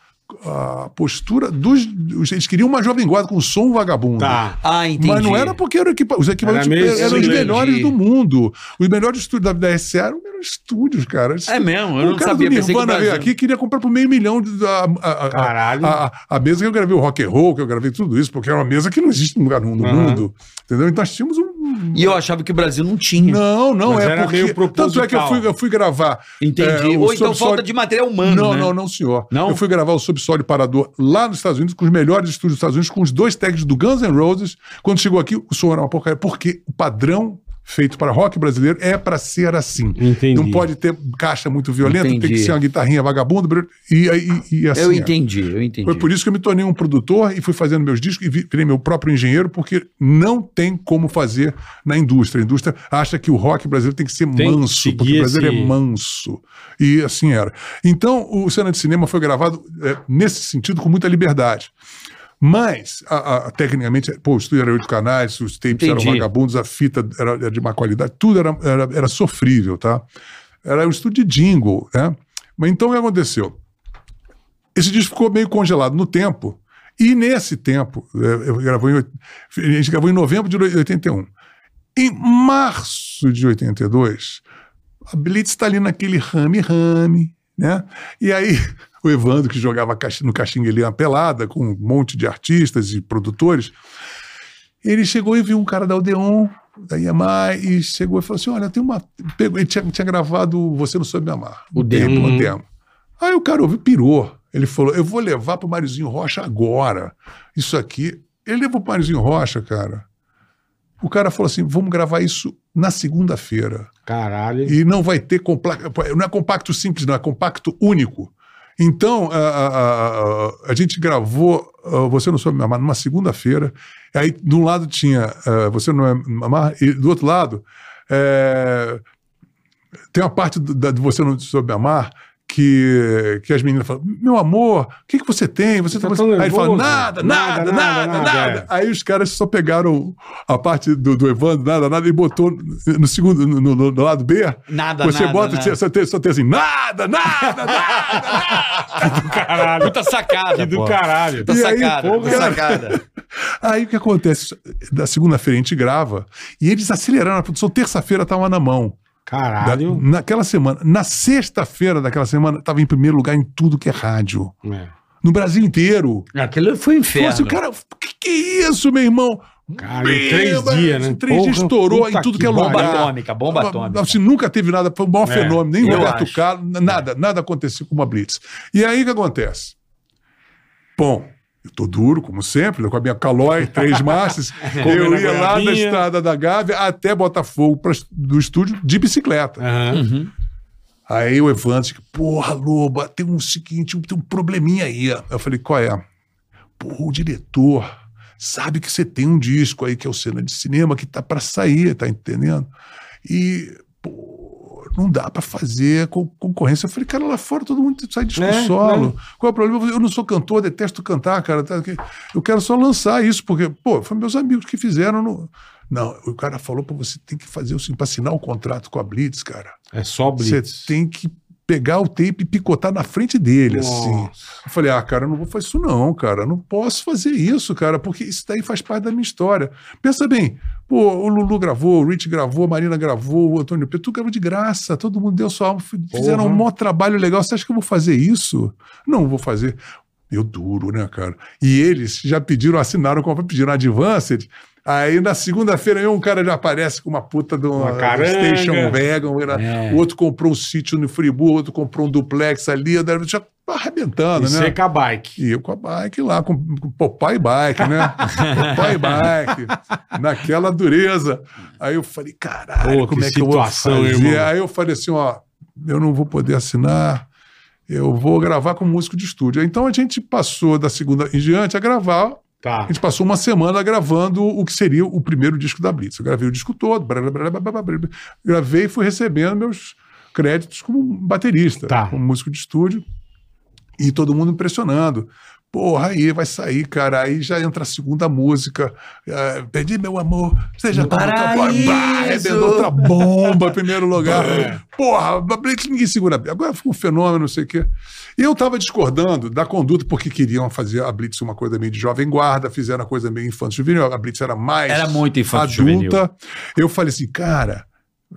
a postura dos. os- Eles queriam uma jovem guarda com som vagabundo. Tá. Ah, entendi. Mas não era porque era equipa os equipamentos Era mesmo, eram os entendi. melhores do mundo. Os melhores estúdios da, da SA eram os melhores estúdios, cara. É mesmo, eu o não cara sabia. do que o Nirvana veio aqui e queria comprar por meio milhão de, a, a- a- Caralho. a, a- a mesa que eu gravei o rock and roll, que eu gravei tudo isso, porque é uma mesa que não existe em lugar nenhum no Aham. mundo. Entendeu? Então nós tínhamos um. E eu achava que o Brasil não tinha. Não, não, Mas é era porque. meio Tanto é que eu proposital. fui, eu fui gravar. Entendi. é, Ou então falta de material humano, Não, né? não, não, senhor. Não? Eu fui gravar o Subsolo Parador lá nos Estados Unidos, com os melhores estúdios dos Estados Unidos, com os dois tags do Guns N' Roses. Quando chegou aqui, o som era uma porcaria, porque o padrão feito para rock brasileiro é para ser assim. Entendi. Não pode ter caixa muito violenta, tem Entendi. que ser uma guitarrinha vagabunda, e, e, e assim. Eu é. entendi, eu entendi. Foi por isso que eu me tornei um produtor e fui fazendo meus discos e vi- virei meu próprio engenheiro, porque não tem como fazer na indústria. A indústria acha que o rock brasileiro tem que ser Tem que manso, seguir porque o brasileiro esse- é manso. E assim era. Então, o Cena de Cinema foi gravado é, nesse sentido com muita liberdade. Mas, a- a- tecnicamente, pô, o estúdio era oito canais, os tapes Entendi. eram vagabundos, a fita era, era de má qualidade, tudo era, era, era sofrível, tá? Era um estúdio de jingle, né? Mas então o que aconteceu? Esse disco ficou meio congelado no tempo. E nesse tempo, eh, eu gravou em, a gente gravou em novembro de 81. Em março de 82, a Blitz está ali naquele rame-rame, né? E aí o Evandro, que jogava no Caxinga ali uma pelada, com um monte de artistas e produtores, Ele chegou e viu um cara da Odeon, da IMA, e chegou e falou assim: Olha, tem uma. Pegou, ele tinha, tinha gravado Você Não Soube Me Amar. O demo. o demo. Aí o cara ouviu, pirou. Ele falou: Eu vou levar pro Mariozinho Rocha agora. Isso aqui. Ele levou pro Mariozinho Rocha, cara. O cara falou assim: Vamos gravar isso na segunda-feira. Caralho. E não vai ter compacto. Não é compacto simples, não, é compacto único. Então, a, a- a- a gente gravou ah, Você Não Soube Me Amar numa segunda-feira. Aí, de um lado tinha ah, Você Não É Me Amar, e do outro lado, eh, tem uma parte do, do Você Não Soube Me Amar que, que as meninas falam: Meu amor, o que, que você tem? Você Tá tá tão Aí ele fala. Nada, Nada, nada, nada, nada, nada, nada. é. Aí os caras só pegaram a parte do, do Evandro, nada, nada, e botou no segundo, no, no- no lado B. Nada, Você nada, bota, nada. Só, tem, só tem assim, nada, nada, nada. Caralho. Puta sacada, Que do pô. caralho. Puta aí, sacada, pô, puta cara- sacada. Aí o que acontece? Da segunda-feira a gente grava e eles aceleraram a produção. Terça-feira tava na mão. Da- Caralho. naquela semana. Na sexta-feira daquela semana, tava em primeiro lugar em tudo que é rádio. É. No Brasil inteiro. Aquilo foi um Falou inferno. assim, cara, que que é isso, meu irmão? Cara, em três dias, né? Em três dias Porra, estourou puta em tudo que que é bomba lugar. atômica, bomba atômica. Assim, nunca teve nada, foi um maior É, fenômeno. Nem Roberto acho. Carlos, nada, nada aconteceu com uma Blitz. E aí o que acontece? Bom, eu tô duro, como sempre, com a minha calói, três marchas. eu ia lá da goiabinha. estrada da Gávea até Botafogo pra, do estúdio de bicicleta. Uhum. Aí o Evandro, disse, porra, Loba, tem um seguinte, tem um probleminha aí. Eu falei, qual é? Porra, o diretor sabe que você tem um disco aí que é o Cena de Cinema que tá pra sair, tá entendendo? E, pô, não dá pra fazer co- concorrência. Eu falei, cara, lá fora todo mundo sai disco É, solo. Qual é o problema? Eu não sou cantor, detesto cantar, cara. tá? Eu quero só lançar isso, porque, pô, foram meus amigos que fizeram. No... Não, o cara falou pra você tem que fazer o seguinte, pra assinar o contrato com a Blitz, cara. É só Você Blitz. tem que pegar o tape e picotar na frente dele, assim. Nossa. Eu falei, ah, cara, eu não vou fazer isso não, cara. Eu não posso fazer isso, cara, porque isso daí faz parte da minha história. Pensa bem, pô, o Lulu gravou, o Rich gravou, a Marina gravou, o Antônio Pedro, tudo gravou de graça, todo mundo deu sua alma, fizeram um maior trabalho legal. Você acha que eu vou fazer isso? Não vou fazer. Eu duro, né, cara? E eles já pediram, assinaram, como pediram Advanced. Aí na segunda-feira um cara já aparece com uma puta de uma, Uma. Station Wagon. É. O outro comprou um sítio no Friburgo, outro comprou um duplex ali, já arrebentando, E né? você com a bike. E eu com a bike lá, com, com Popeye Bike, né? Popeye Bike, naquela dureza. Aí eu falei, caralho, Pô, como que é que eu vou situação, fazer? irmão. Aí eu falei assim, ó, eu não vou poder assinar, eu vou gravar com músico de estúdio. Então a gente passou da segunda em diante a gravar Tá. a gente passou uma semana gravando o que seria o primeiro disco da Blitz. Eu gravei o disco todo, blá, blá, blá, gravei e fui recebendo meus créditos como baterista, Tá. como músico de estúdio, e todo mundo impressionando. Porra, aí vai sair, cara. Aí já entra a segunda música. É, Perdi meu amor, seja No como outra- arrebentou bomba em primeiro lugar. É. Porra, a Blitz ninguém segura. Agora ficou um fenômeno, não sei o quê. E eu tava discordando da conduta, porque queriam fazer a Blitz uma coisa meio de jovem guarda, fizeram a coisa meio infantil juvenil. A Blitz era mais Era muito infantil adulta. Eu falei assim, cara,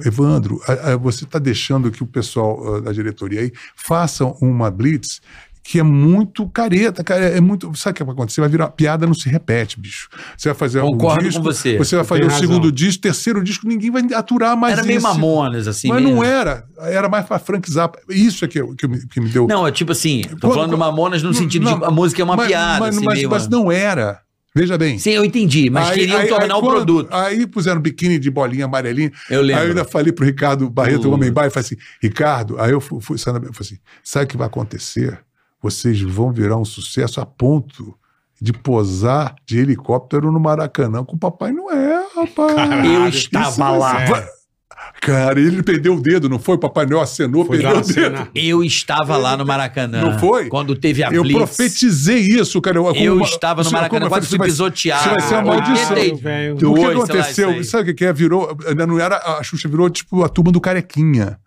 Evandro, você está deixando que o pessoal ah, da diretoria aí façam uma blitz que é muito careta, cara, é muito, sabe o que vai acontecer? Vai virar piada, não se repete, bicho. Você vai fazer Concordo um disco, com você. você vai fazer o razão. segundo disco, terceiro disco, ninguém vai aturar mais Era meio esse. mamonas, assim. Mas meio... não era, era mais pra Frank Zappa. Isso é que, que, me, que me deu... Não, é tipo assim, tô Quando- falando mamonas no sentido Não, de a música é uma mas, piada, mas, assim, mas, meio mas não era. Veja bem. Sim, eu entendi, mas Aí- queriam aí- tornar aí o quando- produto. Aí puseram biquíni de bolinha amarelinha. Eu lembro. Aí eu ainda falei pro Ricardo Barreto, Uh. o Homem Bar, e falei assim: Ricardo, aí eu fui, fui, eu falei assim: sabe o que vai acontecer? Vocês vão virar um sucesso a ponto de posar de helicóptero no Maracanã com o Papai Noel, rapaz. Caralho, eu estava lá. ser. Vai- Cara, ele perdeu o dedo, não foi? O Papai Noel acenou, Foi perdeu o dedo. cena. Eu estava lá no Maracanã. Não foi? Quando teve a Eu Blitz. profetizei isso, cara. Eu uma- estava no é Maracanã, como- quase fui pisoteado. Isso vai ser uma maldição. 80 velho. O que lá, aconteceu? aí. Sabe o que que é? Virou. ainda Não era, a Xuxa virou tipo a turma do Carequinha.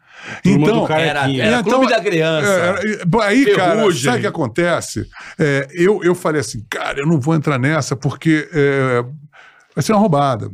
Turma então, Era, era Então, Clube da Criança. É, era- bom, aí, cara, Ferrugem. sabe o que acontece? É, eu, eu falei assim, cara, eu não vou entrar nessa porque é, vai ser uma roubada.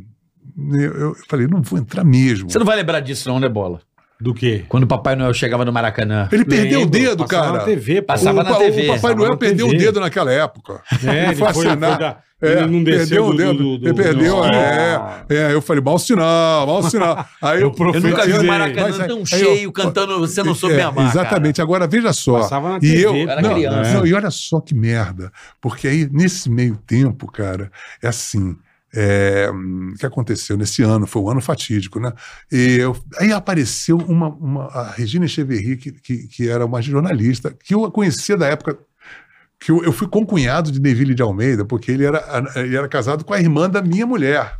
Eu, eu falei, não vou entrar mesmo. Você não vai lembrar disso não, né, Bola? Do quê? Quando o Papai Noel chegava no Maracanã. Ele perdeu o dedo, passava cara. na TV, pô. Passava o, na TV. o Papai Noel perdeu TV. o dedo naquela época. É, ele foi foi, da- É, ele não desceu perdeu o do- dedo. do- do- ele perdeu, é, é. Eu falei, mau sinal, mau sinal. Aí Eu eu, Eu nunca vi o Profetizei. Maracanã Mas, tão aí, cheio, eu- cantando Você Não Soube É, Amar. Exatamente. Agora, veja só. Passava na e TV, eu, pô. Era não, criança. não, e olha só que merda. Porque aí, nesse meio tempo, cara, é assim. É, que aconteceu nesse ano? Foi um ano fatídico, né? E eu- aí apareceu uma, uma- a Regina Echeverri, que, que, que era uma jornalista, que eu conhecia da época que eu, eu fui concunhado de Neville de Almeida, porque ele era, ele era casado com a irmã da minha mulher,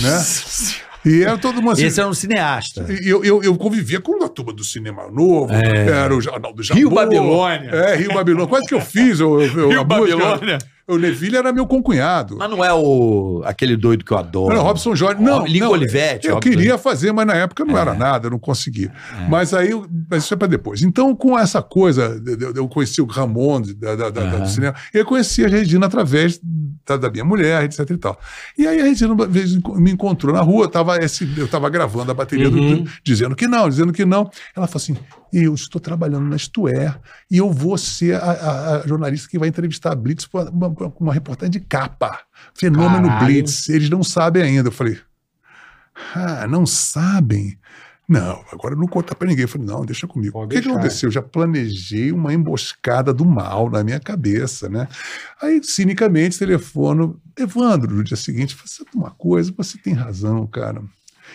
né? E era todo mundo assim, Esse era um cineasta. Eu, eu, eu convivia com a turma do Cinema Novo, era o Jornal do Jabu. Rio Babilônia. É, Rio Babilônia. Quase que eu fiz. Eu, eu, Rio a música- Babilônia. O Neville era meu concunhado. Mas não é o aquele doido que eu adoro. Não, Robson Jorge. Não, Lincoln não, Olivetti, Eu Robson. queria fazer, mas na época não era nada, eu não consegui. Mas aí, eu- mas isso é para depois. Então, com essa coisa, eu conheci o Ramon da, da- da- do cinema, eu conheci a Regina através da, minha mulher, etc e tal. E aí a Regina me encontrou na rua, tava esse, eu estava gravando a bateria, do- Uhum. dizendo que não, dizendo que não. Ela falou assim: eu estou trabalhando na É e eu vou ser a, a- a jornalista que vai entrevistar a Blitz com uma, uma- reportagem de capa. Fenômeno Caralho. Blitz. Eles não sabem ainda. Eu falei, ah, não sabem? Não, agora não conta pra ninguém. Eu falei, não, deixa comigo. Pode o que, que aconteceu? Eu já planejei uma emboscada do mal na minha cabeça, né? Aí, cinicamente, telefono, Evandro, no dia seguinte, sabe uma coisa? Você tem razão, cara.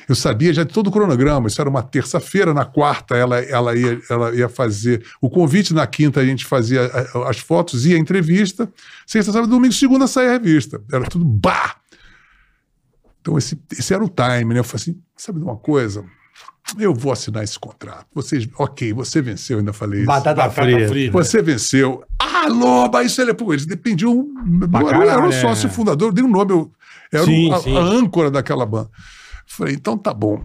Eu sabia já de todo o cronograma, isso era uma terça-feira, na quarta ela, ela, ia, ela ia fazer o convite, na quinta a gente fazia a- as fotos e a entrevista, sexta, sábado, domingo, segunda saía a revista. Era tudo bah! Então esse, esse era o time, né? Eu falei assim, sabe de uma coisa? Eu vou assinar esse contrato. Vocês, ok, você venceu, ainda falei isso. Batata, Batata frita. frita. Você venceu. Ah, Loba, isso ele, pô, eles dependiam. Pra eu era, o sócio é. fundador, eu dei um nome, eu era o- Sim, a, sim. a âncora daquela banda. Falei, então tá bom.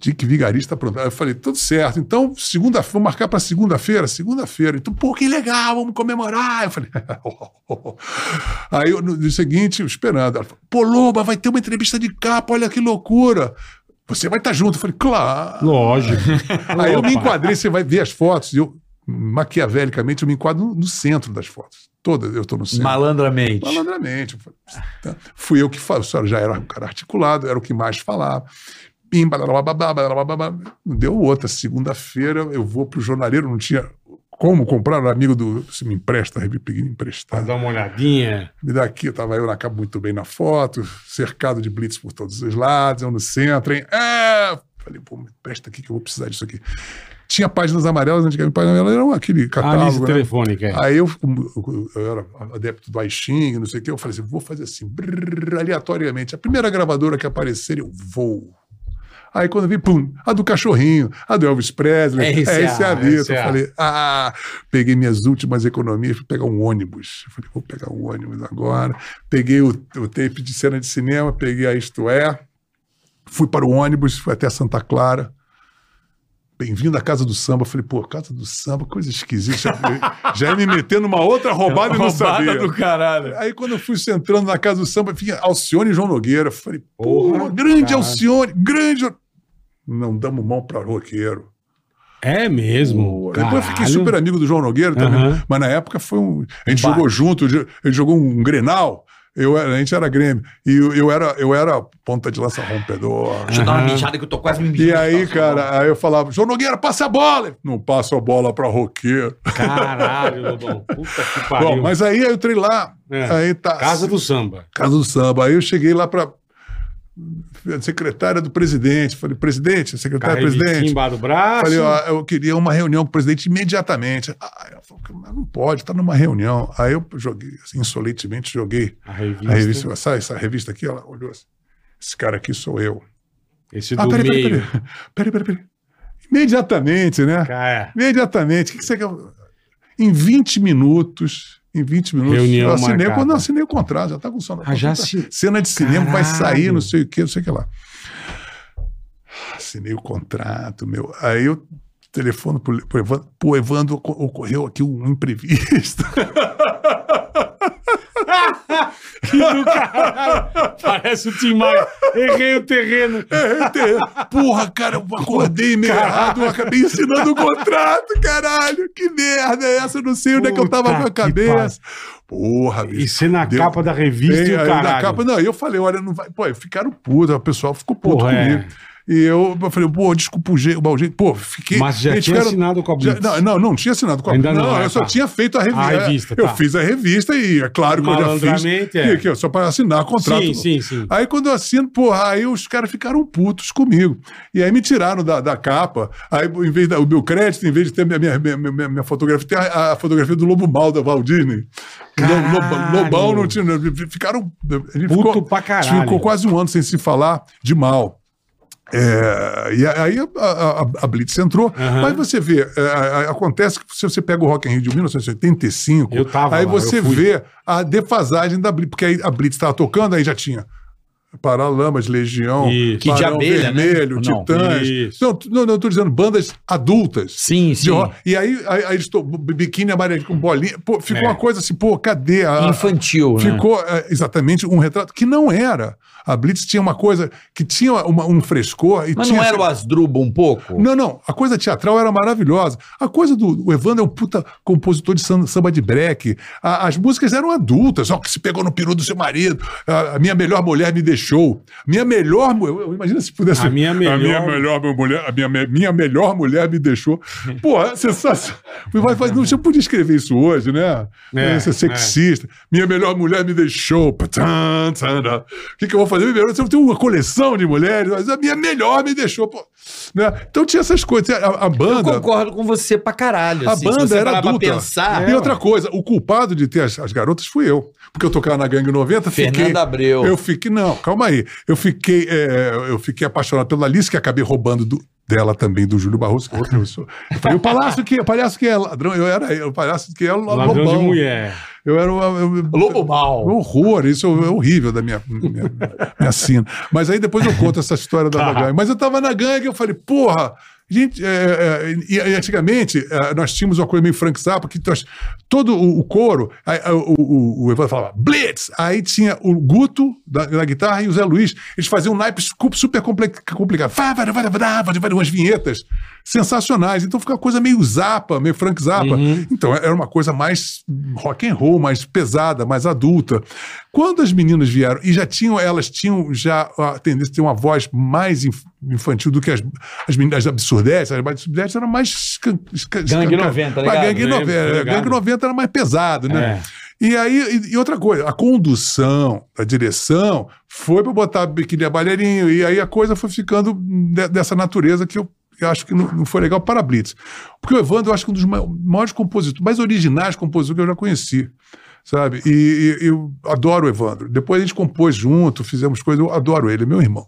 Dick Vigarista pronto. Aí eu falei, tudo certo. Então, segunda-feira, vamos marcar para segunda-feira? Segunda-feira. Então, pô, que legal, vamos comemorar. Eu falei, aí no dia seguinte, esperando. Ela falou, pô, Loba, vai ter uma entrevista de capa, olha que loucura. Você vai estar junto. Eu falei, claro. Lógico. Aí eu me enquadrei, você vai ver as fotos, e eu, maquiavelicamente, eu me enquadro no, no centro das fotos. Todas eu estou no centro. Malandramente. Malandramente. Tá. Fui eu que falei, o senhor já era um cara articulado, era o que mais falava. Pim, balalababá, balalababá. Não deu outra. Segunda-feira eu vou pro jornaleiro, não tinha como comprar, era amigo do. Você me empresta, peguei Pra emprestado. dar uma olhadinha. Me dá aqui, tava eu na capa muito bem na foto, cercado de blitz por todos os lados, eu no centro, hein? É! Falei, pô, me presta aqui que eu vou precisar disso aqui. Tinha páginas amarelas, antigamente páginas amarelas eram aquele A lista catálogo, né? telefônica. é. Aí eu, eu, era adepto do Aixing, não sei o que, eu falei assim, vou fazer assim, brrr, aleatoriamente. A primeira gravadora que aparecer, eu vou. Aí quando vi, pum, a do cachorrinho, a do Elvis Presley, RCA, é esse a. RCA. Eu falei, ah, peguei minhas últimas economias, fui pegar um ônibus. Eu falei, vou pegar um ônibus agora. Peguei o, o tape de cena de cinema, peguei a Isto É, fui para o ônibus, fui até Santa Clara. Bem-vindo à Casa do Samba. Eu falei, pô, Casa do Samba, coisa esquisita. Já, ia me meter numa outra roubada e não sabia. do caralho. Aí quando eu fui entrando na Casa do Samba, vinha Alcione e João Nogueira. Eu falei, Porra, grande caralho. Alcione, grande... Não damos mão para roqueiro. É mesmo. Depois eu fiquei super amigo do João Nogueira também. Aham. Mas na época foi um. A gente jogou junto, ele jogou um Grenal. Eu, a gente era Grêmio. E eu, eu era, eu era ponta de lança rompedor. Deixa eu dar uma mijada que eu tô quase me mijando. E aí, cara, aí eu falava, João Nogueira, passa a bola! Não passa a bola pra roqueiro. Caralho, Lobão. Puta que pariu. Bom, mas aí eu entrei lá, É. aí tá. Casa do samba. Casa do Samba. Aí eu cheguei lá pra secretária do presidente. Falei, presidente, secretária do presidente. do braço. Falei, ó, eu queria uma reunião com o presidente imediatamente. Ah, não pode, tá numa reunião. Aí eu joguei, assim, insolentemente, joguei a revista. a revista. Sabe essa revista aqui? Ela olhou assim. Esse cara aqui sou eu. Esse do Ah, peraí, peraí, meio. peraí. Peraí, peraí, peraí. Imediatamente, né? Cara, Imediatamente. O que que você quer? Em 20 minutos. Em 20 minutos. Reunião eu assinei, marcada. quando eu assinei o contrato, já tá com sono. Ah, já assin- Cena de cinema vai Caralho. sair, não sei o que, não sei o que lá. Assinei o contrato, meu. Aí eu telefono pro, pro Evandro. Pô, Evandro, oco- ocorreu aqui um imprevisto. Que do caralho. Parece o Tim Maia. Errei o terreno. Porra, cara, eu acordei meio errado, eu acabei ensinando o contrato, caralho. Que merda é essa? Eu não sei onde é que eu tava Puta com a cabeça. Porra, E você na Deu- capa da revista e o aí na caralho. capa, não, eu falei, olha, não vai. Pô, ficaram putos, o pessoal ficou puto Porra, é. E eu, eu falei, pô, desculpa o jeito, o jeito. Pô, fiquei. Mas já tinha ficaram- assinado com a já- não, não, não tinha assinado com a Ainda não, Não, é, eu só tá. tinha feito a revista. A revista, eu tá. fiz a revista e é claro que eu já fiz. É. Que, só para assinar contrato. Sim, sim, sim. Aí quando eu assino, porra, aí os caras ficaram putos comigo. E aí me tiraram da, da capa. Aí, em vez da, o meu crédito, em vez de ter minha, minha, minha, minha- minha fotografia, tem a, a fotografia do Lobo Mal da Walt Disney. Lo-. Lobão não tinha. Ficaram. Puto ficou, pra caralho. Ficou quase um ano sem se falar de mal. É, e aí a, a- a- Blitz entrou, Aham. mas você vê, é, acontece que se você pega o Rock in Rio de 1985, Eu tava aí lá, você vê a defasagem da Blitz, porque aí a Blitz estava tocando, aí já tinha Paralamas, Legião, Isso. De Barão Abelha, né? Vermelho, Não, Titãs. isso. Não, não, não, eu tô dizendo bandas adultas. Sim, de sim. rock. E aí, aí, aí eles to- biquíni amarelinho com bolinha. Pô, ficou É. uma coisa assim, pô, cadê a. Infantil, né? Ficou é, exatamente um retrato que não era. A Blitz tinha uma coisa que tinha uma- um frescor. E Mas tinha não era o Asdrubo um pouco? não, não. A coisa teatral era maravilhosa. A coisa do. O Evandro é um puta compositor de sam- samba de break. A- as músicas eram adultas. Ó, que se pegou no peru do seu marido. A, a minha melhor mulher me deixou. Minha melhor. mu- eu- eu- Imagina se pudesse. A minha A melhor- minha melhor mulher. A minha, minha melhor mulher me deixou. Porra, sensacional. Mas, mas não, você podia escrever isso hoje, né? É, Ser sexista. Minha melhor mulher me deixou. O que, que eu vou fazer? Minha melhor- Eu tenho uma coleção de mulheres, mas a minha melhor me deixou. Pô. Né? Então tinha essas coisas. A, a Eu banda. concordo com você pra caralho. A assim, banda você era adulta. pensar, e outra coisa, o culpado de ter as, as garotas fui eu. Porque eu tocava na Gangue 90, Fernanda fiquei. Abreu. Eu fiquei. Não, calma aí. Eu fiquei, é, eu fiquei apaixonado pela Alice, que acabei roubando do- dela também, do Júlio Barroso. que é outra pessoa. Eu falei, o palhaço que, o palhaço que é ladrão, eu era o palhaço que é o Ladrão de lobão. mulher. Eu era o. eu- Lobo mal. Horror, isso é horrível da minha, minha, minha sina. Mas aí depois eu conto essa história da, Tá. da gangue. Mas eu tava na gangue e eu falei, porra, gente, é, é, e, e antigamente é, nós tínhamos uma coisa meio Frank Zappa, que nós, todo o, o coro, aí, aí, o, o, o Evandro falava, Blitz! Aí tinha o Guto da, da guitarra e o Zé Luiz, eles faziam um naipe su- super compli- complicado. Vá, vá, vá, vá, vá, vá, vá, Umas vinhetas sensacionais. Então fica uma coisa meio Zappa, meio Frank Zappa. Então era uma coisa mais rock and roll, mais pesada, mais adulta. Quando as meninas vieram e já tinham, elas tinham já a tendência a ter uma voz mais inf- infantil do que as, as meninas absurdetes, as absurdetes eram mais escan- escan- Gangue escancar- 90, Ah, ligado? Gangue Lembro, 90, tô ligado. Gangue 90 era mais pesado, né? É. E aí, e, outra coisa, a condução, a direção foi para botar biquíni a balheirinho, e aí a coisa foi ficando de- dessa natureza que eu, eu acho que não, não foi legal para Blitz. Porque o Evandro, eu acho que é um dos ma- maiores compositores, mais originais compositores que eu já conheci. Sabe? E, e eu adoro o Evandro. Depois a gente compôs junto, fizemos coisas, eu adoro ele, é meu irmão.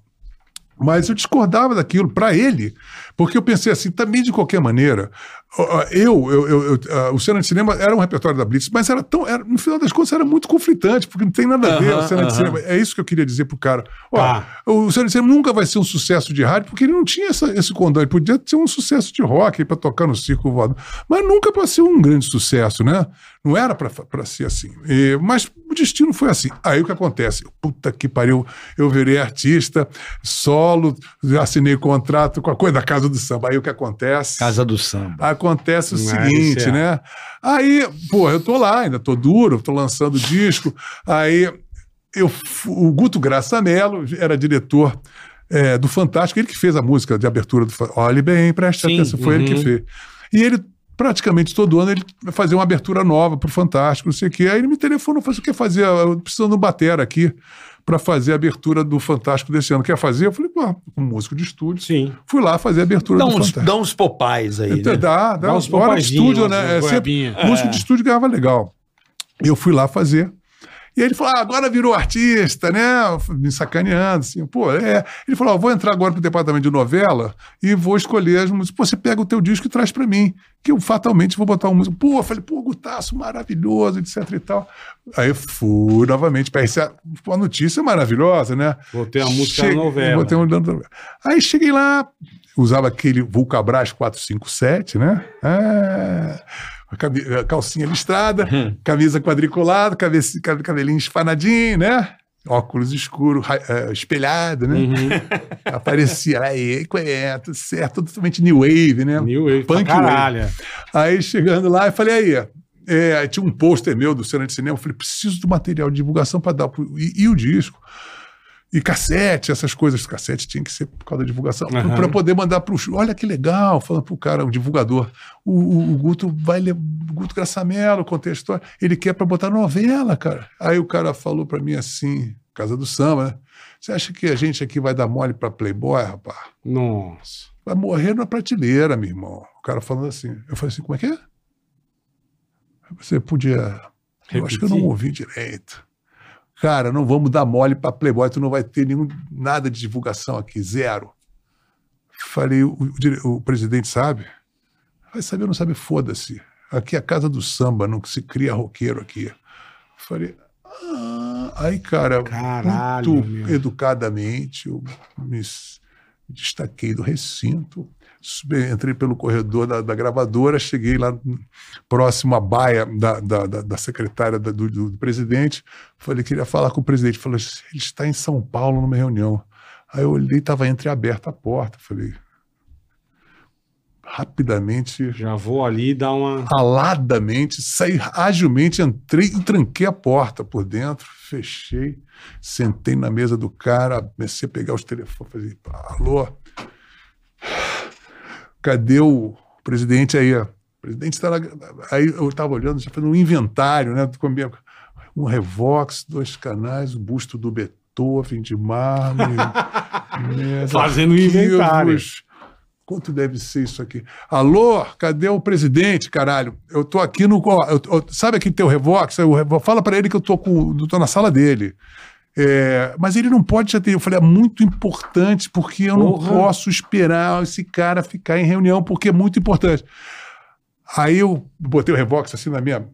Mas eu discordava daquilo para ele, porque eu pensei assim, também de qualquer maneira, eu, eu, eu- eu, ah, o cena de cinema era um repertório da Blitz, mas era tão, era, no final das contas era muito conflitante, porque não tem nada a ver Aham, a cena de aham. cinema. É isso que eu queria dizer pro cara. Ó, Tá. O cena de cinema nunca vai ser um sucesso de rádio, porque ele não tinha essa- esse condão, ele podia ser um sucesso de rock para tocar no circo voador, mas nunca para ser um grande sucesso, né? Não era para ser assim. E- mas o destino foi assim. Aí o que acontece? Puta que pariu, eu virei artista, solo, assinei contrato com a coisa da Casa do Samba. Aí o que acontece? Casa do Samba. Acontece o Não, seguinte, isso é. né? Aí, pô, eu tô lá, ainda tô duro, tô lançando disco. Aí, eu, o Guto Graça Mello era diretor é, do Fantástico, ele que fez a música de abertura do Fantástico. Olhe bem, preste Sim, atenção, foi ele que uhum. fez. E ele, praticamente todo ano, ele fazia uma abertura nova pro Fantástico, não sei o quê. Aí ele me telefonou, falou, você quer fazer, eu tô precisando de um batera aqui para fazer a abertura do Fantástico desse ano. Quer fazer? Eu falei, pô, um músico de estúdio. Sim. Fui lá fazer a abertura Dá do uns, Fantástico. dá uns popais aí, Então, né? Dá, dá, Dá uns uns hora de popaizinhos, estúdio, né? É sempre, goiabinhas. músico de estúdio ganhava legal. Eu fui lá fazer. E aí ele falou: ah, agora virou artista, né? Me sacaneando, assim. Pô, é. Ele falou: ó, vou entrar agora pro departamento de novela e vou escolher as músicas. Pô, você pega o teu disco e traz pra mim, que eu fatalmente vou botar uma música. Pô, eu falei: pô, Gutaço, maravilhoso, etc e tal. Aí eu fui novamente para essa uma notícia maravilhosa, né? Botei a música Cheguei- na novela. botei um da novela. Aí cheguei lá, usava aquele Vulcabras 457, né? É, a calcinha listrada, camisa quadriculada, cabeça- cabelinho espanadinho, né? Óculos escuros, ra- eh, espelhado, né? Uhum. Aparecia, aí, é, tudo certo, totalmente new wave, né? New Wave Punk caralho. Aí chegando lá, eu falei, aí, é, tinha um pôster meu do Cena de Cinema, eu falei, preciso do material de divulgação para dar pro, e, e o disco. E cassete, essas coisas, cassete tinha que ser por causa da divulgação, Aham. para poder mandar pro show. Olha que legal, falando pro cara, o divulgador. O, o- o Guto vai ler, o Guto Graçamelo conta a história, ele quer para botar novela, cara. Aí o cara falou para mim assim, Casa do Samba, né? Você acha que a gente aqui vai dar mole para Playboy, rapaz? Nossa. vai morrer na prateleira, meu irmão. O cara falando assim. Eu falei assim, como é que é? Você podia. Eu acho que eu não Repetir? ouvi direito. Cara, não vamos dar mole para Playboy, tu não vai ter nenhum, nada de divulgação aqui, zero. Falei, o, o o presidente sabe? Vai saber ou não sabe, foda-se. Aqui é a casa do samba, não se cria roqueiro aqui. Falei, ah, aí, cara, Caralho, muito meu. educadamente, eu me destaquei do recinto, entrei pelo corredor da, da gravadora, cheguei lá próximo à baia da, da, da- secretária do, do presidente, falei, queria falar com o presidente, falou, ele está em São Paulo numa reunião. Aí eu olhei, estava entreaberta a porta, falei, rapidamente, Já vou ali dar uma. aladamente, saí agilmente, entrei e tranquei a porta por dentro, fechei, sentei na mesa do cara, comecei a pegar os telefones, falei, alô, cadê o presidente aí? ó? O presidente está lá. Aí eu estava olhando, já fazendo um inventário, né? Um Revox, dois canais, o busto do Beethoven de mármore. né, Fazendo um inventário. arquivos. Quanto deve ser isso aqui? Alô, cadê o presidente, caralho? Eu tô aqui no. ó, eu- eu- sabe aqui teu Revox? Eu, fala pra ele que eu tô, com, eu tô na sala dele. É, mas ele não pode já ter. Eu falei, é muito importante, porque eu não posso esperar esse cara ficar em reunião, porque é muito importante. Aí eu botei o Revox assim na minha.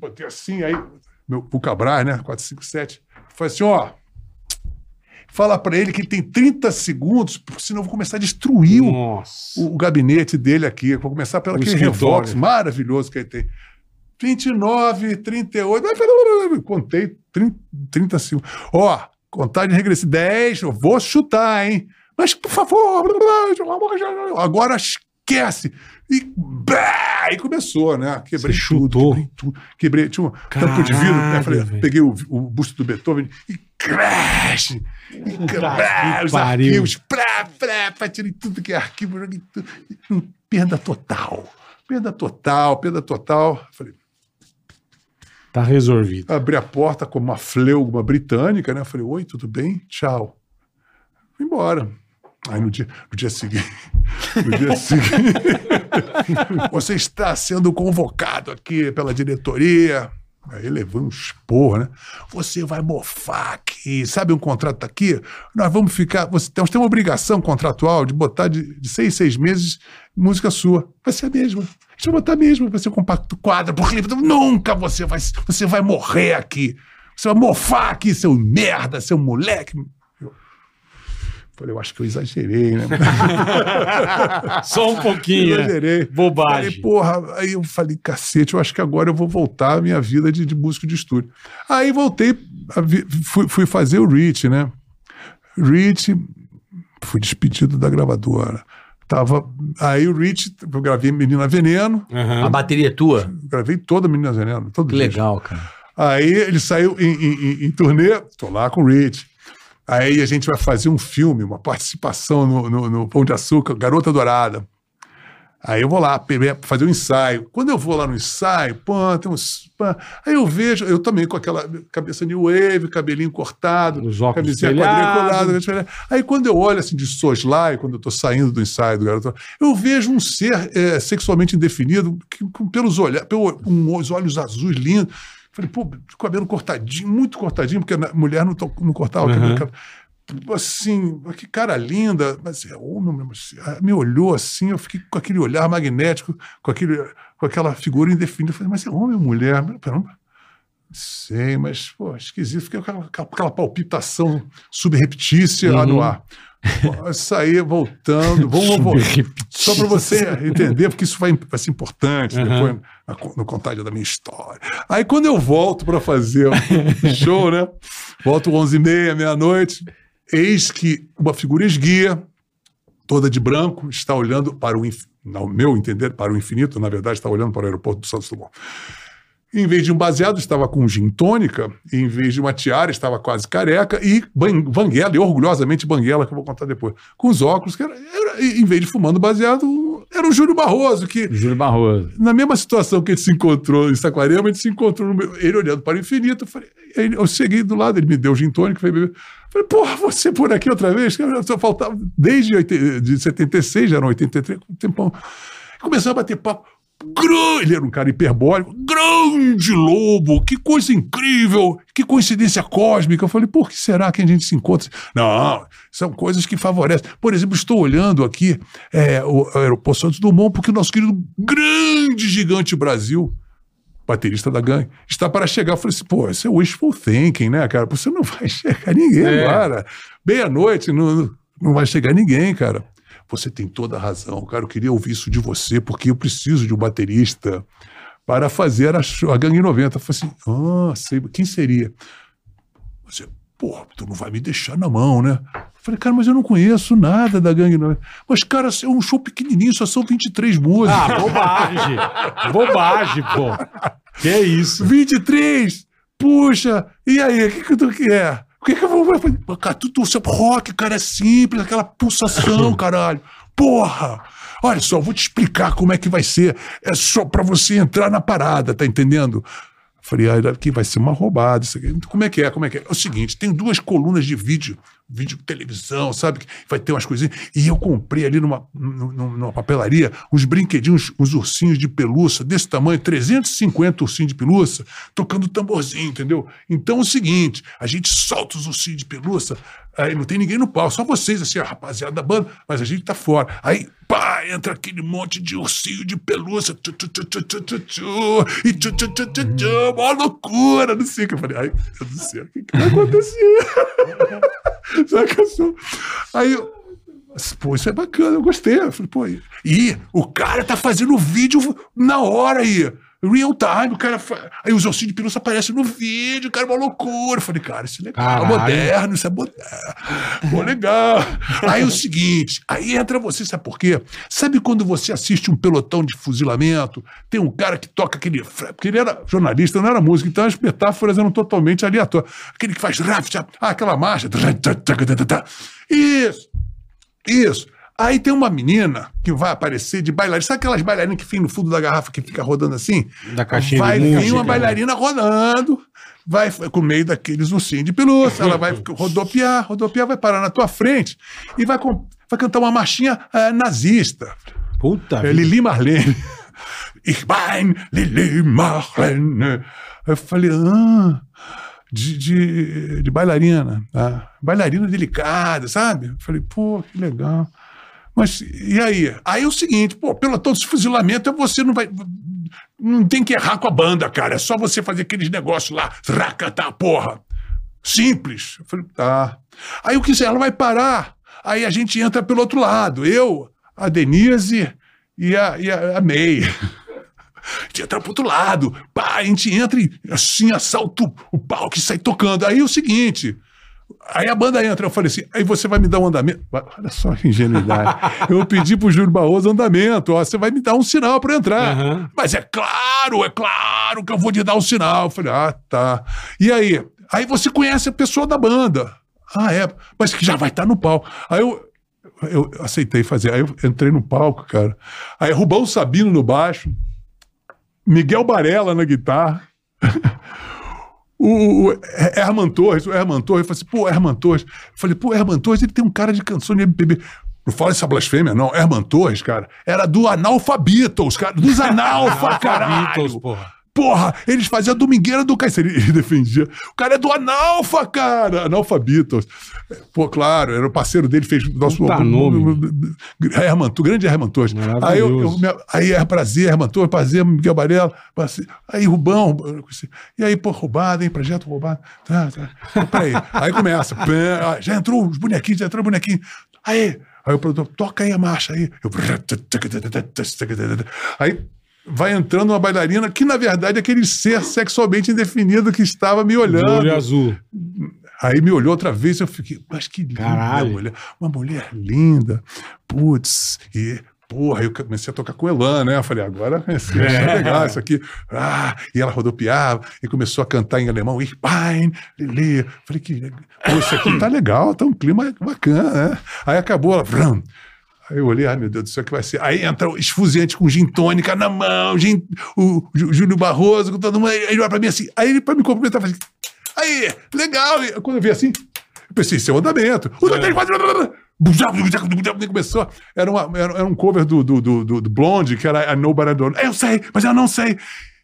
Botei assim, aí meu Pucabras, né? 457. Falei assim: ó, fala pra ele que ele tem 30 segundos, porque senão eu vou começar a destruir o, o, o gabinete dele aqui. Eu Vou começar pelo O aquele. Revox maravilhoso que ele tem. 29, 38. Contei 30, 30 segundos. Ó, contagem regressiva. 10, eu vou chutar, hein? Mas, por favor, agora esquece. E bah, aí começou, né? Quebrei Você tudo, chutou? quebrei tudo. Quebrei, tinha um tampo de vidro, né? Caralho, Falei, peguei o, o busto do Beethoven e crash! E crash, os pariu. arquivos, plá, plá, tirei tudo que é arquivo, joguei tudo. Hum, Perda total. Perda total, perda total. Falei, Tá resolvido. abri a porta como uma fleugma britânica, né? Falei, oi, tudo bem? Tchau. Fui embora. Aí no dia, no dia seguinte, no dia seguinte, você está sendo convocado aqui pela diretoria. Aí levou um esporro, né? Você vai mofar aqui. Sabe um contrato aqui? Nós vamos ficar. Você, nós temos uma obrigação contratual de botar de, de seis, seis meses música sua. Vai ser a mesma. A gente vai botar mesmo, vai ser compacto quadro por clipe. Nunca você vai, você vai morrer aqui. Você vai mofar aqui, seu merda, seu moleque. Eu falei, eu acho que eu exagerei, né? Só um pouquinho. né? exagerei. Falei, Bobagem. porra, aí eu falei, cacete, eu acho que agora eu vou voltar à minha vida de, de músico de estúdio. Aí voltei, fui, fui fazer o Rich, né? Rich, fui despedido da gravadora. Tava, aí o Rich, eu gravei Menina Veneno, Aham. A bateria é tua? gravei toda Menina Veneno, todo Que legal, cara. Aí ele saiu em, em- em- em turnê, tô lá com o Rich. Aí a gente vai fazer um filme, uma participação no, no- no Pão de Açúcar, Garota Dourada. Aí eu vou lá fazer um ensaio. Quando eu vou lá no ensaio, pã, tem uns. pã, aí eu vejo, eu também com aquela cabeça new wave, cabelinho cortado, Os óculos camisinha quadriculada. Aí quando eu olho assim de soslaio, quando eu tô saindo do ensaio do garoto, eu vejo um ser é, sexualmente indefinido, que, com, pelos olhos, pelo, os olhos azuis lindos. Falei, pô, cabelo cortadinho, muito cortadinho, porque a mulher não, não cortava o Uhum. Cabelo. Assim, que cara linda, mas é homem, mas me olhou assim, eu fiquei com aquele olhar magnético, com, aquele, com aquela figura indefinida. Eu falei, mas é homem ou mulher? Pera, sei, mas, pô, esquisito, fiquei com aquela, aquela palpitação subreptícia lá no Uhum. ar. Saí voltando. Vamos, vamos só para você entender, porque isso vai, vai ser importante Uhum. depois na, no contagem da minha história. Aí quando eu volto para fazer o show, né? Volto 11h30, meia-noite, eis que uma figura esguia, toda de branco, está olhando para o, ao meu entender, para o infinito, na verdade, está olhando para o aeroporto do Santos Dumont. Em vez de um baseado, estava com gin tônica, em vez de uma tiara, estava quase careca, e ban- banguela, e orgulhosamente banguela, que eu vou contar depois, com os óculos, que era, era- em vez de fumando baseado, era o Júlio Barroso, que Júlio Barroso. na mesma situação que ele se encontrou em Saquarema, gente se encontrou, no meu- ele olhando para o infinito, eu, falei, eu cheguei do lado, ele me deu o gin tônica, beber. Falei, porra, você por aqui outra vez? Só faltava, desde 80 de 76, já eram 83, um tempão. Começou a bater papo. Ele era um cara hiperbólico. Grande lobo, que coisa incrível, que coincidência cósmica. Eu falei, por que será que a gente se encontra? Não, são coisas que favorecem. Por exemplo, estou olhando aqui é, o aeroporto Santos Dumont, porque o nosso querido grande gigante Brasil, baterista da gangue, está para chegar. Eu falei assim, pô, isso é wishful thinking, né, cara? Você não vai chegar ninguém É. agora. Meia-noite, não, não vai chegar ninguém, cara. Você tem toda a razão, cara. Eu queria ouvir isso de você, porque eu preciso de um baterista para fazer a, a Gangue 90. Eu falei assim, ah, sei, quem seria? Você, porra, tu não vai me deixar na mão, né? Falei, cara, mas eu não conheço nada da Gangue 90. Mas, cara, é um show pequenininho, só são 23 músicas. Ah, bobagem. bobagem, pô. Que é isso? 23! Puxa! E aí, o que, que tu quer? O que, que eu vou fazer? Pô, Cara, tu, tu, seu rock, cara, é simples, aquela pulsação, caralho. Porra! Olha só, vou te explicar como é que vai ser. É só pra você entrar na parada, tá entendendo? Falei, ah, aqui vai ser uma roubada isso aqui. Como é que é? Como é que é? É o seguinte, tem duas colunas de vídeo, vídeo televisão, sabe? Vai ter umas coisinhas. E eu comprei ali numa, num- num- numa papelaria uns brinquedinhos, uns ursinhos de pelúcia desse tamanho, 350 ursinhos de pelúcia, tocando tamborzinho, entendeu? Então é o seguinte, a gente solta os ursinhos de pelúcia, aí não tem ninguém no pau, só vocês, assim, a rapaziada da banda, mas a gente tá fora. Aí, pá, entra aquele monte de ursinho de pelúcia, tchu, tchu, tchu, tchu, tchu, tchu, tchu, e tchu, tchu, tchu, tchu, tchu, mó loucura, não sei o que. Eu falei, ai, meu Deus do céu, o que, que que eu sou... Aí eu, Pô, isso é bacana, eu gostei. Eu falei, pô, e e o cara tá fazendo vídeo na hora aí. Real time, o cara. fa- Aí os ossinhos de pelúcia aparecem no vídeo, cara, uma loucura. Eu falei, cara, isso é legal, Caralho. moderno, isso é moderno. Pô, legal. Aí o seguinte, aí entra você, sabe por quê? Sabe quando você assiste um pelotão de fuzilamento, tem um cara que toca aquele. Porque ele era jornalista, não era músico, então as metáforas eram totalmente aleatórias. Aquele que faz. Ah, aquela marcha. Isso. Isso. Aí tem uma menina que vai aparecer de bailarina. Sabe aquelas bailarinas que ficam no fundo da garrafa que fica rodando assim? Da caixinha vai vir música, uma né? bailarina rodando, vai com meio daqueles ursinhos de pelúcia, ela vai rodopiar, rodopiar, vai parar na tua frente e vai, vai cantar uma marchinha eh, nazista. Puta É vida. Lili Marlene. Ich bin Lili Marlene. Eu falei, ah, de, de, de bailarina. tá? Bailarina delicada, sabe? Eu falei, pô, que legal. Mas e aí? Aí é o seguinte, pô, pelotão de fuzilamento você não vai. Não tem que errar com a banda, cara. É só você fazer aqueles negócios lá, racatá, porra. Simples. Eu falei, tá. Aí o que ela vai parar. Aí a gente entra pelo outro lado. Eu, a Denise e a, e a, a May. A gente entra pro outro lado. Pá, a gente entra e assim, assalta o- o palco e sai tocando. Aí é o seguinte. Aí a banda entra, eu falei assim, aí você vai me dar um andamento. Olha só que ingenuidade. Eu pedi pro Júlio Barroso andamento, ó, você vai me dar um sinal para entrar. Aham. Mas é claro, é claro que eu vou te dar um sinal. Eu falei, ah, tá. E aí? Aí você conhece a pessoa da banda. Ah, é, mas que já vai estar no palco. Aí eu, eu aceitei fazer. Aí eu entrei no palco, cara. Aí Rubão Sabino no baixo, Miguel Barella na guitarra. O, o Herman Torres, o Herman Torres, eu falei assim, pô, Herman Torres. Eu falei, pô, Herman Torres, ele tem um cara de canção de MPB. Não fala essa blasfêmia, não. Herman Torres, cara, era do Analfabeatles, cara. Dos Analfa, Beatles, caralho. porra. Porra, eles faziam a domingueira do Caicedo. Ele defendia. O cara é do Analfa, cara. Analfa Beatles. Pô, claro, era o parceiro dele, fez nosso. Puta nome. Herman, o grande Herman Torres. Aí, eu, eu, minha- aí é prazer, Herman Torres, prazer, Miguel Barela. prazer. Aí Rubão. E aí, pô, roubado, hein? Projeto roubado. Tá, tá. Peraí. Aí começa. Já entrou os bonequinhos, já entrou o bonequinho. Aí. Aí o produtor, toca aí a marcha aí. Eu... Aí vai entrando uma bailarina que, na verdade, é aquele ser sexualmente indefinido que estava me De olho olhando. azul. Aí me olhou outra vez e eu fiquei, mas que linda Caralho. mulher. Uma mulher linda. Putz, e. Porra, eu comecei a tocar com Elan, né? Eu falei, agora esse é legal isso aqui. Ah, e ela rodopiava e começou a cantar em alemão. Ich bin, Lili. Falei, que, pô, isso aqui tá legal, tá um clima bacana, né? Aí acabou, ela. vrum. Aí eu olhei, ai meu Deus do céu, o que vai ser? Aí entra o esfuziante com gin tônica na mão, gin, o, Jú- Júlio Barroso, com todo mundo. Aí ele olha pra mim assim, aí ele pra me cumprimentar, fala assim, aí, legal. E quando eu vi assim, eu pensei, isso é o andamento. Um, dois, três, quatro, começou. Era, uma, era, era um cover do, do, do, do- Blonde, que era But I Don't. Eu sei, mas eu não sei.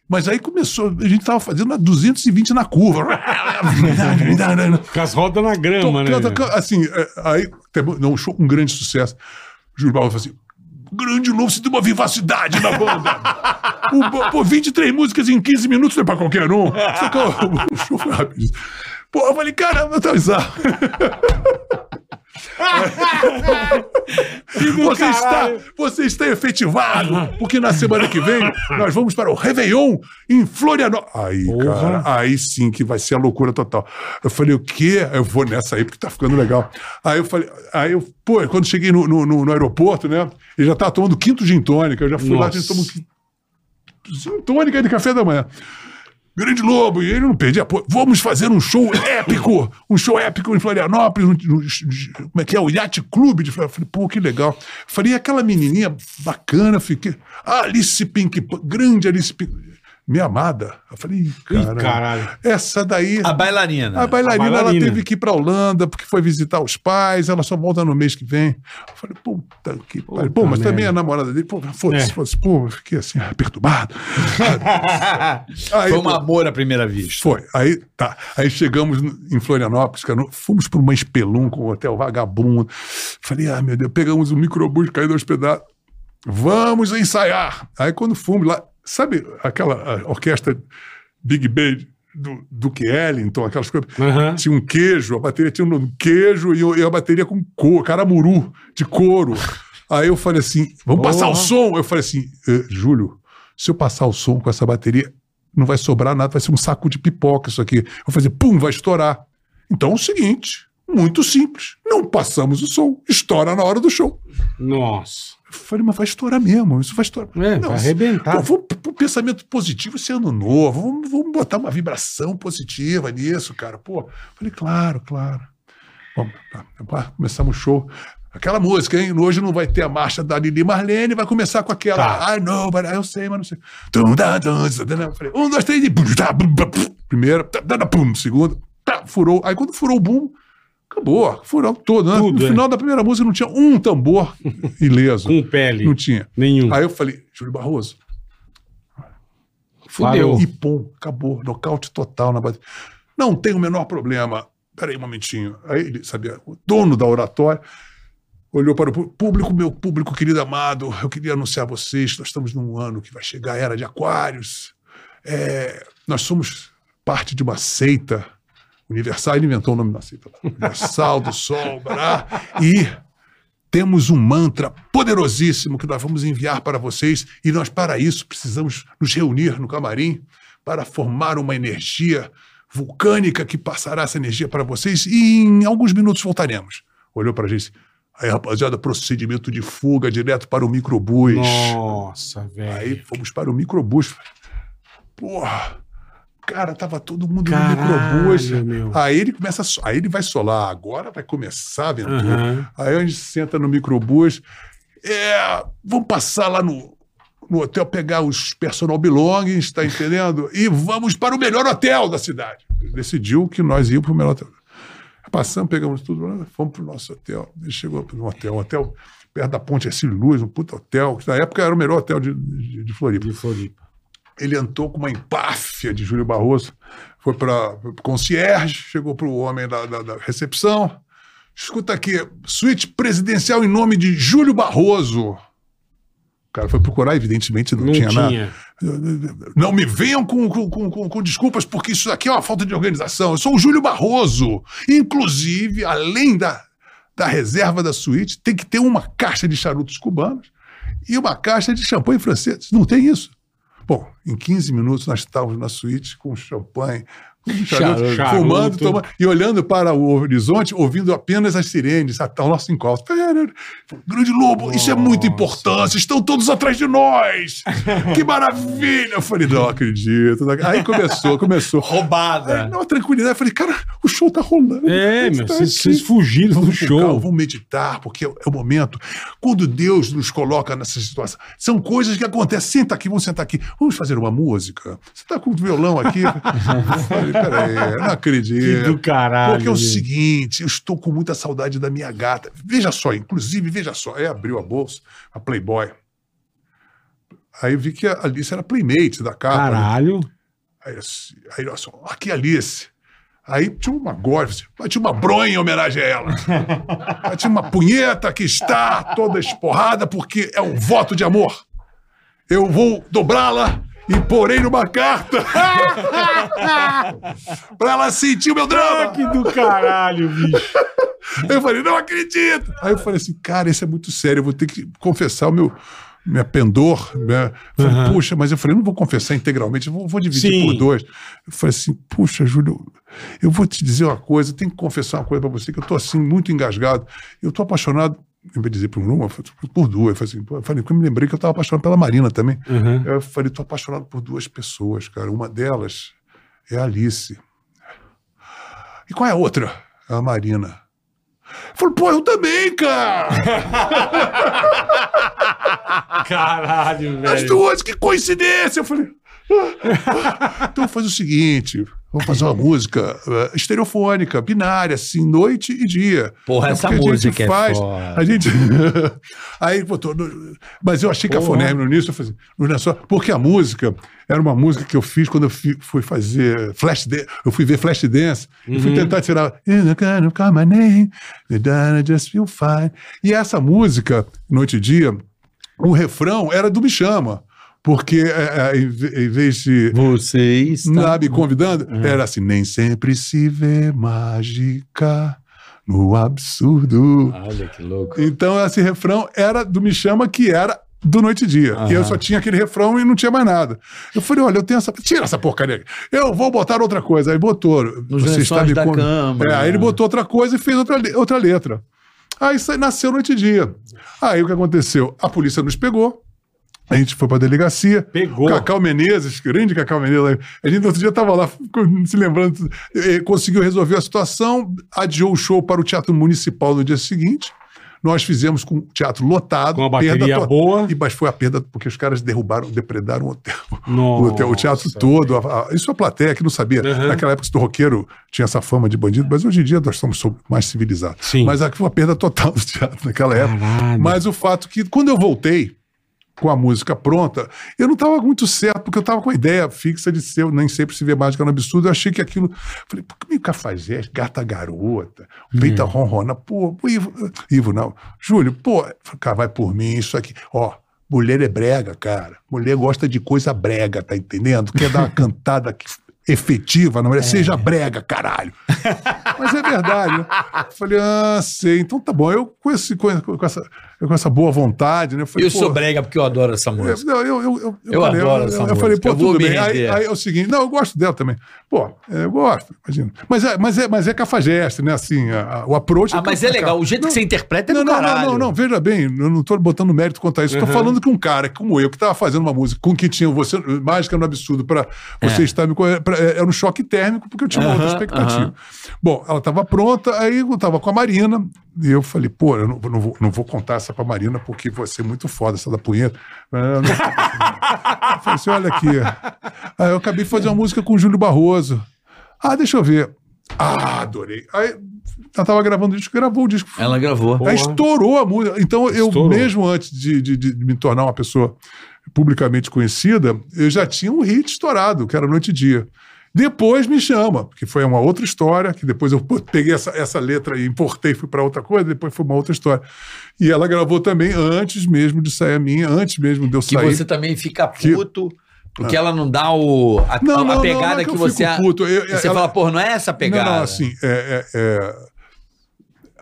Mas aí começou, a gente tava fazendo a 220 na curva. Com as rodas na grama, né? Tocando, tocando, assim, é, aí não, um show com grande sucesso. Júlio Barroso falou assim: grande novo, você tem uma vivacidade na banda. o, pô, 23 músicas em 15 minutos não é pra qualquer um. Só que o show foi rápido. Pô, eu falei, caramba, tá bizarro. Você está, você está efetivado, porque na semana que vem nós vamos para o Réveillon em Florianópolis. Aí, Porra. cara, aí sim que vai ser a loucura total. Eu falei, o quê? Eu vou nessa aí porque tá ficando legal. Aí eu falei, aí eu, pô, quando cheguei no, no, no- no aeroporto, né? Ele já tava tomando quinto gin tônica. Eu já fui lá, a gente Nossa. tomou gin tônica de café da manhã. Grande Lobo, e ele não perdia. Pô, vamos fazer um show épico, um show épico em Florianópolis, no, no- como é que é? O Yacht Clube de Florianópolis. Pô, que legal. Falei, aquela menininha bacana, fiquei. Alice Pink, grande Alice Pink. Minha amada. Eu falei, Ih, cara, caralho. essa daí. A bailarina. A bailarina, A bailarina. ela teve que ir pra Holanda porque foi visitar os pais, ela só volta no mês que vem. Eu falei, puta que pariu. Pô, mas merda. também a namorada dele, pô, foda-se, É. foda-se, pô, eu fiquei assim, perturbado. Aí, Foi um pô, amor à primeira vista. foi. Aí, tá. Aí chegamos em Florianópolis, cara, fomos para uma espelunca, um hotel vagabundo. Falei, ah, meu Deus, pegamos um microbus caído hospedado. Vamos ensaiar. Aí quando fomos lá, sabe aquela orquestra Big Band do Duke Ellington, aquelas coisas. Aham. Tinha um queijo, a bateria tinha um queijo e, e a bateria com couro, caramuru, de couro. Aí eu falei assim, vamos passar o som. Eu falei assim, "Eh, Júlio, se eu passar o som com essa bateria, não vai sobrar nada, vai ser um saco de pipoca isso aqui. Eu vou fazer, pum, vai estourar. Então é o seguinte, muito simples. Não passamos o som, estoura na hora do show. Nossa. Eu falei, mas vai estourar mesmo, isso vai estourar. É, vai arrebentar. Pô, vamos pro pensamento positivo esse ano novo, vamos, vamos botar uma vibração positiva nisso, cara. Pô, falei, claro, claro. Vamos, tá, tá, começamos o show. Aquela música, hein? Hoje não vai ter a marcha da Lili Marlene, vai começar com aquela. Tá. I know, but eu sei, mas não sei. Falei, um, dois, três e. tá, tá, segundo, tá, furou. Aí quando furou o boom, acabou. Furou todo, né? Tudo, no é. final da primeira música não tinha um tambor ileso. Com pele. Não tinha. Nenhum. Aí eu falei, Júlio Barroso. Parou. E pum, acabou. Nocaute total na bateria. Não tem o menor problema. Peraí um momentinho. Aí ele, sabia, o dono da oratória olhou para o pú- público, meu público querido amado, eu queria anunciar a vocês, nós estamos num ano que vai chegar a era de aquários. É, nós somos parte de uma seita universal, ele inventou o nome da lá, Universal do Sol, bará, e temos um mantra poderosíssimo que nós vamos enviar para vocês e nós, para isso, precisamos nos reunir no camarim para formar uma energia vulcânica que passará essa energia para vocês e em alguns minutos voltaremos. Olhou para a gente. Aí, rapaziada, procedimento de fuga direto para o microbus. Nossa, velho. Aí fomos para o microbus. Porra, cara, tava todo mundo Caralho, no microbus. meu. Aí ele começa, aí ele vai solar. Agora vai começar a aventura. Aham. Aí a gente senta no microbus. É, vamos passar lá no, no hotel, pegar os personal belongings, tá entendendo? E vamos para o melhor hotel da cidade. Ele decidiu que nós íamos para o melhor hotel. Passamos, pegamos tudo, fomos para o nosso hotel. Ele chegou para um hotel, um hotel perto da ponte Ercílio Luz, um puta hotel, que na época era o melhor hotel de, de, de Floripa. De Floripa. Ele entrou com uma empáfia de Júlio Barroso, foi para o concierge, chegou para o homem da, da- da recepção. Escuta aqui, suíte presidencial em nome de Júlio Barroso. O cara foi procurar, evidentemente não, Não tinha, nada. tinha. Não me venham com, com, com- com- com desculpas, porque isso aqui é uma falta de organização. Eu sou o Júlio Barroso. Inclusive, além da, da reserva da suíte, tem que ter uma caixa de charutos cubanos e uma caixa de champanhe francês. Não tem isso? Bom, em 15 minutos nós estávamos na suíte com champanhe, charuto, Charuto. fumando, tomando, e olhando para o horizonte, ouvindo apenas as sirenes ao nosso encontro. Grande Lobo, isso é muito Nossa. importante, estão todos atrás de nós. Que maravilha! Eu falei, não acredito. Aí começou, começou. Aí, Roubada. não, tranquilidade. Eu falei, cara, o show tá rolando. É, meu, tá vocês fugiram do com calma, show. vamos meditar, porque é o é o momento. Quando Deus nos coloca nessa situação, são coisas que acontecem. Senta aqui, vamos sentar aqui. Vamos fazer uma música. Você está com o violão aqui? Falei, peraí, não acredito. Que do caralho. Porque é o seguinte, eu estou com muita saudade da minha gata. Veja só, inclusive, veja só. Aí abriu a bolsa, a Playboy. Aí eu vi que a Alice era playmate da capa. né? Caralho. Aí, assim, aí olha só, aqui Alice. Aí tinha uma golfe, mas tinha uma bronha em homenagem a ela. Aí tinha uma punheta que está toda esporrada porque é um voto de amor. Eu vou dobrá-la e porei numa carta pra ela sentir o meu Ah, drama. que do caralho, bicho. Eu falei, não acredito. Aí eu falei assim, cara, isso é muito sério, eu vou ter que confessar o meu minha pendor. Minha... Eu Falei, Aham. puxa, mas eu falei, não vou confessar integralmente, vou, vou dividir Sim. por dois. Eu falei assim, puxa, Júlio, eu vou te dizer uma coisa, eu tenho que confessar uma coisa pra você, que eu tô assim, muito engasgado. Eu tô apaixonado, em vez de dizer por uma, eu falei, por duas. Eu falei, assim, falei, porque eu me lembrei que eu tava apaixonado pela Marina também. Uhum. Eu falei, tô apaixonado por duas pessoas, cara. Uma delas é a Alice. E qual é a outra? É a Marina. Eu falei, pô, eu também, cara! Caralho, As velho. duas, que coincidência! Eu falei. "Ah, então faz o seguinte: vamos fazer uma música eh, estereofônica, binária, assim, noite e dia. Porra, É essa porque a gente música é faz, foda. A gente. Aí botou. Mas eu achei cafonérrimo no início, eu falei, não é só. Porque a música era uma música que eu fiz quando eu fi- fui fazer flash dance. Eu fui ver flash dance. E fui tentar tirar. "In the kind of call my name, the done, I just feel fine. E essa música, Noite e Dia, o refrão era do Me Chama. Porque é, é, em ve- em vez de Você está... lá me convidando, era assim: nem sempre se vê mágica no absurdo. Olha que louco. Então, esse refrão era do Me Chama, que era do Noite e Dia. E eu só tinha aquele refrão e não tinha mais nada. Eu falei: olha, eu tenho essa. Tira essa porcaria. aqui. Eu vou botar outra coisa. Aí botou. Nos lençóis da cama. É, aí ele botou outra coisa e fez outra, le- outra letra. Aí nasceu Noite e Dia. Aí o que aconteceu? A polícia nos pegou. A gente foi pra delegacia. Pegou. Cacau Menezes, grande Cacau Menezes. A gente outro dia estava lá se lembrando, eh, conseguiu resolver a situação, adiou o show para o Teatro Municipal no dia seguinte. Nós fizemos com o teatro lotado. Com uma bateria to- boa. E, mas foi a perda, porque os caras derrubaram, depredaram o hotel. Nossa, o, hotel, o teatro todo. a- a- isso a plateia que não sabia. Uhum. Naquela época, o roqueiro tinha essa fama de bandido, mas hoje em dia nós somos so- mais civilizados. Sim. Mas aqui foi uma perda total do teatro naquela época. Caralho. Mas o fato que, quando eu voltei com a música pronta, eu não estava muito certo, porque eu estava com a ideia fixa de ser, nem sempre se vê mágica no absurdo. Eu achei que aquilo. Falei, por que meio cafajeste, gata garota, peita ronrona, pô, Ivo, Ivo, não. Júlio, pô, cara, vai por mim, isso aqui. Ó, mulher é brega, cara. Mulher gosta de coisa brega, tá entendendo? Quer dar uma cantada que- efetiva, não é? Seja brega, caralho. Mas é verdade, né? Falei, ah, sei. Então tá bom. Eu com, esse, com, com essa, com essa boa vontade, né? Eu, falei, Eu sou brega porque eu adoro essa é, música. eu, eu, eu, Eu falei, adoro eu, essa eu música. falei, pô, Eu tudo bem. Aí, é o seguinte, não, eu gosto dela também. Pô, é, eu gosto, imagina. Mas é, mas é, mas é cafajeste, né? Assim, o approach. Ah, mas é legal. O jeito que você interpreta é não, do não, não, caralho. não, não, veja bem, eu não estou botando mérito quanto a isso. Estou Uhum. falando que um cara como eu, que estava fazendo uma música com que tinha você, mágica no absurdo, para você estar me. pra- é, Era um choque térmico, porque eu tinha uma outra expectativa. Bom, ela estava pronta, aí eu estava com a Marina, e eu falei, pô, eu não, não vou, não vou contar essa para a Marina, porque vai ser muito foda essa da punheta. Eu não- eu falei assim, olha aqui. Aí eu acabei de fazer uma música com o Júlio Barroso. Ah, deixa eu ver. Ah, adorei. Aí ela tava gravando o disco, gravou o disco. Ela gravou. Aí estourou a música. Então, eu, Estourou. mesmo antes de, de- de me tornar uma pessoa publicamente conhecida, eu já tinha um hit estourado, que era Noite e Dia. Depois me chama, que foi uma outra história, que depois eu peguei essa, essa letra e importei, fui para outra coisa, depois foi uma outra história. E ela gravou também antes mesmo de sair a minha, antes mesmo de eu Que sair. você também fica Que- puto, porque ela não dá o, a, Não, a não, pegada não é que que, você. puto, eu- você ela- fala, pô, não é essa pegada. Não, não, assim, é, é- é-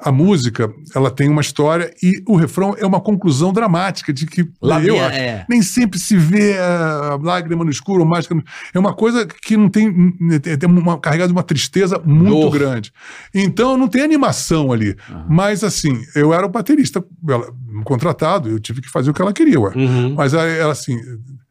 a música, ela tem uma história e o refrão é uma conclusão dramática de que Lá eu acho, é. nem sempre se vê a lágrima no escuro, ou mágica no... É uma coisa que não tem, tem tem uma carregada de uma tristeza muito grande. Então não tem animação ali. Mas assim, eu era o baterista ela- contratado, eu tive que fazer o que ela queria. Uhum. Mas aí ela assim,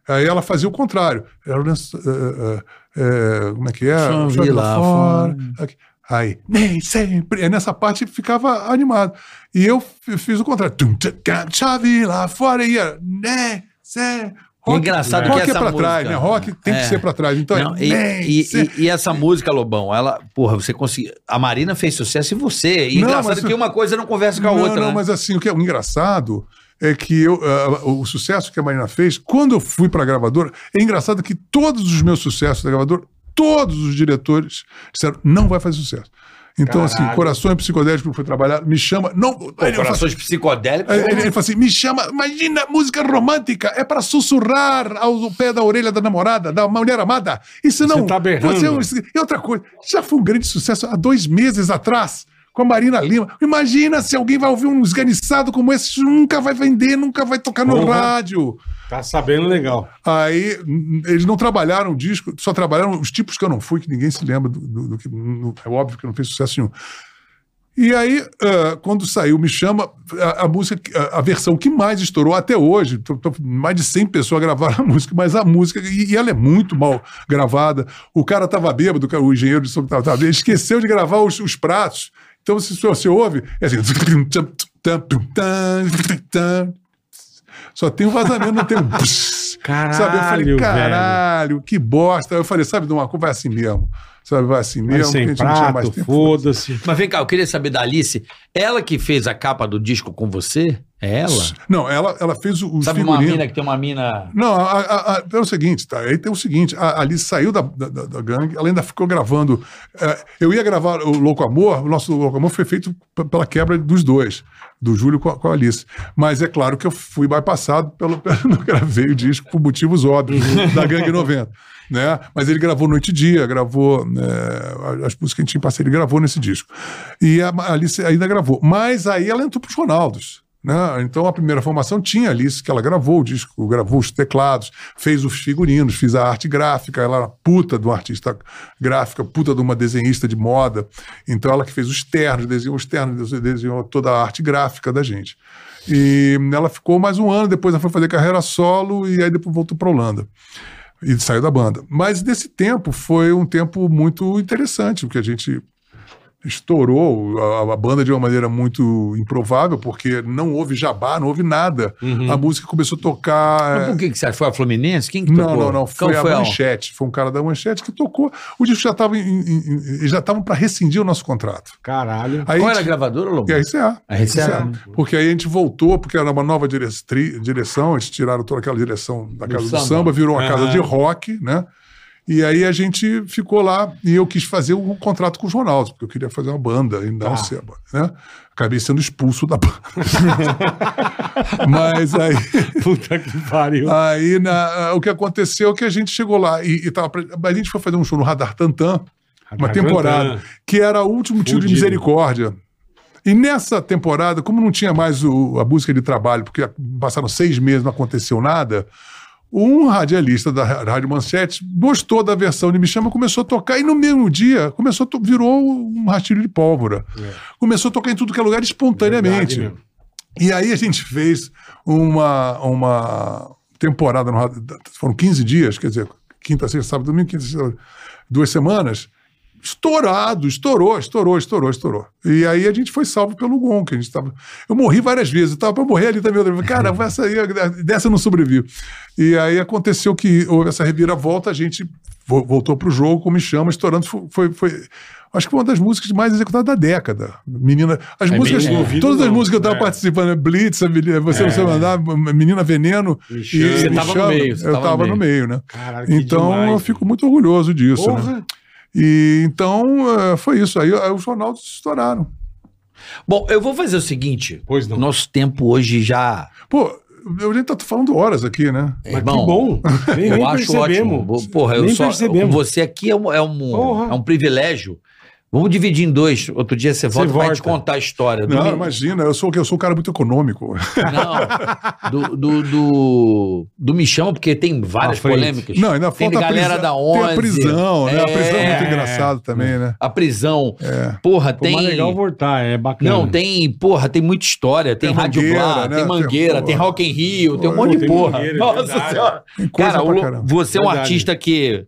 aí ela fazia o contrário. Ela, eh, eh, eh, como é que é? Chove lá fora. Aqui. Aí, nem sempre. Aí nessa parte ficava animado. E eu fiz o contrário. Tum, cá, Chave lá fora. E era, nem sempre. E engraçado rock que é essa pra música- trás, né? Rock tem É. que ser pra trás. Então, Não, é, e, nem e- sempre. e- e essa música, Lobão, ela, porra, você conseguiu. A Marina fez sucesso em você. E Não, engraçado mas- que uma coisa não conversa com a não, outra. não, né? mas assim, o que é o engraçado é que eu, ah, o sucesso que a Marina fez, quando eu fui pra gravadora, é engraçado que todos os meus sucessos da gravadora, todos os diretores disseram, não vai fazer sucesso. Então, assim, Caralho. Corações Psicodélicos fui trabalhar, me chama. Não, Pô, ele, corações psicodélicos. Ele, ele, fala assim: me chama, imagina, música romântica, é pra sussurrar ao pé da orelha da namorada, da mulher amada. E se não. Você tá berrando. você é e outra coisa, já foi um grande sucesso há dois meses atrás. Com a Marina Lima. Imagina se alguém vai ouvir um esganiçado como esse, nunca vai vender, nunca vai tocar no Porra. rádio. Tá sabendo legal. Aí eles não trabalharam o disco, só trabalharam os tipos que eu não fui, que ninguém se lembra do, do- do que. no- é óbvio que não fez sucesso nenhum. E aí, ah, quando saiu Me Chama, a, a música, a, a versão que mais estourou até hoje, tô- tô- mais de 100 pessoas gravaram a música, mas a música, e, e ela é muito mal gravada. O cara estava bêbado, o cara- o engenheiro de som estava bêbado, ele esqueceu de gravar os, os pratos. Então, se você ouve, é assim. Só tem um vazamento, não tem um. Caralho, sabe? Eu falei, velho. caralho, que bosta. Eu falei, sabe de uma coisa? Vai assim mesmo. Sabe, vai assim mesmo. sem porque a gente não tinha mais prato, tempo. foda-se. Mas vem cá, eu queria saber da Alice. Ela que fez a capa do disco com você? Ela? Não, ela, ela fez o, Sabe uma figurinos. mina que tem uma mina. Não, a, a- a- é o seguinte, tá? Aí tem o seguinte, a Alice saiu da, da, da- gangue, ela ainda ficou gravando. é, eu ia gravar o Louco Amor, o nosso Louco Amor foi feito pela quebra dos dois, do Júlio com a, com Alice. Mas é claro que eu fui bypassado pelo. pelo não gravei o disco por motivos óbvios da Gangue 90. Né? Mas ele gravou Noite e Dia, gravou é, as músicas que a gente tinha em parceria, ele gravou nesse disco. E a Alice ainda gravou. Mas aí ela entrou para os Ronaldos. Né? Então a primeira formação tinha Alice, que ela gravou o disco, gravou os teclados, fez os figurinos, fez a arte gráfica, ela era puta de artista gráfica, puta de uma desenhista de moda. Então ela que fez os ternos, desenhou os ternos, desenhou toda a arte gráfica da gente. E ela ficou mais um ano, depois ela foi fazer carreira solo e aí depois voltou para Holanda. E saiu da banda. Mas nesse tempo foi um tempo muito interessante, porque a gente estourou a, a banda de uma maneira muito improvável, porque não houve jabá, não houve nada. A música começou a tocar. Mas por que, que você acha? Foi a Fluminense? Quem que Não, tocou? não, não. Foi Qual a foi a- Manchete. Foi um cara da Manchete que tocou. O disco já estava eles já estavam para rescindir o nosso contrato. Caralho. Aí Qual a era a gente- gravadora, Lobo? a RCA. A RCA, né? Porque aí a gente voltou, porque era uma nova direção, eles tiraram toda aquela direção da casa do samba. samba, virou uma casa Aham. de rock, né? E aí a gente ficou lá e eu quis fazer um contrato com os Ronaldos, porque eu queria fazer uma banda e não Tá. ser né? Acabei sendo expulso da banda. Mas aí, Puta que pariu. aí na- o que aconteceu é que a gente chegou lá e, e tava, a gente foi fazer um show no Radar Tantan, uma Radar temporada, Tantan. que era o último tiro de misericórdia. E nessa temporada, como não tinha mais o- a busca de trabalho, porque passaram seis meses, não aconteceu nada, um radialista da Rádio Manchete gostou da versão de Me Chama, começou a tocar, e no mesmo dia começou virou um rastilho de pólvora. Começou a tocar em tudo que é lugar espontaneamente. Verdade. E aí a gente fez uma, uma temporada, no, foram 15 dias, quer dizer, quinta, sexta, sábado, domingo, quinta, sexta, duas semanas, estourado, estourou, estourou, estourou, estourou. E aí a gente foi salvo pelo Gon, que a gente tava... Eu morri várias vezes, eu tava pra morrer ali também. Eu falei, Cara, essa aí, dessa eu não sobrevivo. E aí aconteceu que houve essa reviravolta, a gente vo- voltou pro jogo com Me Chama, estourando. Foi, foi, acho que foi uma das músicas mais executadas da década. Menina. As É, músicas. bem ouvido, todas as não. músicas que eu tava É. participando, né? Blitz, Você Não Sei Mandar, Menina Veneno. Me e. Você Me tava no meio, você eu tava no meio. né? Então demais, eu fico muito orgulhoso disso, né? E então eh, foi isso. Aí, aí os Ronaldos estouraram. Bom, eu vou fazer o seguinte. Pois não. Nosso tempo hoje já. Pô, a gente tá falando horas aqui, né? Mas Irmão, que bom. Nem, Eu nem acho percebemos. ótimo. Porra, eu Nem só. percebemos. Você aqui é um, é um, Porra. é um privilégio. Vamos dividir em dois. Outro dia você volta pra volta. te contar a história. Do Não, Mi- imagina, eu sou, eu sou um cara muito econômico. Não, do, do, do, do Me Chama, porque tem várias polêmicas. Não, ainda tem falta a galera prisão. da Tem 11. a prisão, né? A prisão é muito É. engraçado também, né? A prisão. É. Porra, tem. mas legal voltar, é bacana. Não, tem, porra, tem muita história. Tem, Tem Rádio Blá, né? tem Mangueira, Tem- tem, Rock in Rio, tem um monte de tem porra. Mangueira, é Nossa verdade. senhora. Tem coisa Cara, pra o- você é um artista que,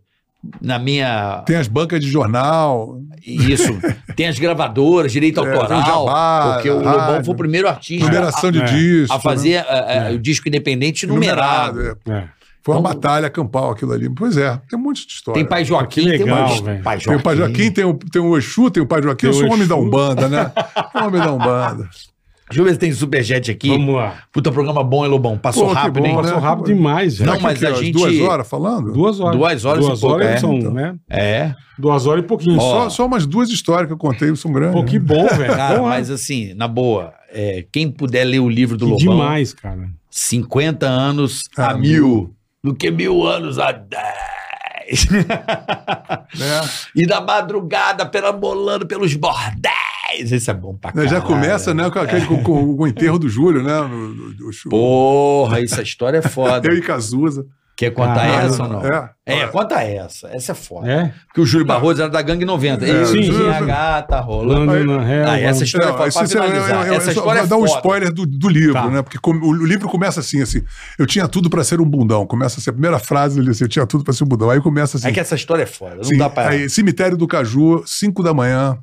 na minha. Tem as bancas de jornal. Isso. Tem as gravadoras, direito É, tem o autoral. Jabá, porque o rádio, Lobão foi o primeiro artista Numeração de é. disco. a, a fazer né? eh, eh, o disco independente numerado. é. É. Foi uma Então- batalha campal aquilo ali. Pois é, tem um monte de história. Tem Pai Joaquim, Que tem legal, umas- velho. Pai Tem o Pai Joaquim, tem o, tem o Exu, tem o Pai Joaquim. Tem eu sou o um homem da Exu. Umbanda, né? Um homem da Umbanda. Deixa eu ver se tem superchat aqui. Vamos lá. Puta programa bom, hein, Lobão? Passou Pô, rápido, bom, hein? né? Passou rápido demais, velho. Não, mas que, a gente- Duas horas falando? Duas horas. Duas horas Duas e pouco, horas é. são, Então. né? É. Duas horas e pouquinho. Só, só umas duas histórias que eu contei são grandes. Pô, que né? bom, velho. Cara, Porra, mas assim, na boa, é, quem puder ler o livro do que Lobão, demais, cara. 50 anos a, A mil, do que mil anos a 10. Né? e da madrugada perambolando pelos bordéis. Esse é bom pra Né, caralho. Já começa né, com, aquele, com, com o enterro do Júlio, né? no- do- do- Porra, essa história é foda. eu e Cazuza. Quer contar Caralho, essa ou não? É. É, conta essa. Essa é foda. É? Porque o Júlio Barroso era da Gangue 90. É, Eu sim, tinha sim. a gata rolando. Rolando na relva. Ah, essa história Não, pra, finalizar. essa história vou é dar um spoiler do, do livro, Tá. né? Porque com- o, o livro começa assim, assim. Eu tinha tudo pra ser um bundão. Começa assim, a primeira frase ali, assim, eu tinha tudo pra ser um bundão. Aí começa assim. É que essa história é foda. Não Sim, dá pra. aí, cemitério do Caju, 5 da manhã,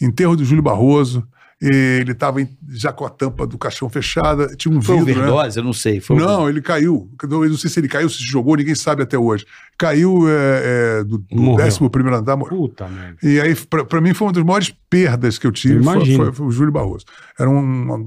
enterro do Júlio Barroso. Ele estava já com a tampa do caixão fechada, tinha um Foi vidro, né? overdose? Eu não sei. Foi Não, ele caiu. Eu não sei se ele caiu, se jogou, ninguém sabe até hoje. Caiu é, é, do, do Morreu. 11 primeiro andar, morreu. Puta merda. E aí, pra mim, foi uma das maiores perdas que eu tive. Eu Foi, foi- foi o Júlio Barroso. Era um.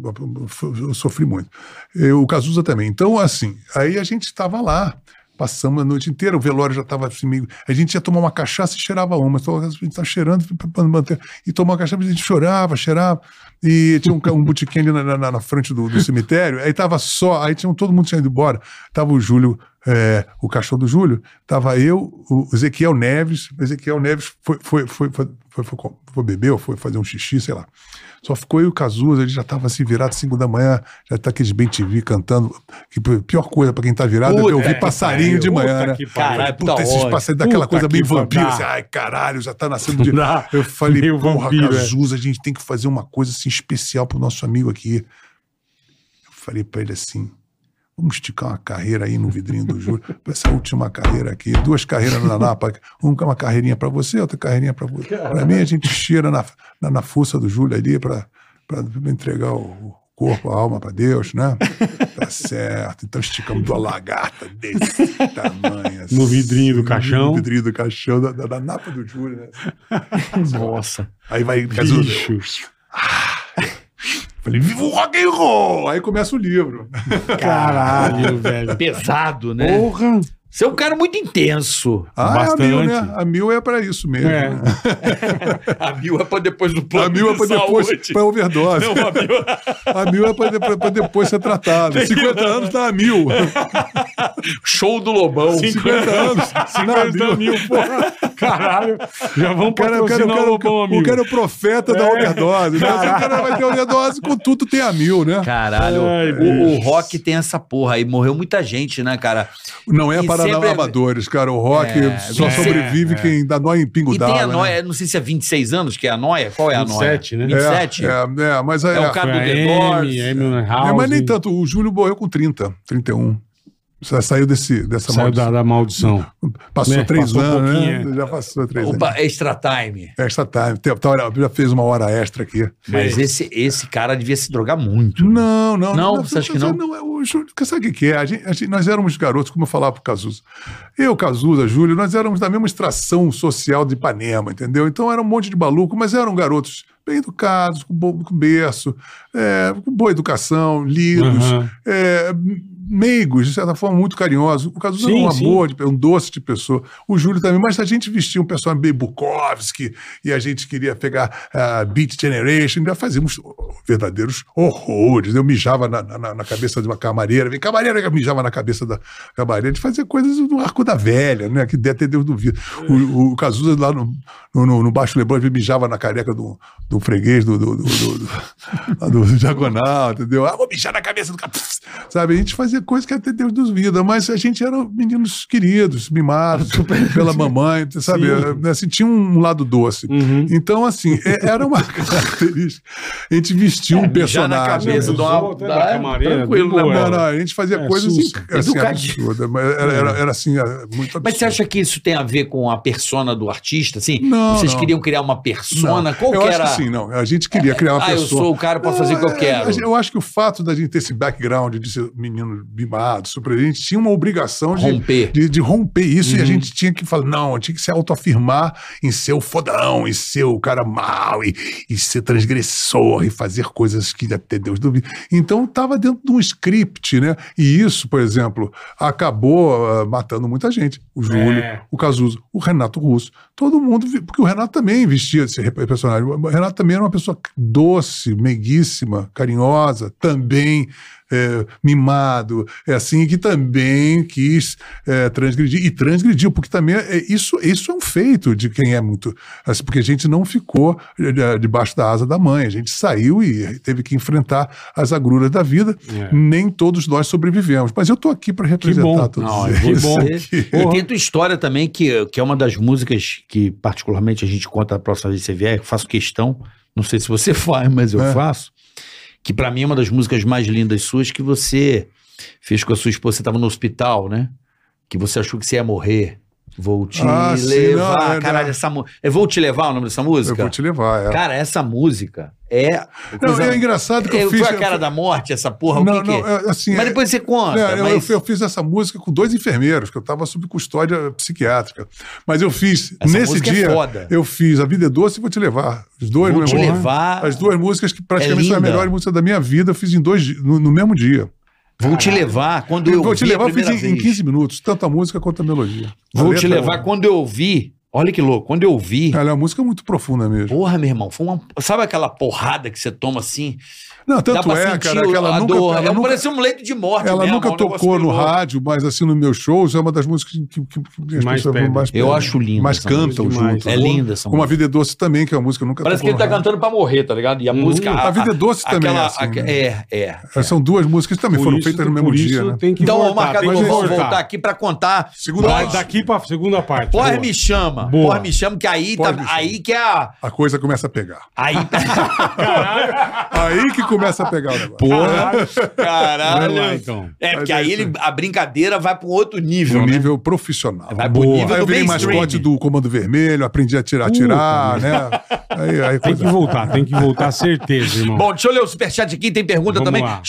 Eu sofri muito. Eu, o Cazuza também. Então, assim, aí a gente estava lá. Passamos a noite inteira, o velório já estava assim meio. A gente ia tomar uma cachaça e cheirava uma. A gente estava cheirando manter. E tomar uma cachaça, a gente chorava, cheirava. E tinha um, um botequim ali na, na- na frente do, do cemitério. Aí tava só. Aí tinha, todo mundo tinha ido embora. Tava o Júlio, é, o cachorro do Júlio. Tava eu, o Ezequiel Neves. O Ezequiel Neves foi, foi, foi, foi, foi, foi, foi beber ou foi fazer um xixi, sei lá. Só ficou eu e o Cazuza, ele já estava assim, virado 5 da manhã, já tá aqueles bem TV cantando. Que pior coisa para quem tá virado é Puta ouvir que passarinho de Puta manhã, né? Caralho, Puta, puta esses passarinhos daquela coisa que vampiro, assim, ai caralho, já tá nascendo de. Eu falei, Meio porra, vampiro, é. Cazuza, a gente tem que fazer uma coisa assim especial pro nosso amigo aqui. Eu falei para ele assim: vamos esticar uma carreira aí no vidrinho do Júlio, pra essa última carreira aqui, duas carreiras na Napa, uma, uma carreirinha para você, outra carreirinha para você. Para mim, a gente cheira na, na, na força do Júlio ali para entregar o corpo, a alma para Deus, né? Tá certo. Então esticamos uma lagarta desse tamanho. No vidrinho do assim, caixão. No vidrinho do caixão, da, da, da Napa do Júlio, né? Nossa. Aí vai, Bicho. Falei, viva o rock and roll! Aí começa o livro. Caralho, velho. Pesado, né? Porra. Você é um cara muito intenso. Ah, Bastante. é a mil, né? A mil é pra isso mesmo. É. né? A mil é pra depois do plano A mil é pra de depois, saúde. pra overdose. Não, a mil... A mil é pra, de- pra- pra depois ser tratado. 50 anos tá a mil. Show do Lobão. 50 anos. 50 mil, porra. Caralho. Já vamos O cara, o, cara, patrocinar o, Lobão, o amigo. cara é o profeta da É. overdose. Né? O cara vai ter overdose, com tudo tem a mil, né? Caralho, Ai, o, o rock tem essa porra aí. Morreu muita gente, né, cara? Não é E para sempre- amadores, cara. O rock É, só é, sobrevive é. quem dá nó em pingo E d'água. tem a né? noia, não sei se é 26 anos que é a noia. Qual é a 27, noia? né? 27? É, é, é, mas é, É o cara do The Doors. É, House. mas nem tanto. O Júlio morreu com 30, 31. Sa- Saiu desse, dessa Saiu da, maldição. da maldição. Passou né? três Passou um anos, pouquinho, né? Já passou três Opa, anos. extra time. Extra time. Tá, Já fez uma hora extra aqui. Mas esse, esse cara devia se drogar muito. Não, não. Não? Você acha que não? Não, é o sabe o que é? A gente, a gente- nós éramos garotos, como eu falava pro Cazuza. Eu, Cazuza, Júlio, nós éramos da mesma extração social de Ipanema, entendeu? Então era um monte de maluco, mas eram garotos bem educados, com, bom, com berço, é, com boa educação, lidos, Aham. é, meigos, de certa forma, muito carinhosos. O Cazuza Sim, era um amor, de- um doce de pessoa. O Júlio também, mas a gente vestia um pessoal bem Bukowski e a gente queria pegar a Beat Generation, já fazíamos verdadeiros horrores. Eu mijava na, na- na cabeça de uma camareira, vem camareira que mijava na cabeça da camareira, a gente fazia coisas no arco da velha, né? Que até Deus duvida. O, o Cazuza lá no, no, no- Baixo Leblon ele mijava na careca do, do freguês do, do, do, do, do- lá do diagonal, entendeu? Ah, vou mijar na cabeça do cara. Sabe? A gente fazia coisas que até Deus duvida, mas a gente era meninos queridos, mimados pela mamãe, sabe? Sim. Assim, tinha um lado doce. Uhum. Então, assim, é- era uma característica. A gente vestia um mijar na personagem. cabeça de uma- é da camareira, tranquilo, né. Não, não, a gente fazia É, coisas susto. assim, absurdas, mas era, era, era assim, é, muito absurdo. Mas você acha que isso tem a ver com a persona do artista? Assim, Não, vocês não. queriam criar uma persona? Não, Qual eu que acho era? que sim, não. A gente queria criar uma ah, eu pessoa. sou o cara pra fazer o que eu É, quero. Eu acho que o fato da gente ter esse background de ser menino mimado, super, a gente tinha uma obrigação de Romper. de, de romper isso Uhum. e a gente tinha que falar, não, tinha que se autoafirmar em ser o fodão, em ser o cara mau, e, e ser transgressor, e fazer coisas que até Deus duvida. Então estava dentro de um script, né? E isso, por exemplo, acabou ah, matando muita gente. O Júlio, É. o Cazuza, o Renato Russo, todo mundo, porque o Renato também vestia esse personagem. O Renato também era uma pessoa doce, meiguíssima, carinhosa, também é, mimado, é assim, que também quis é, transgredir, e transgrediu, porque também é, isso, isso é um feito de quem é muito, assim, porque a gente não ficou é, debaixo da asa da mãe, a gente saiu e teve que enfrentar as agruras da vida, É. nem todos nós sobrevivemos, mas eu estou aqui para representar bom. todos Não, eles. que bom. E tem tua história também, que, que é uma das músicas que, particularmente, a gente conta a próxima vez que você vier, eu faço questão, não sei se você faz, mas eu É. faço, que pra mim é uma das músicas mais lindas suas que você fez com a sua esposa, você tava no hospital, né? Que você achou que você ia morrer. Vou te Ah, sim, levar. não, é, Caralho, não. essa música. Eu vou te levar o nome dessa Eu música? vou te levar, é. Cara, essa música é. Não, coisa- é engraçado que eu, É, fiz. Foi a cara da morte, essa porra? não, o que não, que é? é, assim, Mas é- depois você conta. É, eu, mas... eu- eu fiz essa música com dois enfermeiros, que eu estava sob custódia psiquiátrica. Mas eu fiz, Essa nesse música é dia, foda. eu fiz A Vida é Doce e Vou Te Levar. Os dois, Vou te levar. As duas músicas que praticamente É são as linda. melhores músicas da minha vida, eu fiz em dois, no, no mesmo dia. Vou te levar quando eu Vou Te a Levar fiz em, em vez. 15 minutos, tanto a música quanto a melodia. A Vou te letra é levar uma- quando eu ouvi. Olha que louco, quando eu ouvi. Ela é uma música muito profunda mesmo. Porra, meu irmão, foi uma. Sabe aquela porrada que você toma assim? Não, tanto é, cara, que ela nunca, dor. ela é, nunca, Parece um leito de morte. ela mesmo, nunca é um tocou no rádio, mas assim, nos meus shows, é uma das músicas que, que, que as Mais pessoas pedem. mais Eu pedem. acho linda Mais essa cantam junto. É linda essa Como a. Vida é Doce também, que é uma música que nunca Parece que ele tá cantando pra morrer, tá ligado? E a Hum, música. A Vida é Doce também aquela, é assim, né? É, é. São duas músicas que também Por foram feitas no mesmo dia, né? Então, Marcado, vamos voltar. aqui pra contar. Segunda daqui pra segunda parte. Porra, me chama. Porra, me chama, que aí, tá, aí que é a. A coisa começa a pegar. Aí. Aí que começa a pegar o negócio. Porra, caralho. lá, então. É, porque é aí ele, a brincadeira vai pro outro nível, No né? nível profissional. Vai pro Boa. nível Aí eu do virei mascote do Comando Vermelho, aprendi a tirar, atirar, né? Aí, aí Tem que voltar, tem que voltar, certeza, irmão. Bom, deixa eu ler o superchat aqui, tem pergunta Vamos também. lá.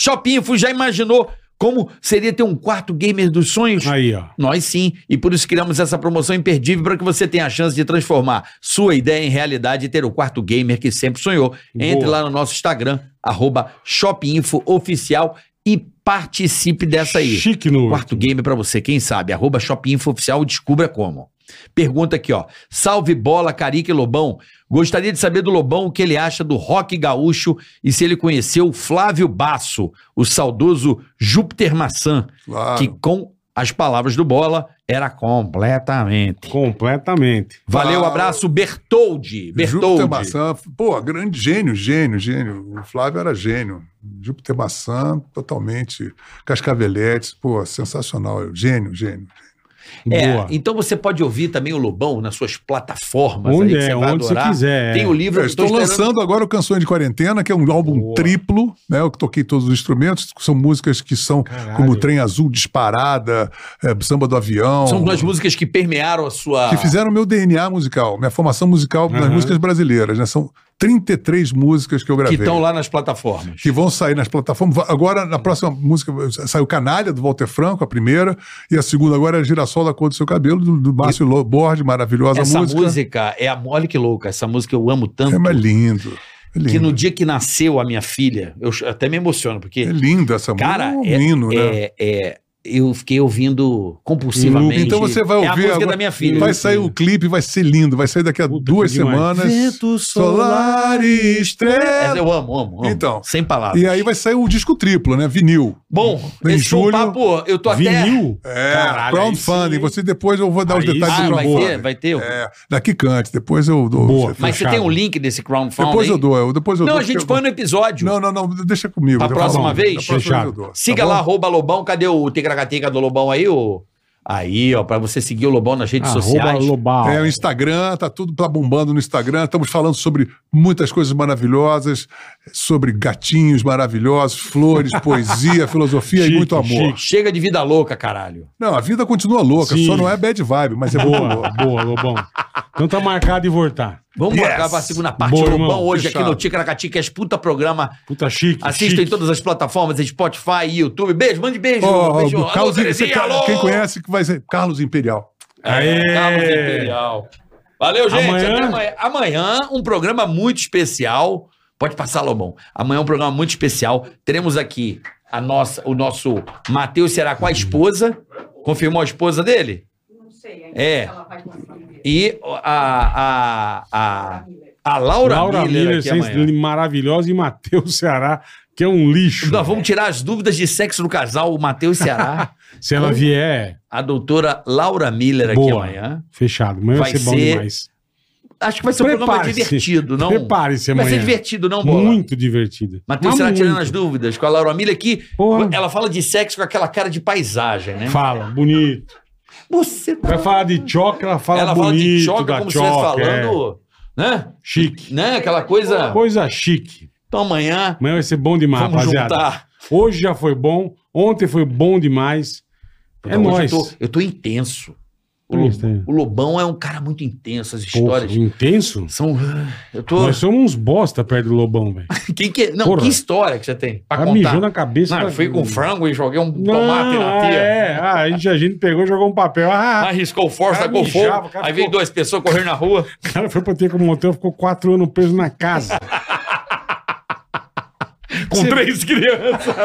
Já imaginou como seria ter um quarto gamer dos sonhos? Aí, ó. Nós sim, e por isso criamos essa promoção imperdível para que você tenha a chance de transformar sua ideia em realidade e ter o quarto gamer que sempre sonhou. Entre Boa. lá no nosso Instagram, arroba shopinfooficial e participe dessa aí. Chique no Quarto gamer para você, quem sabe, arroba shopinfooficial e descubra como. Pergunta aqui, ó. Salve bola, Carica e Lobão. Gostaria de saber do Lobão o que ele acha do rock gaúcho e se ele conheceu o Flávio Basso, o saudoso Júpiter Maçã, Claro. que com as palavras do Bola era completamente. Completamente. Valeu, Ah, abraço, Bertoldi. Júpiter Bertoldi. Maçã, pô, grande gênio, gênio, gênio. O Flávio era gênio. Júpiter Maçã, totalmente. Cascaveletes, pô, sensacional. Gênio, gênio. É, então você pode ouvir também o Lobão nas suas plataformas Onde aí que é, você vai onde você adorar. quiser. Tem o livro Eu que eu tô estou esperando- lançando agora o Canções de Quarentena, que é um álbum Boa. triplo, né? Eu que toquei todos os instrumentos, são músicas que são Caralho. como Trem Azul Disparada, é, Samba do Avião. São duas músicas que permearam a sua. que fizeram meu DNA musical, minha formação musical nas Aham. músicas brasileiras, né? São 33 músicas que eu que gravei. estão lá nas plataformas. que vão sair nas plataformas. Agora, na próxima música, saiu Canalha, do Walter Franco, a primeira, e a segunda agora é Girassol da Cor do Seu Cabelo, do, do Márcio Lo- Borges, maravilhosa Essa música. música. é a Mole que louca. Essa música eu amo tanto. É mais lindo. É lindo. que no dia que nasceu a minha filha, eu até me emociono, porque, É linda essa cara, música. é, É um hino, né? é, é- eu fiquei ouvindo compulsivamente. Então você vai É a ouvir. música agora- da minha filha. Vai sair o clipe, vai ser lindo. Vai sair daqui a Puta, duas semanas. Vento Solar e estrela. eu amo, amo, amo. Então. Sem palavras. E aí vai sair o disco triplo, né? Vinil. Bom, Em esse um julho- papo, eu tô até... Vinil? É, Caralho, crowdfunding. sim. Você depois eu vou dar os Aí detalhes sim. Ah, do vai ter, vai ter. É, daqui cante. Depois eu dou. Boa. Mas você tem um link desse crowdfunding Depois aí? eu dou. Eu, depois eu Não, dou, a gente põe no episódio. Não, não, não. Deixa comigo. Pra Tá próxima vez? Próxima eu dou. Siga Tá lá, arroba Lobão. Cadê o Tigragatica do Lobão aí? O... Aí, ó, pra você seguir o Lobão nas redes Arroba sociais. Lobal. É, o Instagram, tá tudo tá bombando no Instagram. Estamos falando sobre muitas coisas maravilhosas, sobre gatinhos maravilhosos, flores, poesia, filosofia Chique, e muito amor. chique. Chega de vida louca, caralho. Não, a vida continua louca, Sim. só não é bad vibe, mas é Boa, boa, Lobão. Então tá marcado de voltar. Vamos Yes. marcar pra segunda parte Boa, Lobão irmão. hoje aqui Fechado. no Ticaracatica, puta programa. Puta chique. Assista chique. em todas as plataformas, Spotify, YouTube. Beijo, mande beijo. Ó, beijo. Carlos, você- alô. quem conhece que vai ser Carlos Imperial. Aê! Carlos Imperial. Valeu, gente. Amanhã- Até amanhã. Amanhã, um programa muito especial. Pode passar, Lobão. Amanhã é um programa muito especial. Teremos aqui a nossa, o nosso Matheus será com a esposa. Confirmou a esposa dele? Não sei ainda É. ela vai conseguir. E a, a, a, a Laura, Laura Miller, Miller, aqui amanhã. maravilhosa, e Matheus Ceará, que é um lixo. Nós vamos tirar as dúvidas de sexo do casal, o Matheus Ceará, Se ela vier, a doutora Laura Miller aqui boa. amanhã. Fechado. Amanhã vai, Vai ser bom ser demais. Acho que vai ser um programa divertido, não? Prepare-se Vai ser amanhã. divertido, não, Bola? Muito divertido. Matheus será tirando as dúvidas com a Laura Miller que Porra. ela fala de sexo com aquela cara de paisagem, né? Fala, bonito. Você Vai falar de ela fala ela bonito fala de choca da como se estivesse choque, é. falando, né? Chique. Né? Aquela coisa. Coisa chique. Então amanhã Amanhã vai ser bom demais, vamos rapaziada. juntar. Hoje já foi bom, ontem foi bom demais. É Então, nóis. Eu tô, eu tô intenso. O, o Lobão é um cara muito intenso, as Porra, histórias intenso? são. Eu tô. Nós somos uns bosta perto do Lobão, velho. Quem que... Não, Porra. que história que você tem pra Ela contar? mijou na cabeça. Não, eu da- fui com frango e joguei um Não, tomate na ah, tia. é. Ah, a, gente, a gente pegou e jogou um papel. Ah, Arriscou força, mijava, fogo. cara Aí veio ficou- duas pessoas correndo na rua. o cara foi pra ter como motel, ficou quatro anos preso na casa. com Você- três crianças.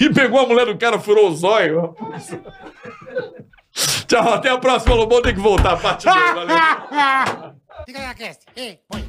e pegou a mulher do cara, furou o zóio. Tchau, até a próxima, Lobão tem que voltar a parte dele, valeu. Ei, põe.